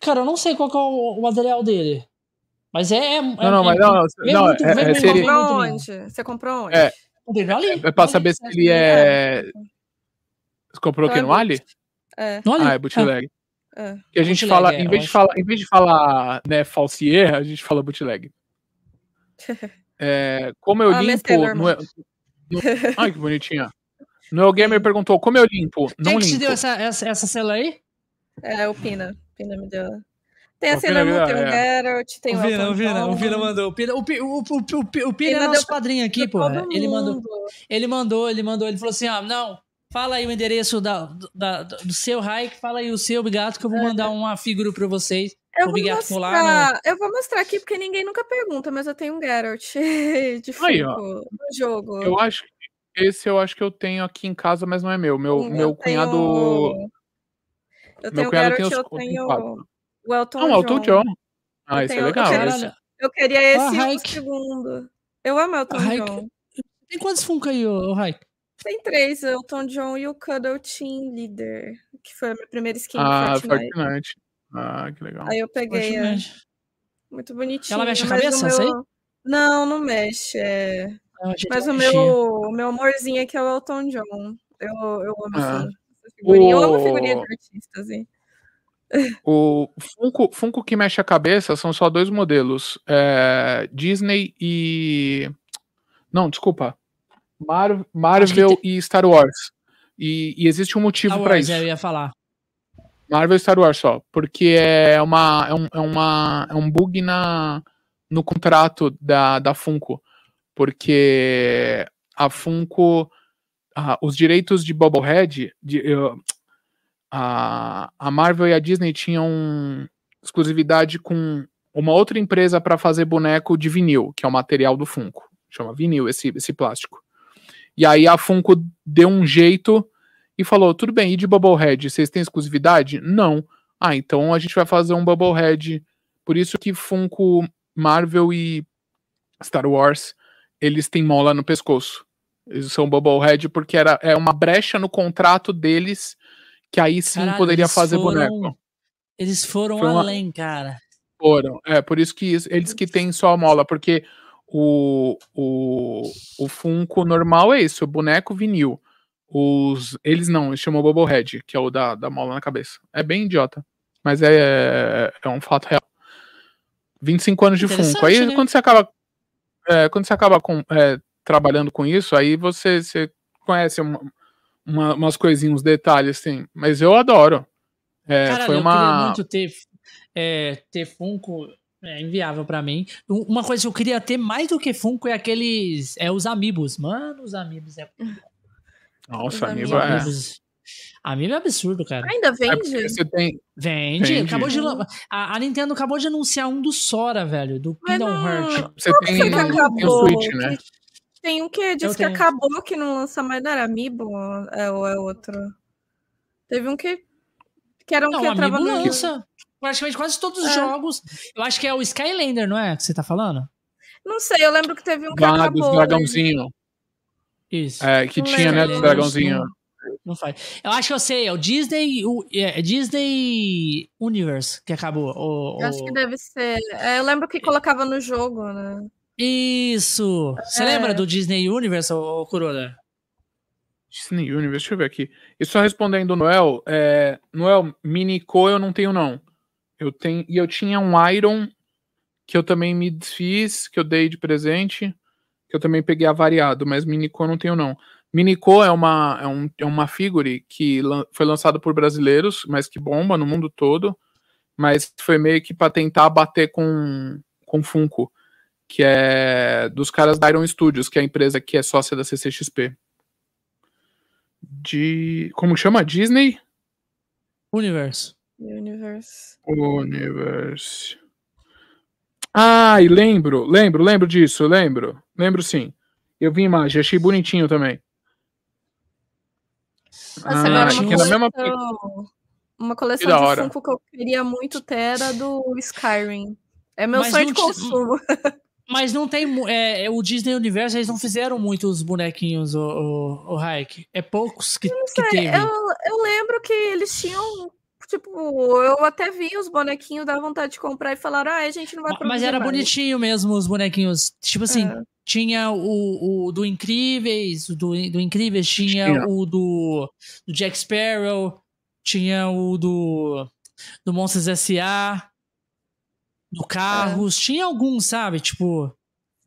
Cara, eu não sei qual é o material dele. Mas é. é não, não, mas não, não, muito, é, é, Você comprou onde? Você comprou onde? É, é pra saber se ele é. Você comprou o quê? No Ali? É. No Ali? Ah, é bootleg. É. Que a gente fala, é, em, vez de falar, em vez de falar, né, falsier, a gente fala bootleg. [LAUGHS] é, como eu ah, limpo. No, no, [LAUGHS] ai, que bonitinha. No Gamer perguntou como eu limpo. Não Quem que te deu essa, essa, essa cela aí? É, o Pina. Pina me deu. Tem a Moon, tem o Geralt, tem o Vina, o Vina, o Vina mandou. O Pina, o, o, o, o, Pina é nosso padrinho aqui, pô. Ele mandou, ele mandou, ele mandou, ele falou assim, ó, não, fala aí o endereço da, da, do seu Raik, fala aí o seu Bigato, que eu vou mandar uma figura pra vocês. Eu vou, mostrar, no... eu vou mostrar aqui, porque ninguém nunca pergunta, mas eu tenho um Geralt [LAUGHS] de aí, no jogo. Eu acho esse eu acho que eu tenho aqui em casa, mas não é meu. Meu, eu meu cunhado. Eu tenho meu cunhado Geralt, tem os, eu tenho o Elton Não, John. Elton John. Ah, isso é legal. Eu queria, eu queria esse ah, segundo. Eu amo Elton John. Tem quantos Funko aí, o Raik? Tem três, Elton John e o Cuddle Team Leader, que foi a minha primeira skin ah, do Fortnite. Fortnite. Ah, que legal. Aí eu peguei. É... Muito bonitinho. Ela mexe a cabeça, meu... sei? Não, não mexe. É... Não, mas o meu, o meu amorzinho aqui é o Elton John. Eu, eu amo ah. assim. Figurinha. O... Eu amo figurinha de artista, assim. O Funko, Funko que mexe a cabeça são só dois modelos: é, Disney e. Não, desculpa. Mar Marvel tem... e Star Wars. E, e, existe um motivo para isso. Eu ia falar. Marvel e Star Wars só. Porque é, uma, é, um, é, uma, é um bug na, no contrato da, da Funko. Porque a Funko. Ah, os direitos de Bobblehead. De, uh, a, a Marvel e a Disney tinham exclusividade com uma outra empresa para fazer boneco de vinil, que é o material do Funko. Chama vinil esse, esse plástico. E aí a Funko deu um jeito e falou: tudo bem, e de Bubblehead, vocês têm exclusividade? Não. Ah, então a gente vai fazer um Bubblehead. Por isso que Funko, Marvel e Star Wars, eles têm mola no pescoço. Eles são Bubblehead porque era, é uma brecha no contrato deles que aí sim Caralho, poderia fazer foram, boneco. Eles foram uma... além, cara. Foram, é, por isso que eles que têm só a mola, porque o, o, o Funko normal é isso, o boneco vinil. Os, eles não, eles chamam Bubblehead, que é o da, da mola na cabeça. É bem idiota, mas é, é um fato real. 25 anos de Funko. Aí né? quando você acaba é, quando você acaba com, é, trabalhando com isso, aí você, você conhece uma, uma, umas coisinhas, uns detalhes, assim. Mas eu adoro. É, Caralho, foi uma... eu queria muito ter, é, ter Funko. É inviável para mim. Uma coisa que eu queria ter mais do que Funko é aqueles. É os Amigos. Mano, os Amigos é. [LAUGHS] Nossa, Amiibo é. Amiibo é absurdo, cara. Ainda vende? É você tem... Vende. vende. Acabou de... A, a, Nintendo acabou de anunciar um do Sora, velho. Do Kingdom Hearts. Você tem, tem o Switch, né? Tem um que diz que acabou, que não lança mais, não era Amiibo é, ou é outro? Teve um que, que era um não, que entrava no... lança praticamente quase todos os é. jogos. Eu acho que é o Skylander, não é? Que você tá falando? Não sei, eu lembro que teve um que ah, acabou. Dos dragãozinho. Isso. É, que não tinha, né, dos dragãozinho. Não, não faz. Eu acho que eu sei, é o Disney, o é, Disney Universe que acabou. O, o... Eu acho que deve ser. É, eu lembro que colocava no jogo, né? Isso! Você é. lembra do Disney Universe, ô Kuroda? Disney Universe, deixa eu ver aqui. E só respondendo o Noel, é, Noel, Minico eu não tenho não. Eu tenho, e eu tinha um Iron que eu também me desfiz, que eu dei de presente, que eu também peguei avariado, mas Minico eu não tenho não. Minico é uma, é, um, é uma figure que lan, foi lançada por brasileiros, mas que bomba no mundo todo, mas foi meio que para tentar bater com, com Funko que é dos caras da Iron Studios, que é a empresa que é sócia da CCXP. De. Como chama? Disney? Universe. Universe. Universe. Ah, e lembro, lembro, lembro disso, lembro. Lembro sim. Eu vi imagem, achei bonitinho também. Nossa, agora uma coleção, mesma... uma coleção de hora. Funko que eu queria muito ter era do Skyrim. É meu Mas sonho de consumo. [LAUGHS] Mas não tem. É, é, o Disney Universo, eles não fizeram muitos bonequinhos, o, o, o Hike. É poucos que, que teve. Eu, eu lembro que eles tinham. Tipo, eu até vi os bonequinhos, dá vontade de comprar e falaram, ah, a gente não vai Mas era mais. bonitinho mesmo os bonequinhos. Tipo assim, é. tinha o, o do Incríveis, do, do Incríveis, tinha, tinha. o do, do Jack Sparrow, tinha o do, do Monstros S.A., do Carros, é. tinha alguns, sabe? Tipo,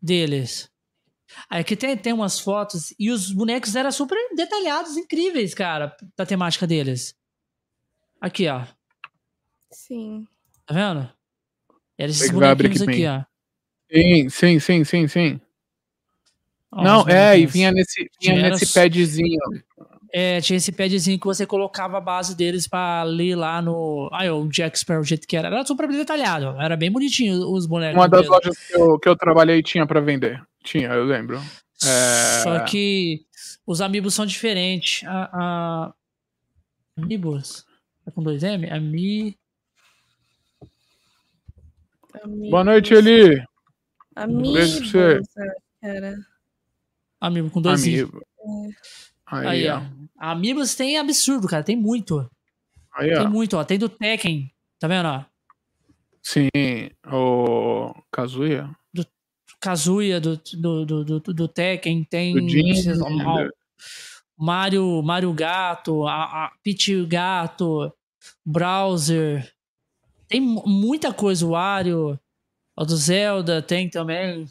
deles. Aí aqui tem, tem umas fotos e os bonecos eram super detalhados, incríveis, cara, da temática deles. Aqui, ó. Sim. Tá vendo? Eram esses bonequinhos aqui, ó. Sim, sim, sim, sim, sim. Ó, Não, é, e vinha nesse, vinha nesse padzinho. É, tinha esse padzinho que você colocava a base deles pra ler lá no. Ah, o Jack Sparrow, o jeito que era. Era super detalhado. Era bem bonitinho os bonecos. Uma das lojas que eu, que eu trabalhei tinha pra vender. Tinha, eu lembro. É... Só que os amigos são diferentes. A, a... Amigos? É com dois M? Ami. Amigos. Boa noite, Eli. Amigos. Era. Amigo com dois Amigo. I. É. Aí, aí ó. Amiibos tem absurdo, cara. Tem muito. Aí, tem ó. muito, ó. Tem do Tekken. Tá vendo, ó? Sim. O Kazuya. Do Kazuya, do, do, do, do, Tekken. Tem. Do Jin, Mario, Mario Gato, a, a Peach Gato, Browser. Tem muita coisa. O Wario. O do Zelda tem também.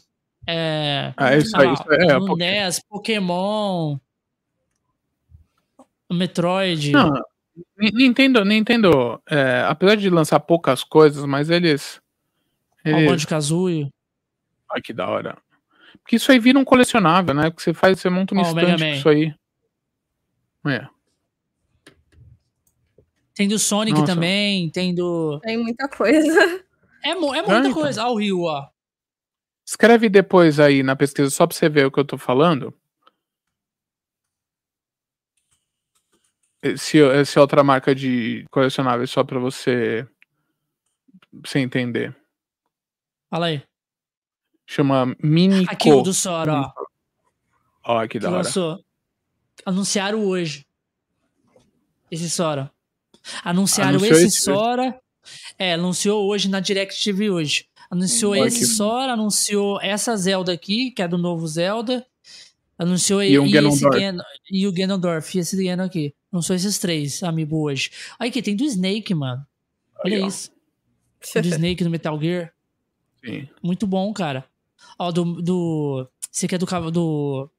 É, ah, isso aí, isso aí. É, NES, Pokémon. Metroid. Não, Nintendo, Nintendo é, apesar de lançar poucas coisas, mas eles. eles... O Banjo Kazooie. Ai, que da hora. Porque isso aí vira um colecionável, né? Que você faz, você monta um oh, instante com isso aí. É. Tem do Sonic Nossa. também, tem do. Tem muita coisa. É, é muita coisa. Olha o Rio, ó. Escreve depois aí na pesquisa só pra você ver o que eu tô falando. Esse, esse outra marca de colecionáveis só para você você entender. Fala aí. Chama Minico. Aqui o do Sora, ó. Ó, que da hora. Lançou. Anunciaram hoje. Esse Sora. Anunciaram Anunciou esse, esse Sora. Hoje. É, anunciou hoje na Direct TV hoje. Anunciou hum, esse que... Sora, anunciou essa Zelda aqui, que é do novo Zelda. Anunciou e, e, esse e o Ganondorf, esse Ganon aqui. Não são esses três, amigo, hoje. Aí que tem do Snake, mano. Olha Aí, isso. do Snake no Metal Gear. Sim. Muito bom, cara. Ó, do. do esse aqui é do. do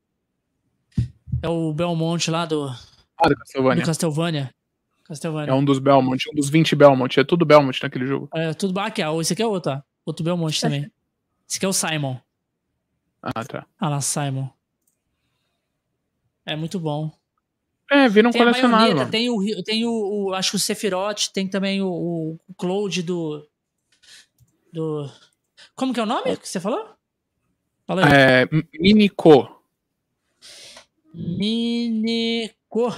é o Belmont lá do. Ah, do Castlevania. Do Castlevania. Castlevania. É um dos Belmont, um dos 20 Belmont. É tudo Belmont naquele jogo. É, tudo. Ah, aqui, ó. Esse aqui é outro, ó. Outro Belmont também. Esse aqui é o Simon. Ah, tá. Ah lá, Simon. É muito bom. É, vira um tem colecionável. tem o, tem o, o, acho que o Sephiroth, tem também o, o Cloud do, do... Como que é o nome que você falou? Fala aí. É, Minico. Minico.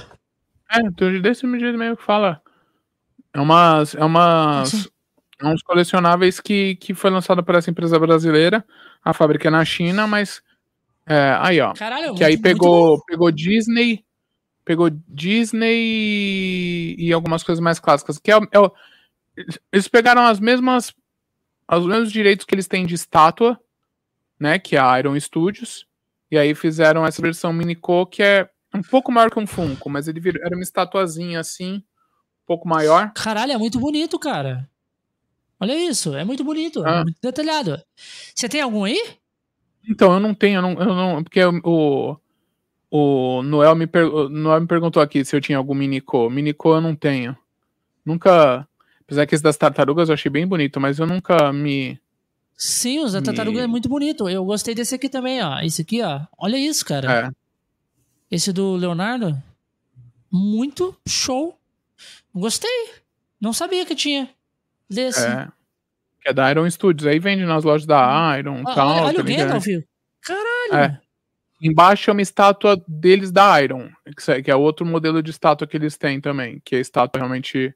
É, desse jeito mesmo que fala. É umas, é umas, é uns colecionáveis que, que foi lançado por essa empresa brasileira. A fábrica é na China, mas é, aí ó. Caralho, que muito, aí pegou, pegou Disney, pegou Disney e algumas coisas mais clássicas. Que é, é, eles pegaram as mesmas. Os mesmos direitos que eles têm de estátua, né? Que é a Iron Studios. E aí fizeram essa versão Minico, que é um pouco maior que um Funko, mas ele virou, era uma estatuazinha assim, um pouco maior. Caralho, é muito bonito, cara. Olha isso, é muito bonito, ah. muito detalhado. Você tem algum aí? Então, eu não tenho, eu não, eu não porque o, o Noel me, per, Noel me perguntou aqui se eu tinha algum Minico. Minico eu não tenho. Nunca. Apesar que esse das tartarugas eu achei bem bonito, mas eu nunca me. Sim, os da tartaruga me... é muito bonito. Eu gostei desse aqui também, ó. Esse aqui, ó. Olha isso, cara. É. Esse do Leonardo. Muito show. Gostei. Não sabia que tinha. Desse. É. Que é da Iron Studios. Aí vende nas lojas da Iron e ah, tal. Olha, olha tá o Gandalf. Caralho. É. Embaixo é uma estátua deles da Iron, que é outro modelo de estátua que eles têm também, que é estátua realmente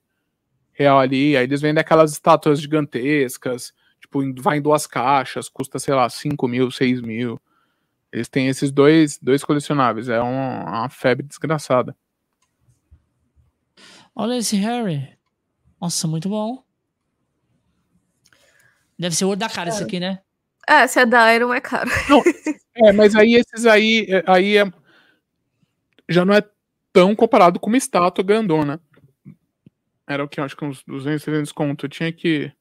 real ali. Aí eles vendem aquelas estátuas gigantescas, tipo, vai em duas caixas, custa, sei lá, 5 mil, 6 mil. Eles têm esses dois, dois colecionáveis. É uma, uma febre desgraçada. Olha esse Harry. Nossa, muito bom. Deve ser o olho da cara é. esse aqui, né? É, se é da Iron é caro. Não, [LAUGHS] é, mas aí esses aí, é, aí é, já não é tão comparado com uma estátua grandona. Era o que? Acho que uns 200, 300 conto. Eu tinha que.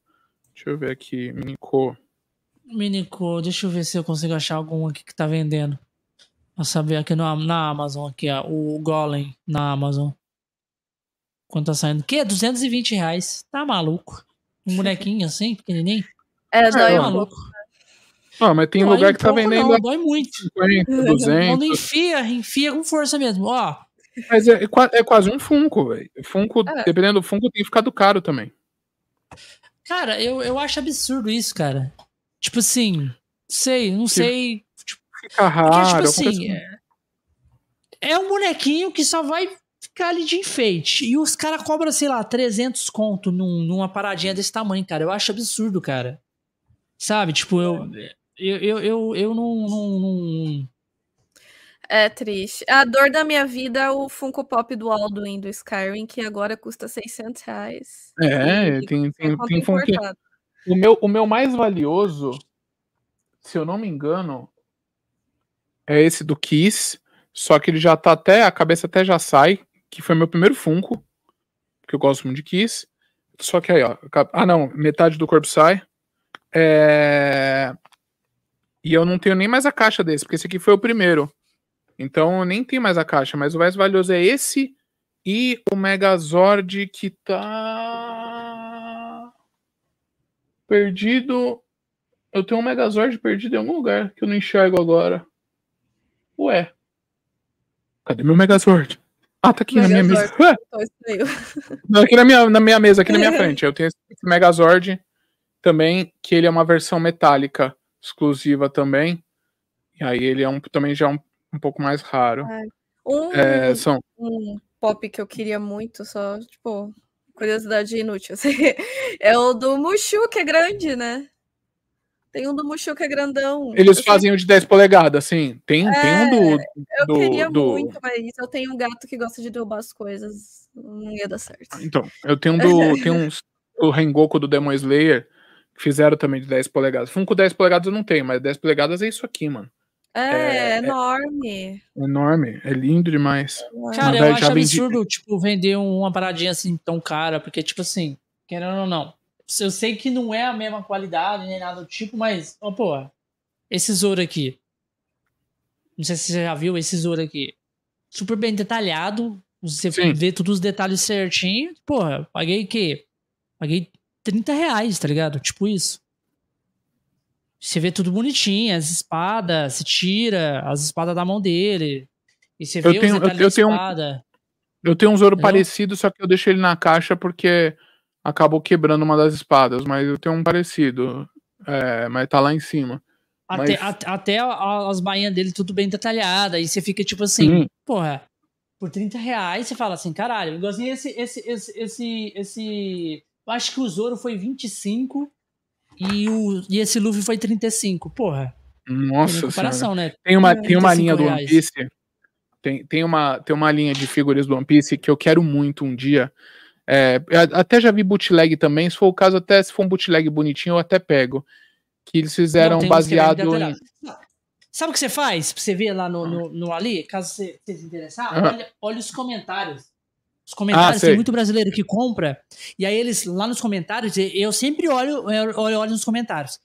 Deixa eu ver aqui. Minico. Minico, deixa eu ver se eu consigo achar algum aqui que tá vendendo. Pra saber aqui no, na Amazon, aqui, ó, o Golem na Amazon. Quanto tá saindo? Que? 220 reais. Tá maluco? Um bonequinho assim, pequenininho? É, dói é, maluco. Ah, mas tem dói lugar que um tá vendendo. Não, dói muito. 50, 200. [LAUGHS] Quando enfia, enfia com força mesmo. Ó. Mas é, é quase um Funko, velho. Funko, é. dependendo do Funko, tem ficado caro também. Cara, eu, eu acho absurdo isso, cara. Tipo assim, sei, não sei. Tipo, fica raro. Porque, tipo assim, é, é um bonequinho que só vai ficar ali de enfeite. E os caras cobram, sei lá, 300 conto num, numa paradinha desse tamanho, cara. Eu acho absurdo, cara. Sabe? Tipo, eu. Eu, eu, eu, eu não, não, não, É triste. A dor da minha vida é o Funko Pop do Alduin do Skyrim, que agora custa 600 reais. É, tem, tem, tem Funko. O meu, o meu mais valioso, se eu não me engano, é esse do Kiss. Só que ele já tá até. A cabeça até já sai. Que foi meu primeiro Funko. Que eu gosto muito de Kiss. Só que aí, ó. Ah, não. Metade do corpo sai. É... E eu não tenho nem mais a caixa desse, porque esse aqui foi o primeiro. Então eu nem tenho mais a caixa, mas o mais valioso é esse e o Megazord que tá perdido. Eu tenho um Megazord perdido em algum lugar que eu não enxergo agora. Ué. Cadê meu Megazord? Ah, tá aqui Megazord. na minha mesa. Ué? Não, aqui na minha, na minha mesa, aqui na minha [LAUGHS] frente. Eu tenho esse Megazord também, que ele é uma versão metálica exclusiva também. E aí ele é um, também já um, um pouco mais raro. É. Um, é, são... um pop que eu queria muito, só, tipo, curiosidade inútil. Assim, [LAUGHS] é o do Mushu, que é grande, né? Tem um do Mushu que é grandão. Eles fazem o de 10 polegadas, assim. Tem, é, tem um do. Eu do, queria do... muito, mas eu tenho um gato que gosta de derrubar as coisas. Não ia dar certo. Então, eu tenho um do. [LAUGHS] tem uns. O Rengoku do Demon Slayer, Fizeram também de 10 polegadas. Funko 10 polegadas eu não tenho, mas 10 polegadas é isso aqui, mano. É, é, é enorme. É enorme, é lindo demais. Cara, eu acho absurdo, vendi... tipo, vender uma paradinha assim tão cara, porque, tipo assim, querendo ou não, eu sei que não é a mesma qualidade, nem nada do tipo, mas, ó, pô, esse Zoro aqui. Não sei se você já viu esse Zoro aqui. Super bem detalhado. Você Sim. vê todos os detalhes certinho. Porra, paguei o quê? Paguei 30 reais, tá ligado? Tipo isso. Você vê tudo bonitinho, as espadas, se tira as espadas da mão dele. E você vê eu tenho, os eu, eu tenho espada. Um, eu tenho um Zoro Entendeu? parecido, só que eu deixei ele na caixa porque acabou quebrando uma das espadas, mas eu tenho um parecido. É, mas tá lá em cima. Até, mas... a, até as bainhas dele tudo bem detalhada. E você fica tipo assim, Sim. porra, por 30 reais você fala assim, caralho, igualzinho esse, esse, esse, esse, esse eu acho que o Zoro foi 25 e, o, e esse Luffy foi 35. Porra. Nossa tem comparação, né? Tem uma, tem uma linha do One Piece. Tem, tem, uma, tem uma linha de figuras do One Piece que eu quero muito um dia. É, até já vi bootleg também. Se for o caso, até se for um bootleg bonitinho, eu até pego. Que eles fizeram Não, baseado em. Sabe o que você faz? Pra você ver lá no, no, no ali, caso você, você se interessar, uhum. olha, olha os comentários. Os comentários, ah, tem muito brasileiro que compra, e aí eles, lá nos comentários, eu sempre olho, olho, olho nos comentários.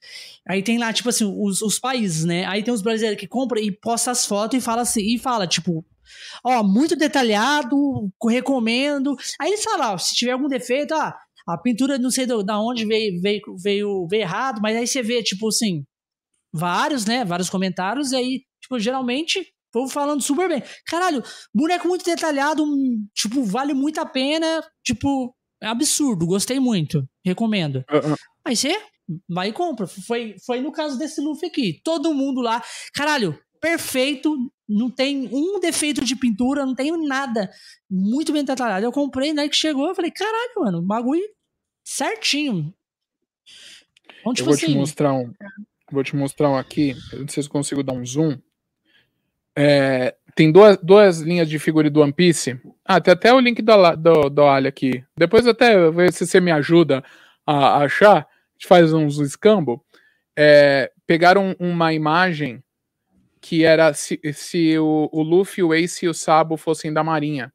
Aí tem lá, tipo assim, os, os países, né? Aí tem os brasileiros que compram e posta as fotos e fala assim, e fala, tipo, ó, muito detalhado, recomendo. Aí eles falam, ó, se tiver algum defeito, ah, a pintura não sei da onde veio, veio, veio, veio errado, mas aí você vê, tipo assim, vários, né? Vários comentários, e aí, tipo, geralmente povo falando super bem. Caralho, boneco muito detalhado, tipo, vale muito a pena. Tipo, é absurdo, gostei muito. Recomendo. Uh -uh. Aí você vai e compra. Foi, foi no caso desse Luffy aqui. Todo mundo lá. Caralho, perfeito, não tem um defeito de pintura, não tem nada. Muito bem detalhado. Eu comprei, né, que chegou, eu falei, caralho, mano, bagulho certinho. Então, tipo eu vou assim, te mostrar um. Vou te mostrar um aqui. Eu não sei se consigo dar um zoom. É, tem duas, duas linhas de figura do One Piece. Ah, tem até o link do, do, Ali aqui. Depois até ver se você me ajuda a, a achar. A gente faz uns escambo. É, pegaram uma imagem que era se, se o, o Luffy, o Ace e o Sabo fossem da Marinha.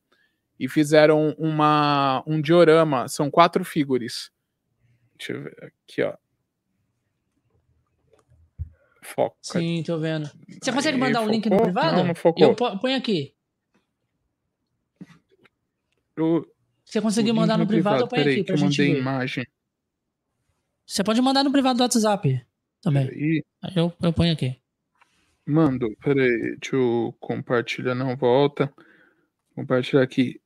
E fizeram uma, um diorama. São quatro figuras. Deixa eu ver aqui, ó. Foca. Sim, tô vendo. Você consegue mandar o um link no privado? Não, não focou. Eu ponho aqui. Eu... Você conseguiu mandar no, privado, eu ponho aqui pra que gente mandei ver. imagem. Você pode mandar no privado do WhatsApp também. Peraí. Eu, eu ponho aqui. Mando, peraí, deixa eu compartilhar, não volta. Compartilhar aqui.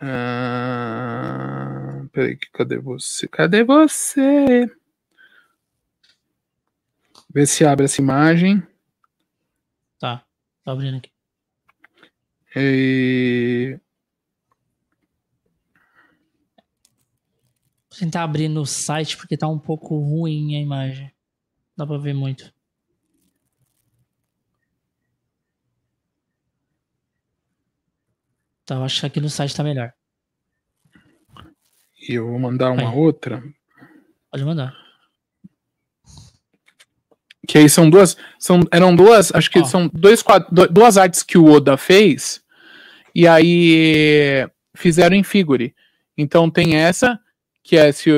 Ah, peraí, cadê você? Cadê você? Vê se abre essa imagem. Tá, tá abrindo aqui. E... Vou tentar abrir no site porque tá um pouco ruim a imagem. Dá pra ver muito. Tá, eu acho que aqui no site tá melhor. E eu vou mandar uma Aí. outra. Pode mandar. Que aí são duas. São, eram duas. Acho que oh. são dois, duas artes que o Oda fez. E aí fizeram em figure. Então tem essa, que é se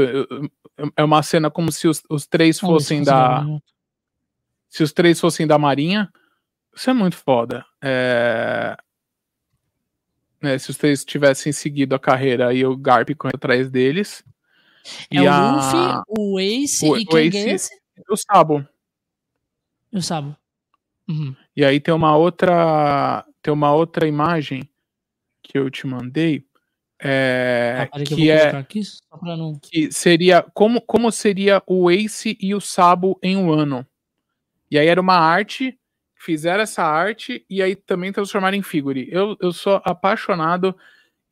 é uma cena como se os, os três fossem da. Se os três fossem da Marinha. Isso é muito foda. É, é, se os três tivessem seguido a carreira e o Garp correndo atrás deles. É o a... Luffy, o Ace o, e quem o Ace, é esse? O Sabo. Eu sabo. Uhum. E aí tem uma outra tem uma outra imagem que eu te mandei é, ah, que, que é aqui, não... que seria como como seria o Ace e o Sabo em um ano. E aí era uma arte, fizeram essa arte e aí também transformaram em figure. Eu, eu sou apaixonado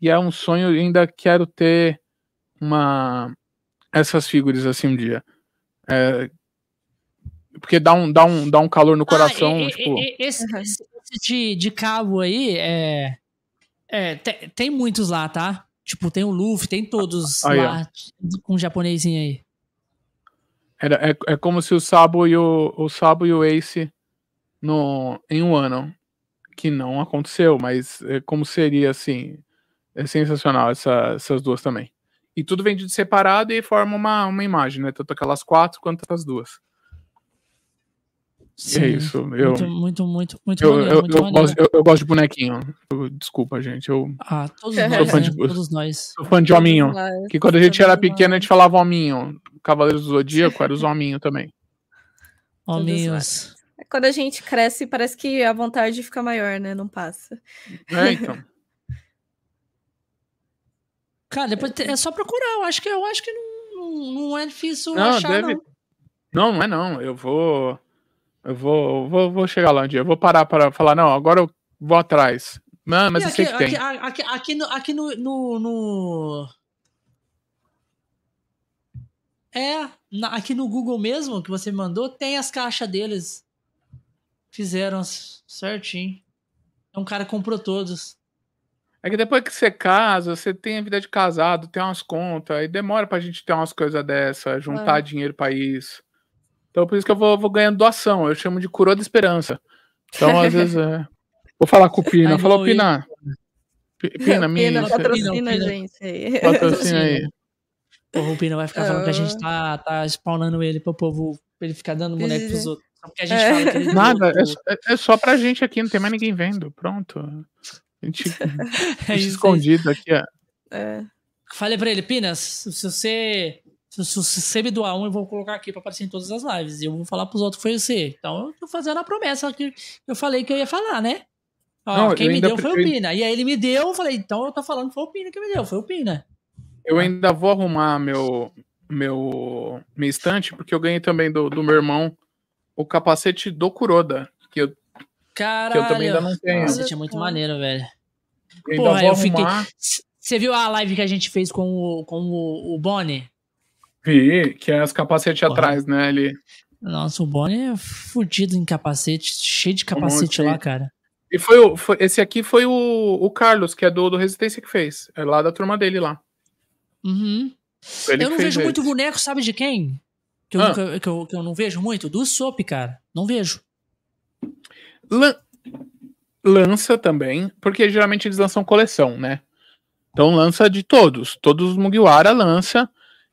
e é um sonho, ainda quero ter uma essas figuras assim um dia. É, porque dá um, dá um, dá um calor no ah, coração. Ah, tipo... esse, esse, de, de cabo aí é. é tem, tem, muitos lá, tá? Tipo, tem o Luffy, tem todos aí, lá ó. com o japonesinho aí. Era, é, é como se o Sabo e o, o Sabo e o Ace no, em um ano. Que não aconteceu, mas é como seria assim. É sensacional essa, essas duas também. E tudo vem de separado e forma uma, uma imagem, né? Tanto aquelas quatro quanto as duas. Sim, é isso. Eu, muito, muito, muito, muito eu, maneiro, eu, muito eu, gosto, eu, eu, gosto de bonequinho. desculpa, gente. Eu, ah, todos nós, fã né? de, todos nós. Sou fã de hominho. Que quando a gente era pequeno, a gente falava hominho. Cavaleiros do Zodíaco era os hominho também. Hominhos. Quando a gente cresce, parece que a vontade fica maior, né? Não passa. É, então. [LAUGHS] Cara, depois é só procurar. Eu acho que, eu acho que não, não é difícil não, achar, deve... não. Não, não é não. Eu vou eu vou, vou, vou chegar lá um dia. Eu vou parar para falar, não, agora eu vou atrás. Não, mas aqui, eu sei que tem. Aqui, aqui, no, aqui no, no, no... É, na, aqui no Google mesmo, que você mandou, tem as caixas deles. Fizeram certinho. É um cara que comprou todos. É que depois que você casa, você tem a vida de casado, tem umas contas, aí demora pra gente ter umas coisas dessa, juntar é. dinheiro pra isso. Então por isso que eu vou, vou ganhando doação. Eu chamo de coroa de esperança. Então, às vezes, é... vou falar com o Pina. Falou, Pina. Pina, minha. Pina, patrocina a gente. Patrocina aí. Porra, o Pina vai ficar falando que a gente tá, tá spawnando ele pro povo, pra ele ficar dando boneco pros outros. Só porque a gente é. fala que ele Nada, é, é, só pra gente aqui, não tem mais ninguém vendo. Pronto. A gente, [LAUGHS] é escondido aqui, ó. É. Falei pra ele, Pina, se você se, você me doar um, eu vou colocar aqui pra aparecer em todas as lives. E eu vou falar pros outros que foi você. Então eu tô fazendo a promessa que eu falei que eu ia falar, né? Ó, Não, quem me deu foi o Pina. E aí ele me deu, eu falei, então eu tô falando que foi o Pina que me deu, foi o Pina. Eu ainda vou arrumar meu, meu, minha estante, porque eu ganhei também do, do meu irmão o capacete do Kuroda. Que eu, Caralho. Que eu também ainda não tenho. Nossa, é muito maneiro, velho. Eu Porra, eu fiquei. Você viu a live que a gente fez com o, com o, o Bonnie? Vi, que é as capacetes Porra. atrás, né? Ali. Nossa, o Bonnie é fudido em capacete, cheio de capacete lá, cara. E foi, o, foi esse aqui foi o, o Carlos, que é do, do Resistência que fez. É lá da turma dele lá. Uhum. Eu não vejo esse. muito boneco, sabe de quem? Que eu, ah. nunca, que, eu, que eu não vejo muito? Do Sop, cara. Não vejo. Lan lança também, porque geralmente eles lançam coleção, né? Então lança de todos. Todos os Mugiwara lança.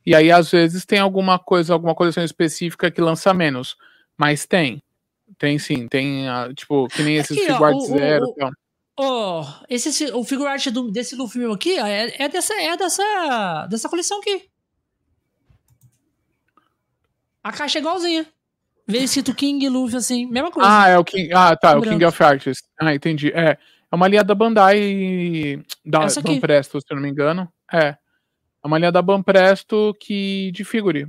E aí, às vezes, tem alguma coisa, alguma coleção específica que lança menos. Mas tem. Tem sim. Tem, uh, tipo, que nem esses Figuart Zero. O, então. oh, esse, o figure art do, desse do filme aqui é, é, dessa, é dessa, dessa coleção aqui. A caixa é igualzinha. Vê escrito King Luffy assim, mesma coisa. Ah, é o King. Ah, tá, o King of Artists. Ah, entendi. É, é uma linha da Bandai da Banpresto, se eu não me engano. É. É uma linha da Banpresto que de figure.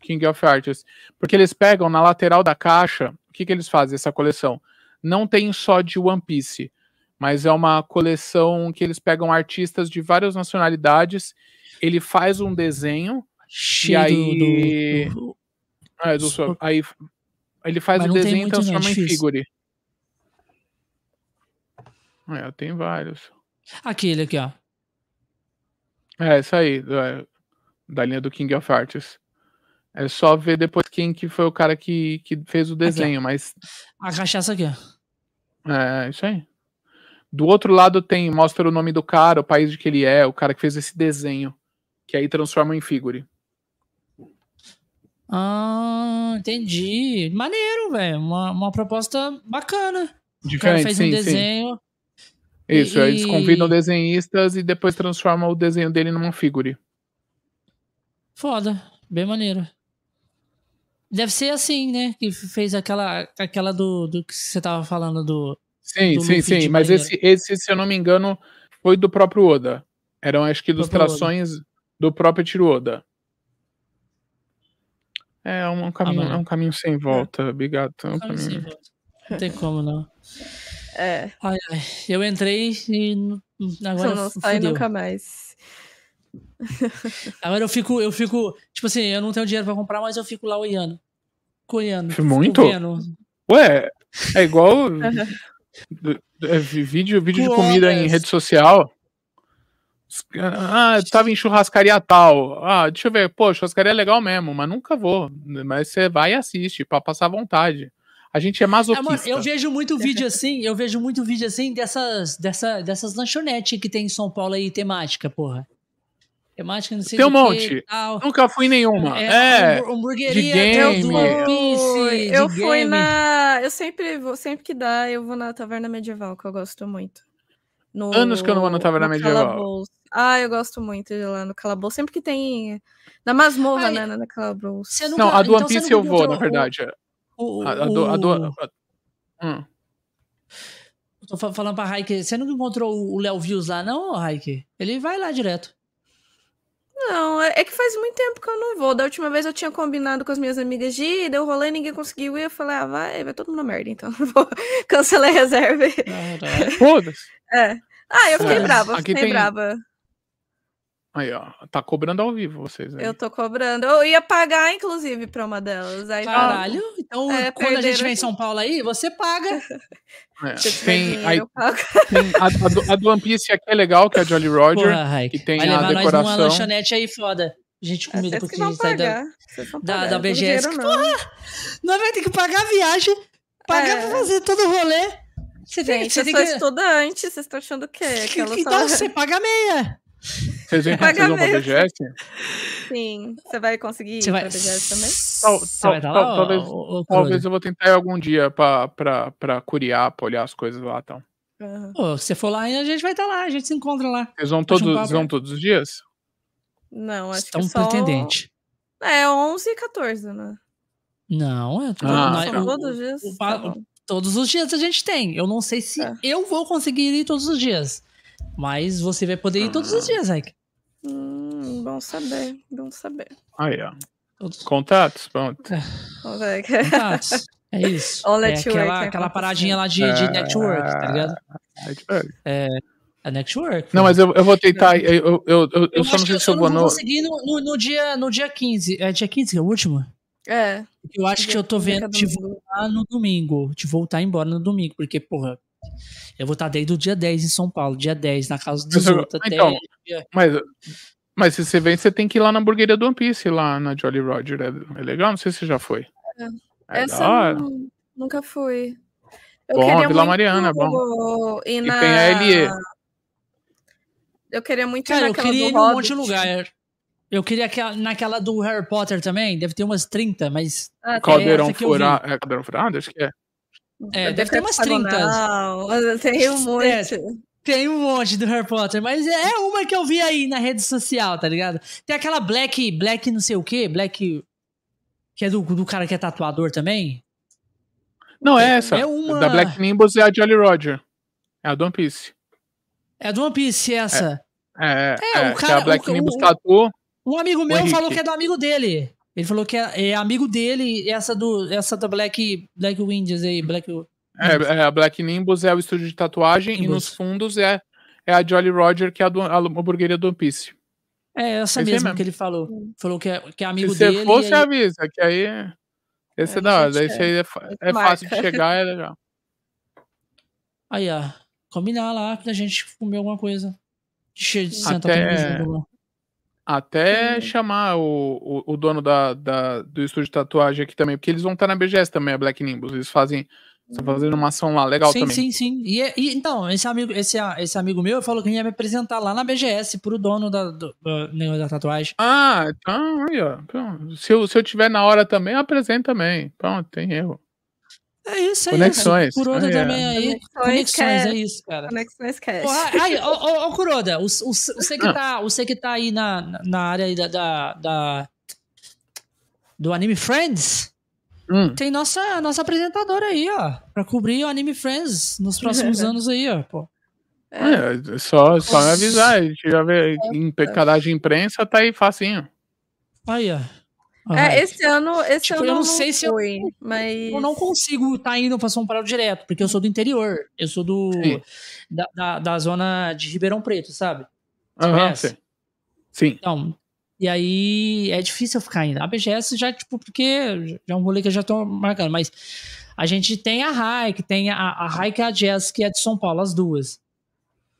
King of Artists. Porque eles pegam na lateral da caixa, o que, que eles fazem essa coleção? Não tem só de One Piece, mas é uma coleção que eles pegam artistas de várias nacionalidades, ele faz um desenho Cheio e aí do, é, do so... Aí ele faz o desenho e transforma em figure. É, tem vários. Aquele aqui, ó. É, isso aí, da, da linha do King of Artists. É só ver depois quem que foi o cara que, que fez o desenho, aqui, mas. A cachaça aqui, ó. É, isso aí. Do outro lado tem, mostra o nome do cara, o país de que ele é, o cara que fez esse desenho. Que aí transforma em figure. Ah, entendi. Maneiro, velho. Uma, uma proposta bacana. Diferente, o cara fez sim, um desenho. Sim. Isso, e... eles convidam desenhistas e depois transformam o desenho dele numa figure. Foda, bem maneiro. Deve ser assim, né? Que fez aquela, aquela do, do que você tava falando do. Sim, do sim, sim. Mas esse, esse, se eu não me engano, foi do próprio Oda. Eram, acho que, ilustrações do próprio Tiro Oda. É um, caminho, ah, é um caminho sem é. volta, é. obrigado. É um caminho... Sem volta. Não tem como, não. É. Ai, ai. Eu entrei e agora não sai nunca mais. [LAUGHS] Agora eu fico, eu fico, tipo assim, eu não tenho dinheiro pra comprar, mas eu fico lá olhando. Olhando. Muito? Ué, é igual [LAUGHS] é, vídeo, vídeo de comida em rede social. Ah, tava em churrascaria tal. Ah, deixa eu ver. Pô, churrascaria é legal mesmo, mas nunca vou. Mas você vai e assiste pra passar vontade. A gente é masoquista. É, eu vejo muito vídeo assim, eu vejo muito vídeo assim dessas, dessa, dessas lanchonetes que tem em São Paulo aí, temática, porra. Temática, não sei Tem um monte. Nunca fui em nenhuma. É. é hamburgueria de game. Eu fui, eu fui na. Eu sempre vou, sempre que dá, eu vou na Taverna Medieval, que eu gosto muito. No, Anos que eu não vou na Taverna Medieval. Calabouço. Ah, eu gosto muito de ir lá no Calabouço. Sempre que tem. Na masmorra, Ai, né? Na Calabouço. Nunca... Não, a do One então Piece eu vou, na verdade. O, a, a, do. A do hum. tô falando pra Raik, você não encontrou o Léo Views lá, não, Raik? Ele vai lá direto. Não, é, é que faz muito tempo que eu não vou. Da última vez eu tinha combinado com as minhas amigas de ir, deu rolê, ninguém conseguiu ir. Eu falei, ah, vai, vai todo mundo na merda, então. [LAUGHS] Vou cancelar a reserva. Foda-se. É. Ah, eu fiquei brava, Aqui fiquei tem... brava. Aí, ó, tá cobrando ao vivo vocês aí. Eu tô cobrando. Eu ia pagar, inclusive, pra uma delas. Aí, Caralho, então é, quando a gente vem em São Paulo aí, você paga. [LAUGHS] É, tem, aí, tem a, a, do, a, do, One Piece aqui é legal, que é a Jolly Roger, Porra, que tem Vai a decoração. Nós numa lanchonete aí foda. Gente, comida porque a gente sai da, da, da BGS. Dinheiro, Porra, nós vai ter que pagar a viagem, pagar é. pra fazer todo o rolê. Você tem, gente, você eu tem sou que... estudante, vocês estão achando o quê? Que [LAUGHS] então você paga meia. Vocês vêm vocês vão pra BGS? Sim. Você vai conseguir você ir vai... pra BGS também? Tal, tal, vai tal, lá, talvez, ou, ou, talvez eu vou tentar ir algum dia pra, pra, pra curiar, pra olhar as coisas lá. Então. Uhum. Pô, se você for lá, a gente vai estar tá lá, a gente se encontra lá. Vocês vão, todos, um vão todos os dias? Não, acho Estão que só... pretendente. É, 11 e 14, né? Não, é tudo, ah, tá. todos os dias. O, tá todos os dias a gente tem. Eu não sei se é. eu vou conseguir ir todos os dias. Mas você vai poder ir todos os dias, Ike. Hum, bom saber, bom saber. Aí, ó. Todos. Contatos, pronto. É. Contatos. É isso. [LAUGHS] é aquela, aquela paradinha lá de, de network, tá ligado? É, é network. Não, mas eu, eu vou tentar. Eu, eu, eu, eu, eu só não sei se eu vou no. Eu conseguir no, no, no, dia, no dia 15. É dia 15 que é o último? É. Eu acho que eu tô vendo de voltar no domingo. De voltar embora no domingo. Porque, porra, eu vou estar desde o dia 10 em São Paulo. Dia 10 na casa dos outros. Então, até... mas, mas se você vem, você tem que ir lá na hamburgueria do One Piece, lá na Jolly Roger. É, é legal? Não sei se você já foi. É. É Essa não, nunca fui. Eu bom, queria Vila Mariana, bom. E, na... e tem a LE. Eu queria muito Cara, eu queria ir num monte de lugar. Eu queria que naquela do Harry Potter também, deve ter umas 30, mas. Ah, Caldeirão Furado. É Caldeirão Furado? Acho que é. É, deve, deve ter umas 30. Tem um monte. É, tem um monte do Harry Potter, mas é uma que eu vi aí na rede social, tá ligado? Tem aquela Black, Black não sei o que, Black. Que é do, do cara que é tatuador também. Não, é essa. É uma... Da Black Nimbus é a Jolly Roger. É a do One Piece. É a do One Piece, essa. É, é, é, é o cara, é a Black o, Nimbus o, tatuou. Um amigo meu falou que é do amigo dele. Ele falou que é, é amigo dele, essa do essa da Black Black Windows aí, Black é, é, a Black Nimbus é o estúdio de tatuagem Nimbus. e nos fundos é, é a Jolly Roger, que é a, do, a hamburgueria do One Piece. É essa mesmo, mesmo, que ele falou. Falou que é, que é amigo Se dele. Se você aí... avisa, que aí. Esse é, é da hora. Esse aí é, é fácil de chegar, é legal. [LAUGHS] Aí, ó. Combinar lá pra gente comer alguma coisa. Cheio de Até, até chamar o, o, o dono da, da, do estúdio de tatuagem aqui também, porque eles vão estar na BGS também, a Black Nimbus. Eles fazem Estão fazendo uma ação lá, legal sim, também. Sim, sim, sim. E, e, então, esse amigo, esse, esse amigo meu falou que ia me apresentar lá na BGS pro dono da, do, do, da tatuagem. Ah, então, aí, ó. Se eu, se eu tiver na hora também, eu apresento também. Pronto, tem erro. É isso aí. Conexões. Kuroda também é. aí. Conexões, é isso, cara. Conexões cash. aí, ô, ô, ô Kuroda, o, o, você, que tá, você que tá aí na, na área aí da, da, da do Anime Friends, Hum. Tem nossa, nossa apresentadora aí, ó. Pra cobrir o Anime Friends nos próximos [LAUGHS] anos aí, ó. Pô. É, é só, só me avisar. A gente já vê em cadastro de imprensa, tá aí facinho. Aí, ó. É, esse ano, esse tipo, ano eu não, sei se eu, mas eu não consigo estar tá indo para São Paulo direto, porque eu sou do interior. Eu sou do da, da, da, zona de Ribeirão Preto, sabe? Uhum, sim. sim. Então, e aí é difícil ficar ainda. A BGS já, tipo, porque já é um rolê que eu já tô marcando, mas a gente tem a que tem a, a que é a Jazz, que é de São Paulo, as duas.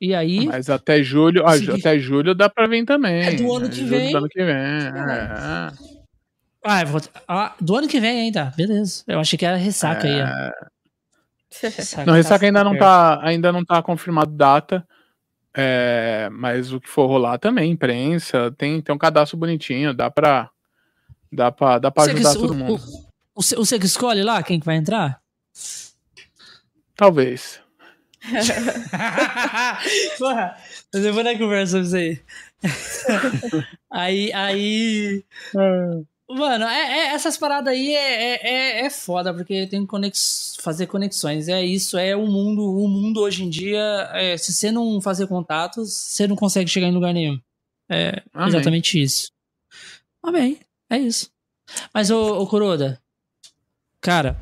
E aí. Mas até julho, até julho dá pra vir também. É do ano que vem. Do ano que vem. É. Ah, vou, ah, do ano que vem ainda, beleza. Eu achei que era ressaca é... aí, ó. [LAUGHS] Ressaca não, ressaca tá ainda não, tá, ainda não tá confirmado data. É, mas o que for rolar também, imprensa, tem, tem um cadastro bonitinho, dá pra, dá pra, dá pra ajudar que, todo o, mundo. O, o, você que escolhe lá quem que vai entrar? Talvez. [LAUGHS] Porra, mas eu vou na conversa pra você [LAUGHS] aí. aí. É. Mano, é, é, essas paradas aí é, é, é, é foda, porque tem que conex, fazer conexões. É isso, é o mundo. O mundo hoje em dia, é, se você não fazer contatos, você não consegue chegar em lugar nenhum. É Amém. exatamente isso. Amém. É isso. Mas, ô, ô Kuroda, cara,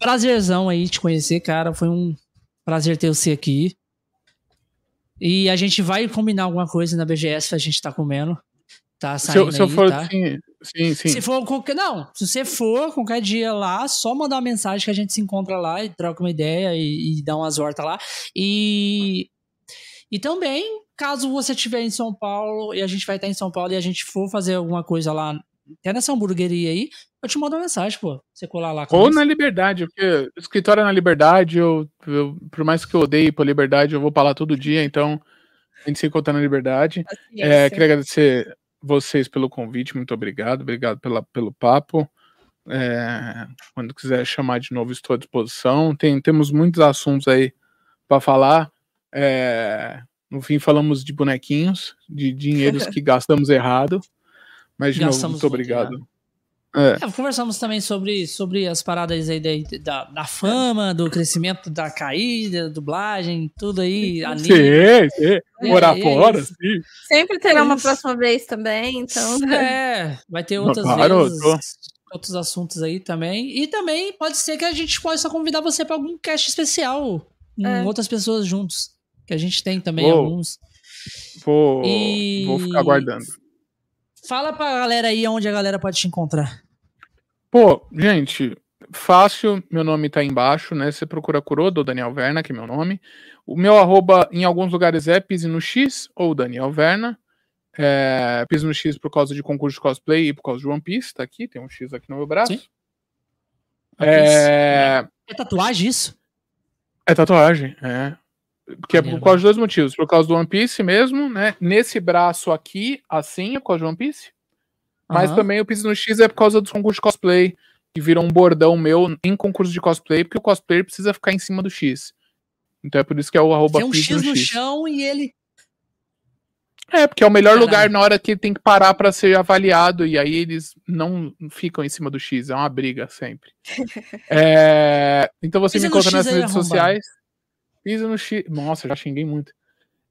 prazerzão aí te conhecer, cara. Foi um prazer ter você aqui. E a gente vai combinar alguma coisa na BGS a gente tá comendo. Tá saindo se, eu, se eu for, tá? sim, sim, sim. Se for qualquer, não, se você for qualquer dia lá, só mandar uma mensagem que a gente se encontra lá e troca uma ideia e, e dá umas hortas lá. E e também, caso você estiver em São Paulo e a gente vai estar em São Paulo e a gente for fazer alguma coisa lá, até nessa hamburgueria aí, eu te mando uma mensagem, pô. Você colar lá Ou na Liberdade, porque o escritório é na Liberdade, eu, eu, por mais que eu odeie por Liberdade, eu vou pra lá todo dia, então a gente se encontra na Liberdade. É, queria agradecer vocês pelo convite, muito obrigado, obrigado pela, pelo papo. É, quando quiser chamar de novo, estou à disposição. Tem, temos muitos assuntos aí para falar. É, no fim, falamos de bonequinhos, de dinheiros [LAUGHS] que gastamos errado. Mas, de gastamos novo, muito obrigado. É. É, conversamos também sobre, sobre as paradas aí da, da, da, fama, do crescimento da caída, dublagem, tudo aí. Sim, sim. Morar é, fora, sim. Sempre terá uma próxima vez também, então. É, vai ter outras claro, vezes. Tô... outros assuntos aí também. E também pode ser que a gente possa convidar você para algum cast especial com é. outras pessoas juntos. Que a gente tem também vou, alguns. Vou, e... vou ficar aguardando. Fala pra galera aí onde a galera pode te encontrar. Pô, gente, fácil, meu nome tá aí embaixo, né? Você procura Kurodo, Daniel Verna, que é meu nome. O meu arroba em alguns lugares é Pise no X ou Daniel Verna. É, Pise no X por causa de concurso de cosplay e por causa de One Piece, tá aqui, tem um X aqui no meu braço. Sim. É... é tatuagem isso? É tatuagem, é. Que é por causa de dois motivos. Por causa do One Piece mesmo, né? Nesse braço aqui, assim, é por causa do One Piece. Mas uhum. também o Pise no X é por causa dos concursos de cosplay, que viram um bordão meu em concurso de cosplay, porque o cosplayer precisa ficar em cima do X. Então é por isso que é o arroba Tem um X no, X. chão e ele. É, porque é o melhor Caralho. lugar na hora que ele tem que parar para ser avaliado, e aí eles não ficam em cima do X, é uma briga sempre. [LAUGHS] é... Então você Pisa me encontra nessas redes sociais. Pisa no X. Nossa, já xinguei muito.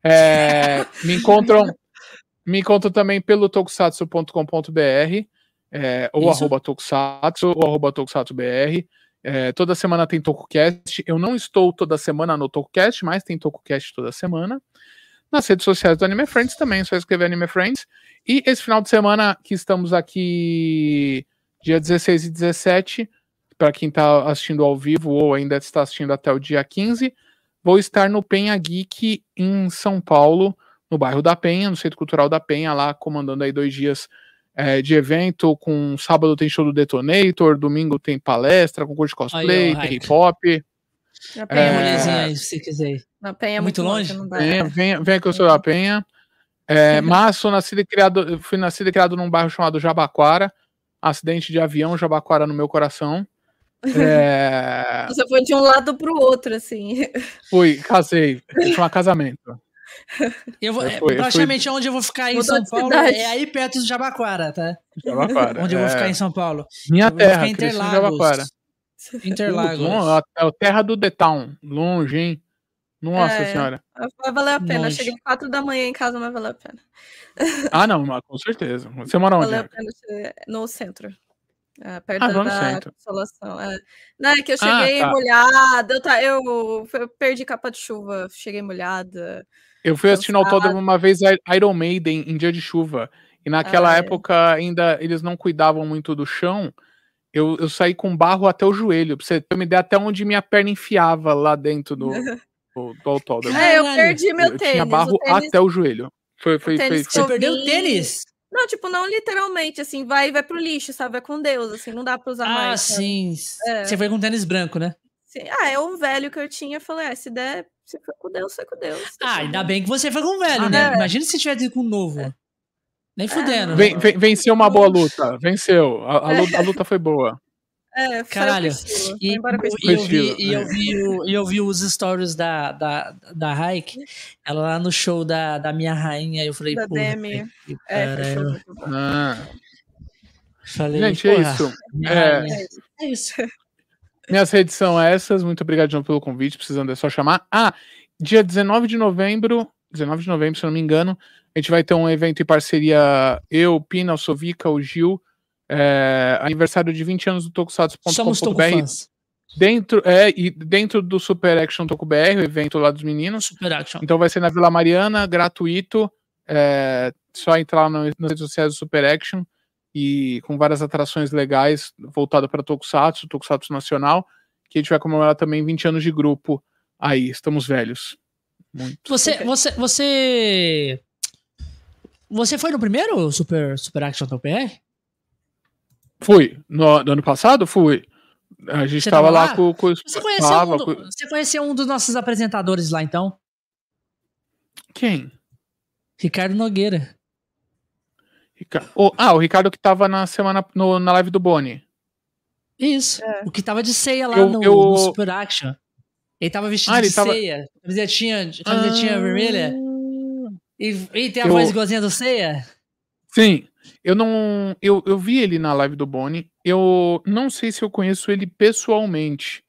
É... [LAUGHS] me encontram. Me encontram também pelo tokusatsu.com.br, é, ou Isso. arroba tokusatsu, ou arroba tokusatsu.br. É, toda semana tem TokuCast. Eu não estou toda semana no TokuCast, mas tem TokuCast toda semana. Nas redes sociais do Anime Friends também, é só escrever Anime Friends. E esse final de semana que estamos aqui, dia 16 e 17, para quem está assistindo ao vivo ou ainda está assistindo até o dia 15, vou estar no Penha Geek em São Paulo, no bairro da Penha, no Centro Cultural da Penha, lá comandando aí dois dias é, de evento, com sábado tem show do Detonator, domingo tem palestra, concurso de cosplay, aí, tem hip hop. Na Penha, é... aí, se você quiser. Na Penha é muito, muito longe. longe é, vem, vem que eu sou da Penha. É, mas sou nascido e criado, fui nascido e criado num bairro chamado Jabaquara. Acidente de avião, Jabaquara no meu coração. [LAUGHS] É... Você foi de um lado para o outro, assim. Fui, casei. Foi um casamento. Eu vou, eu fui, praticamente eu fui... onde eu vou ficar em São Paulo é aí perto do Jabaquara, tá? Jabaquara. onde eu vou ficar é. em São Paulo. Minha terra, Interlagos. Jabaquara. Interlagos. É a terra do The Town. Longe, hein? Nossa é, senhora. Vai valer a pena. Longe. Eu cheguei 4 da manhã em casa, mas valeu a pena. Ah, não, com certeza. Você mora onde? Valeu a pena no centro. É, perto ah, da consolação. É. Não, é que eu ah, cheguei ah, tá. molhada, eu, tá, eu, eu, perdi capa de chuva, cheguei molhada. Eu fui assistir no autódromo uma vez Iron Maiden em dia de chuva. E naquela ah, é. época ainda eles não cuidavam muito do chão. Eu, eu saí com barro até o joelho, pra você ter uma ideia até onde minha perna enfiava lá dentro do, do, do autódromo. É, eu perdi meu eu tênis. Tinha barro tênis... até o joelho. Foi, foi, foi, foi, Você perdeu o tênis? Não, tipo, não literalmente, assim, vai vai pro lixo, sabe? Vai com Deus, assim, não dá pra usar ah, mais. Ah, sim. É. Você foi com tênis branco, né? Sim. Ah, é um velho que eu tinha, eu falei, ah, se der você foi com Deus, foi com Deus. Ah, ainda bem que você foi com o velho, ah, né? É. Imagina se tivesse com o novo. É. Nem fudendo. É. Ven, ven, venceu uma boa luta. Venceu. A, a, luta, a luta, foi boa. É, Caralho. E, e, eu vi, e, eu vi, e eu vi os stories da, da, da Raik, ela lá no show da, da minha rainha, eu falei, da Demi. É, ah. Falei, Gente, é isso. É, é isso. [LAUGHS] Minhas redes são essas. Muito obrigado novo pelo convite. Precisando é só chamar. Ah, dia 19 de novembro, 19 de novembro, se eu não me engano, a gente vai ter um evento em parceria eu, Pina, o Sovica, o Gil. É, aniversário de 20 anos do Tokusatsu.com.br. Dentro, é, e dentro do Super Action TokuBR, o evento lá dos meninos. Super Action. Então vai ser na Vila Mariana, gratuito. É, só entrar nas redes sociais do Super Action e com várias atrações legais voltado para Tokusatsu, Tokusatsu Nacional, que a gente vai comemorar também 20 anos de grupo aí, estamos velhos. Muito. Você, você, você, você foi no primeiro Super, Super Action TPR? Fui. No, no, ano passado, fui. A gente estava lá? lá, com, com você, conheceu tava, um do, com... você conheceu um dos nossos apresentadores lá, então? Quem? Ricardo Nogueira. O, ah, o Ricardo que tava na semana no, na live do Boni. Isso. É. O que tava de ceia lá eu, no, eu... no, Super Action. Ele tava vestido ah, ele de tava... ceia. Camisetinha, camisetinha ah... vermelha. E, e tem a eu... voz igualzinha do ceia. Sim. Eu não. Eu, eu vi ele na live do Boni. Eu não sei se eu conheço ele pessoalmente.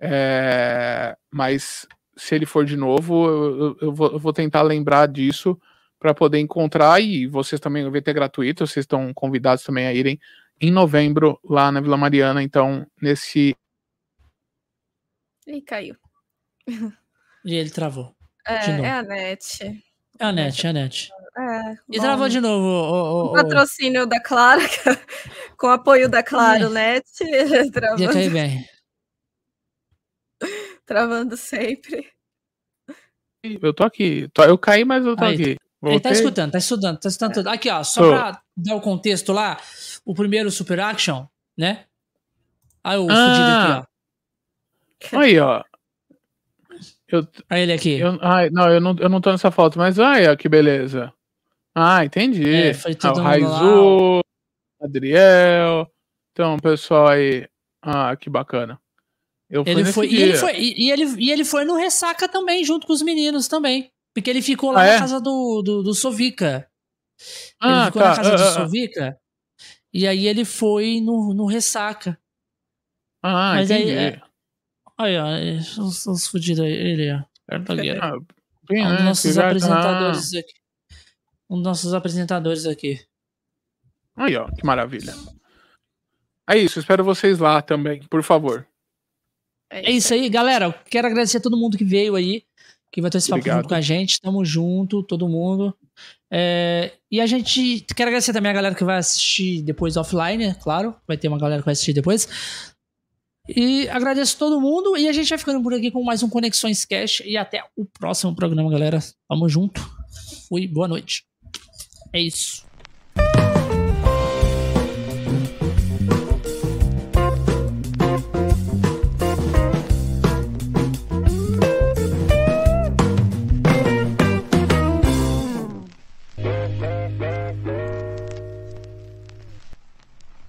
É, mas se ele for de novo, eu, eu, vou, eu vou tentar lembrar disso para poder encontrar e vocês também vão ter gratuito, vocês estão convidados também a irem, em novembro lá na Vila Mariana. Então, nesse. Ih, caiu. E ele travou. É, é a net. É a net, é a net. É, e bom, travou de novo. O, o, o patrocínio da Claro, [LAUGHS] com apoio da Claro é. Net. [LAUGHS] Travando, Ia cair bem. Travando sempre. Eu tô aqui. Eu caí, mas eu tô Aí, aqui. Voltei. Ele tá escutando, tá estudando, tá estudando tudo. Aqui, ó, só tô. pra dar o contexto lá, o primeiro Super Action, né? Aí o ah. fudido aqui, ó. Aí, ó. Eu, Aí ele aqui. Eu, ai, não, eu não, eu não tô nessa foto, mas olha que beleza. Ah, entendi. É, foi tudo ah, o Raizu, Adriel. Então, pessoal aí. Ah, que bacana. Eu ele foi, e, ele foi e, ele, e ele foi no Ressaca também, junto com os meninos também. Porque ele ficou lá ah, na é? casa do, do, do Sovica. Ah, ele ficou tá. na casa do uh, Sovica. E aí ele foi no, no Ressaca. Ah, Mas entendi. Aí, é, Olha, os, os fudidos aí, ele, ó. Ah, bem, um dos né? nossos apresentadores aqui. Um dos nossos apresentadores aqui. Aí, ó, que maravilha. É isso, espero vocês lá também, por favor. É isso aí, galera. Quero agradecer a todo mundo que veio aí, que vai ter esse papo junto com a gente. Tamo junto, todo mundo. É, e a gente quer agradecer também a galera que vai assistir depois offline, é claro. Vai ter uma galera que vai assistir depois. E agradeço todo mundo. E a gente vai ficando por aqui com mais um Conexões Cash. E até o próximo programa, galera. Tamo junto. Fui, boa noite. É isso.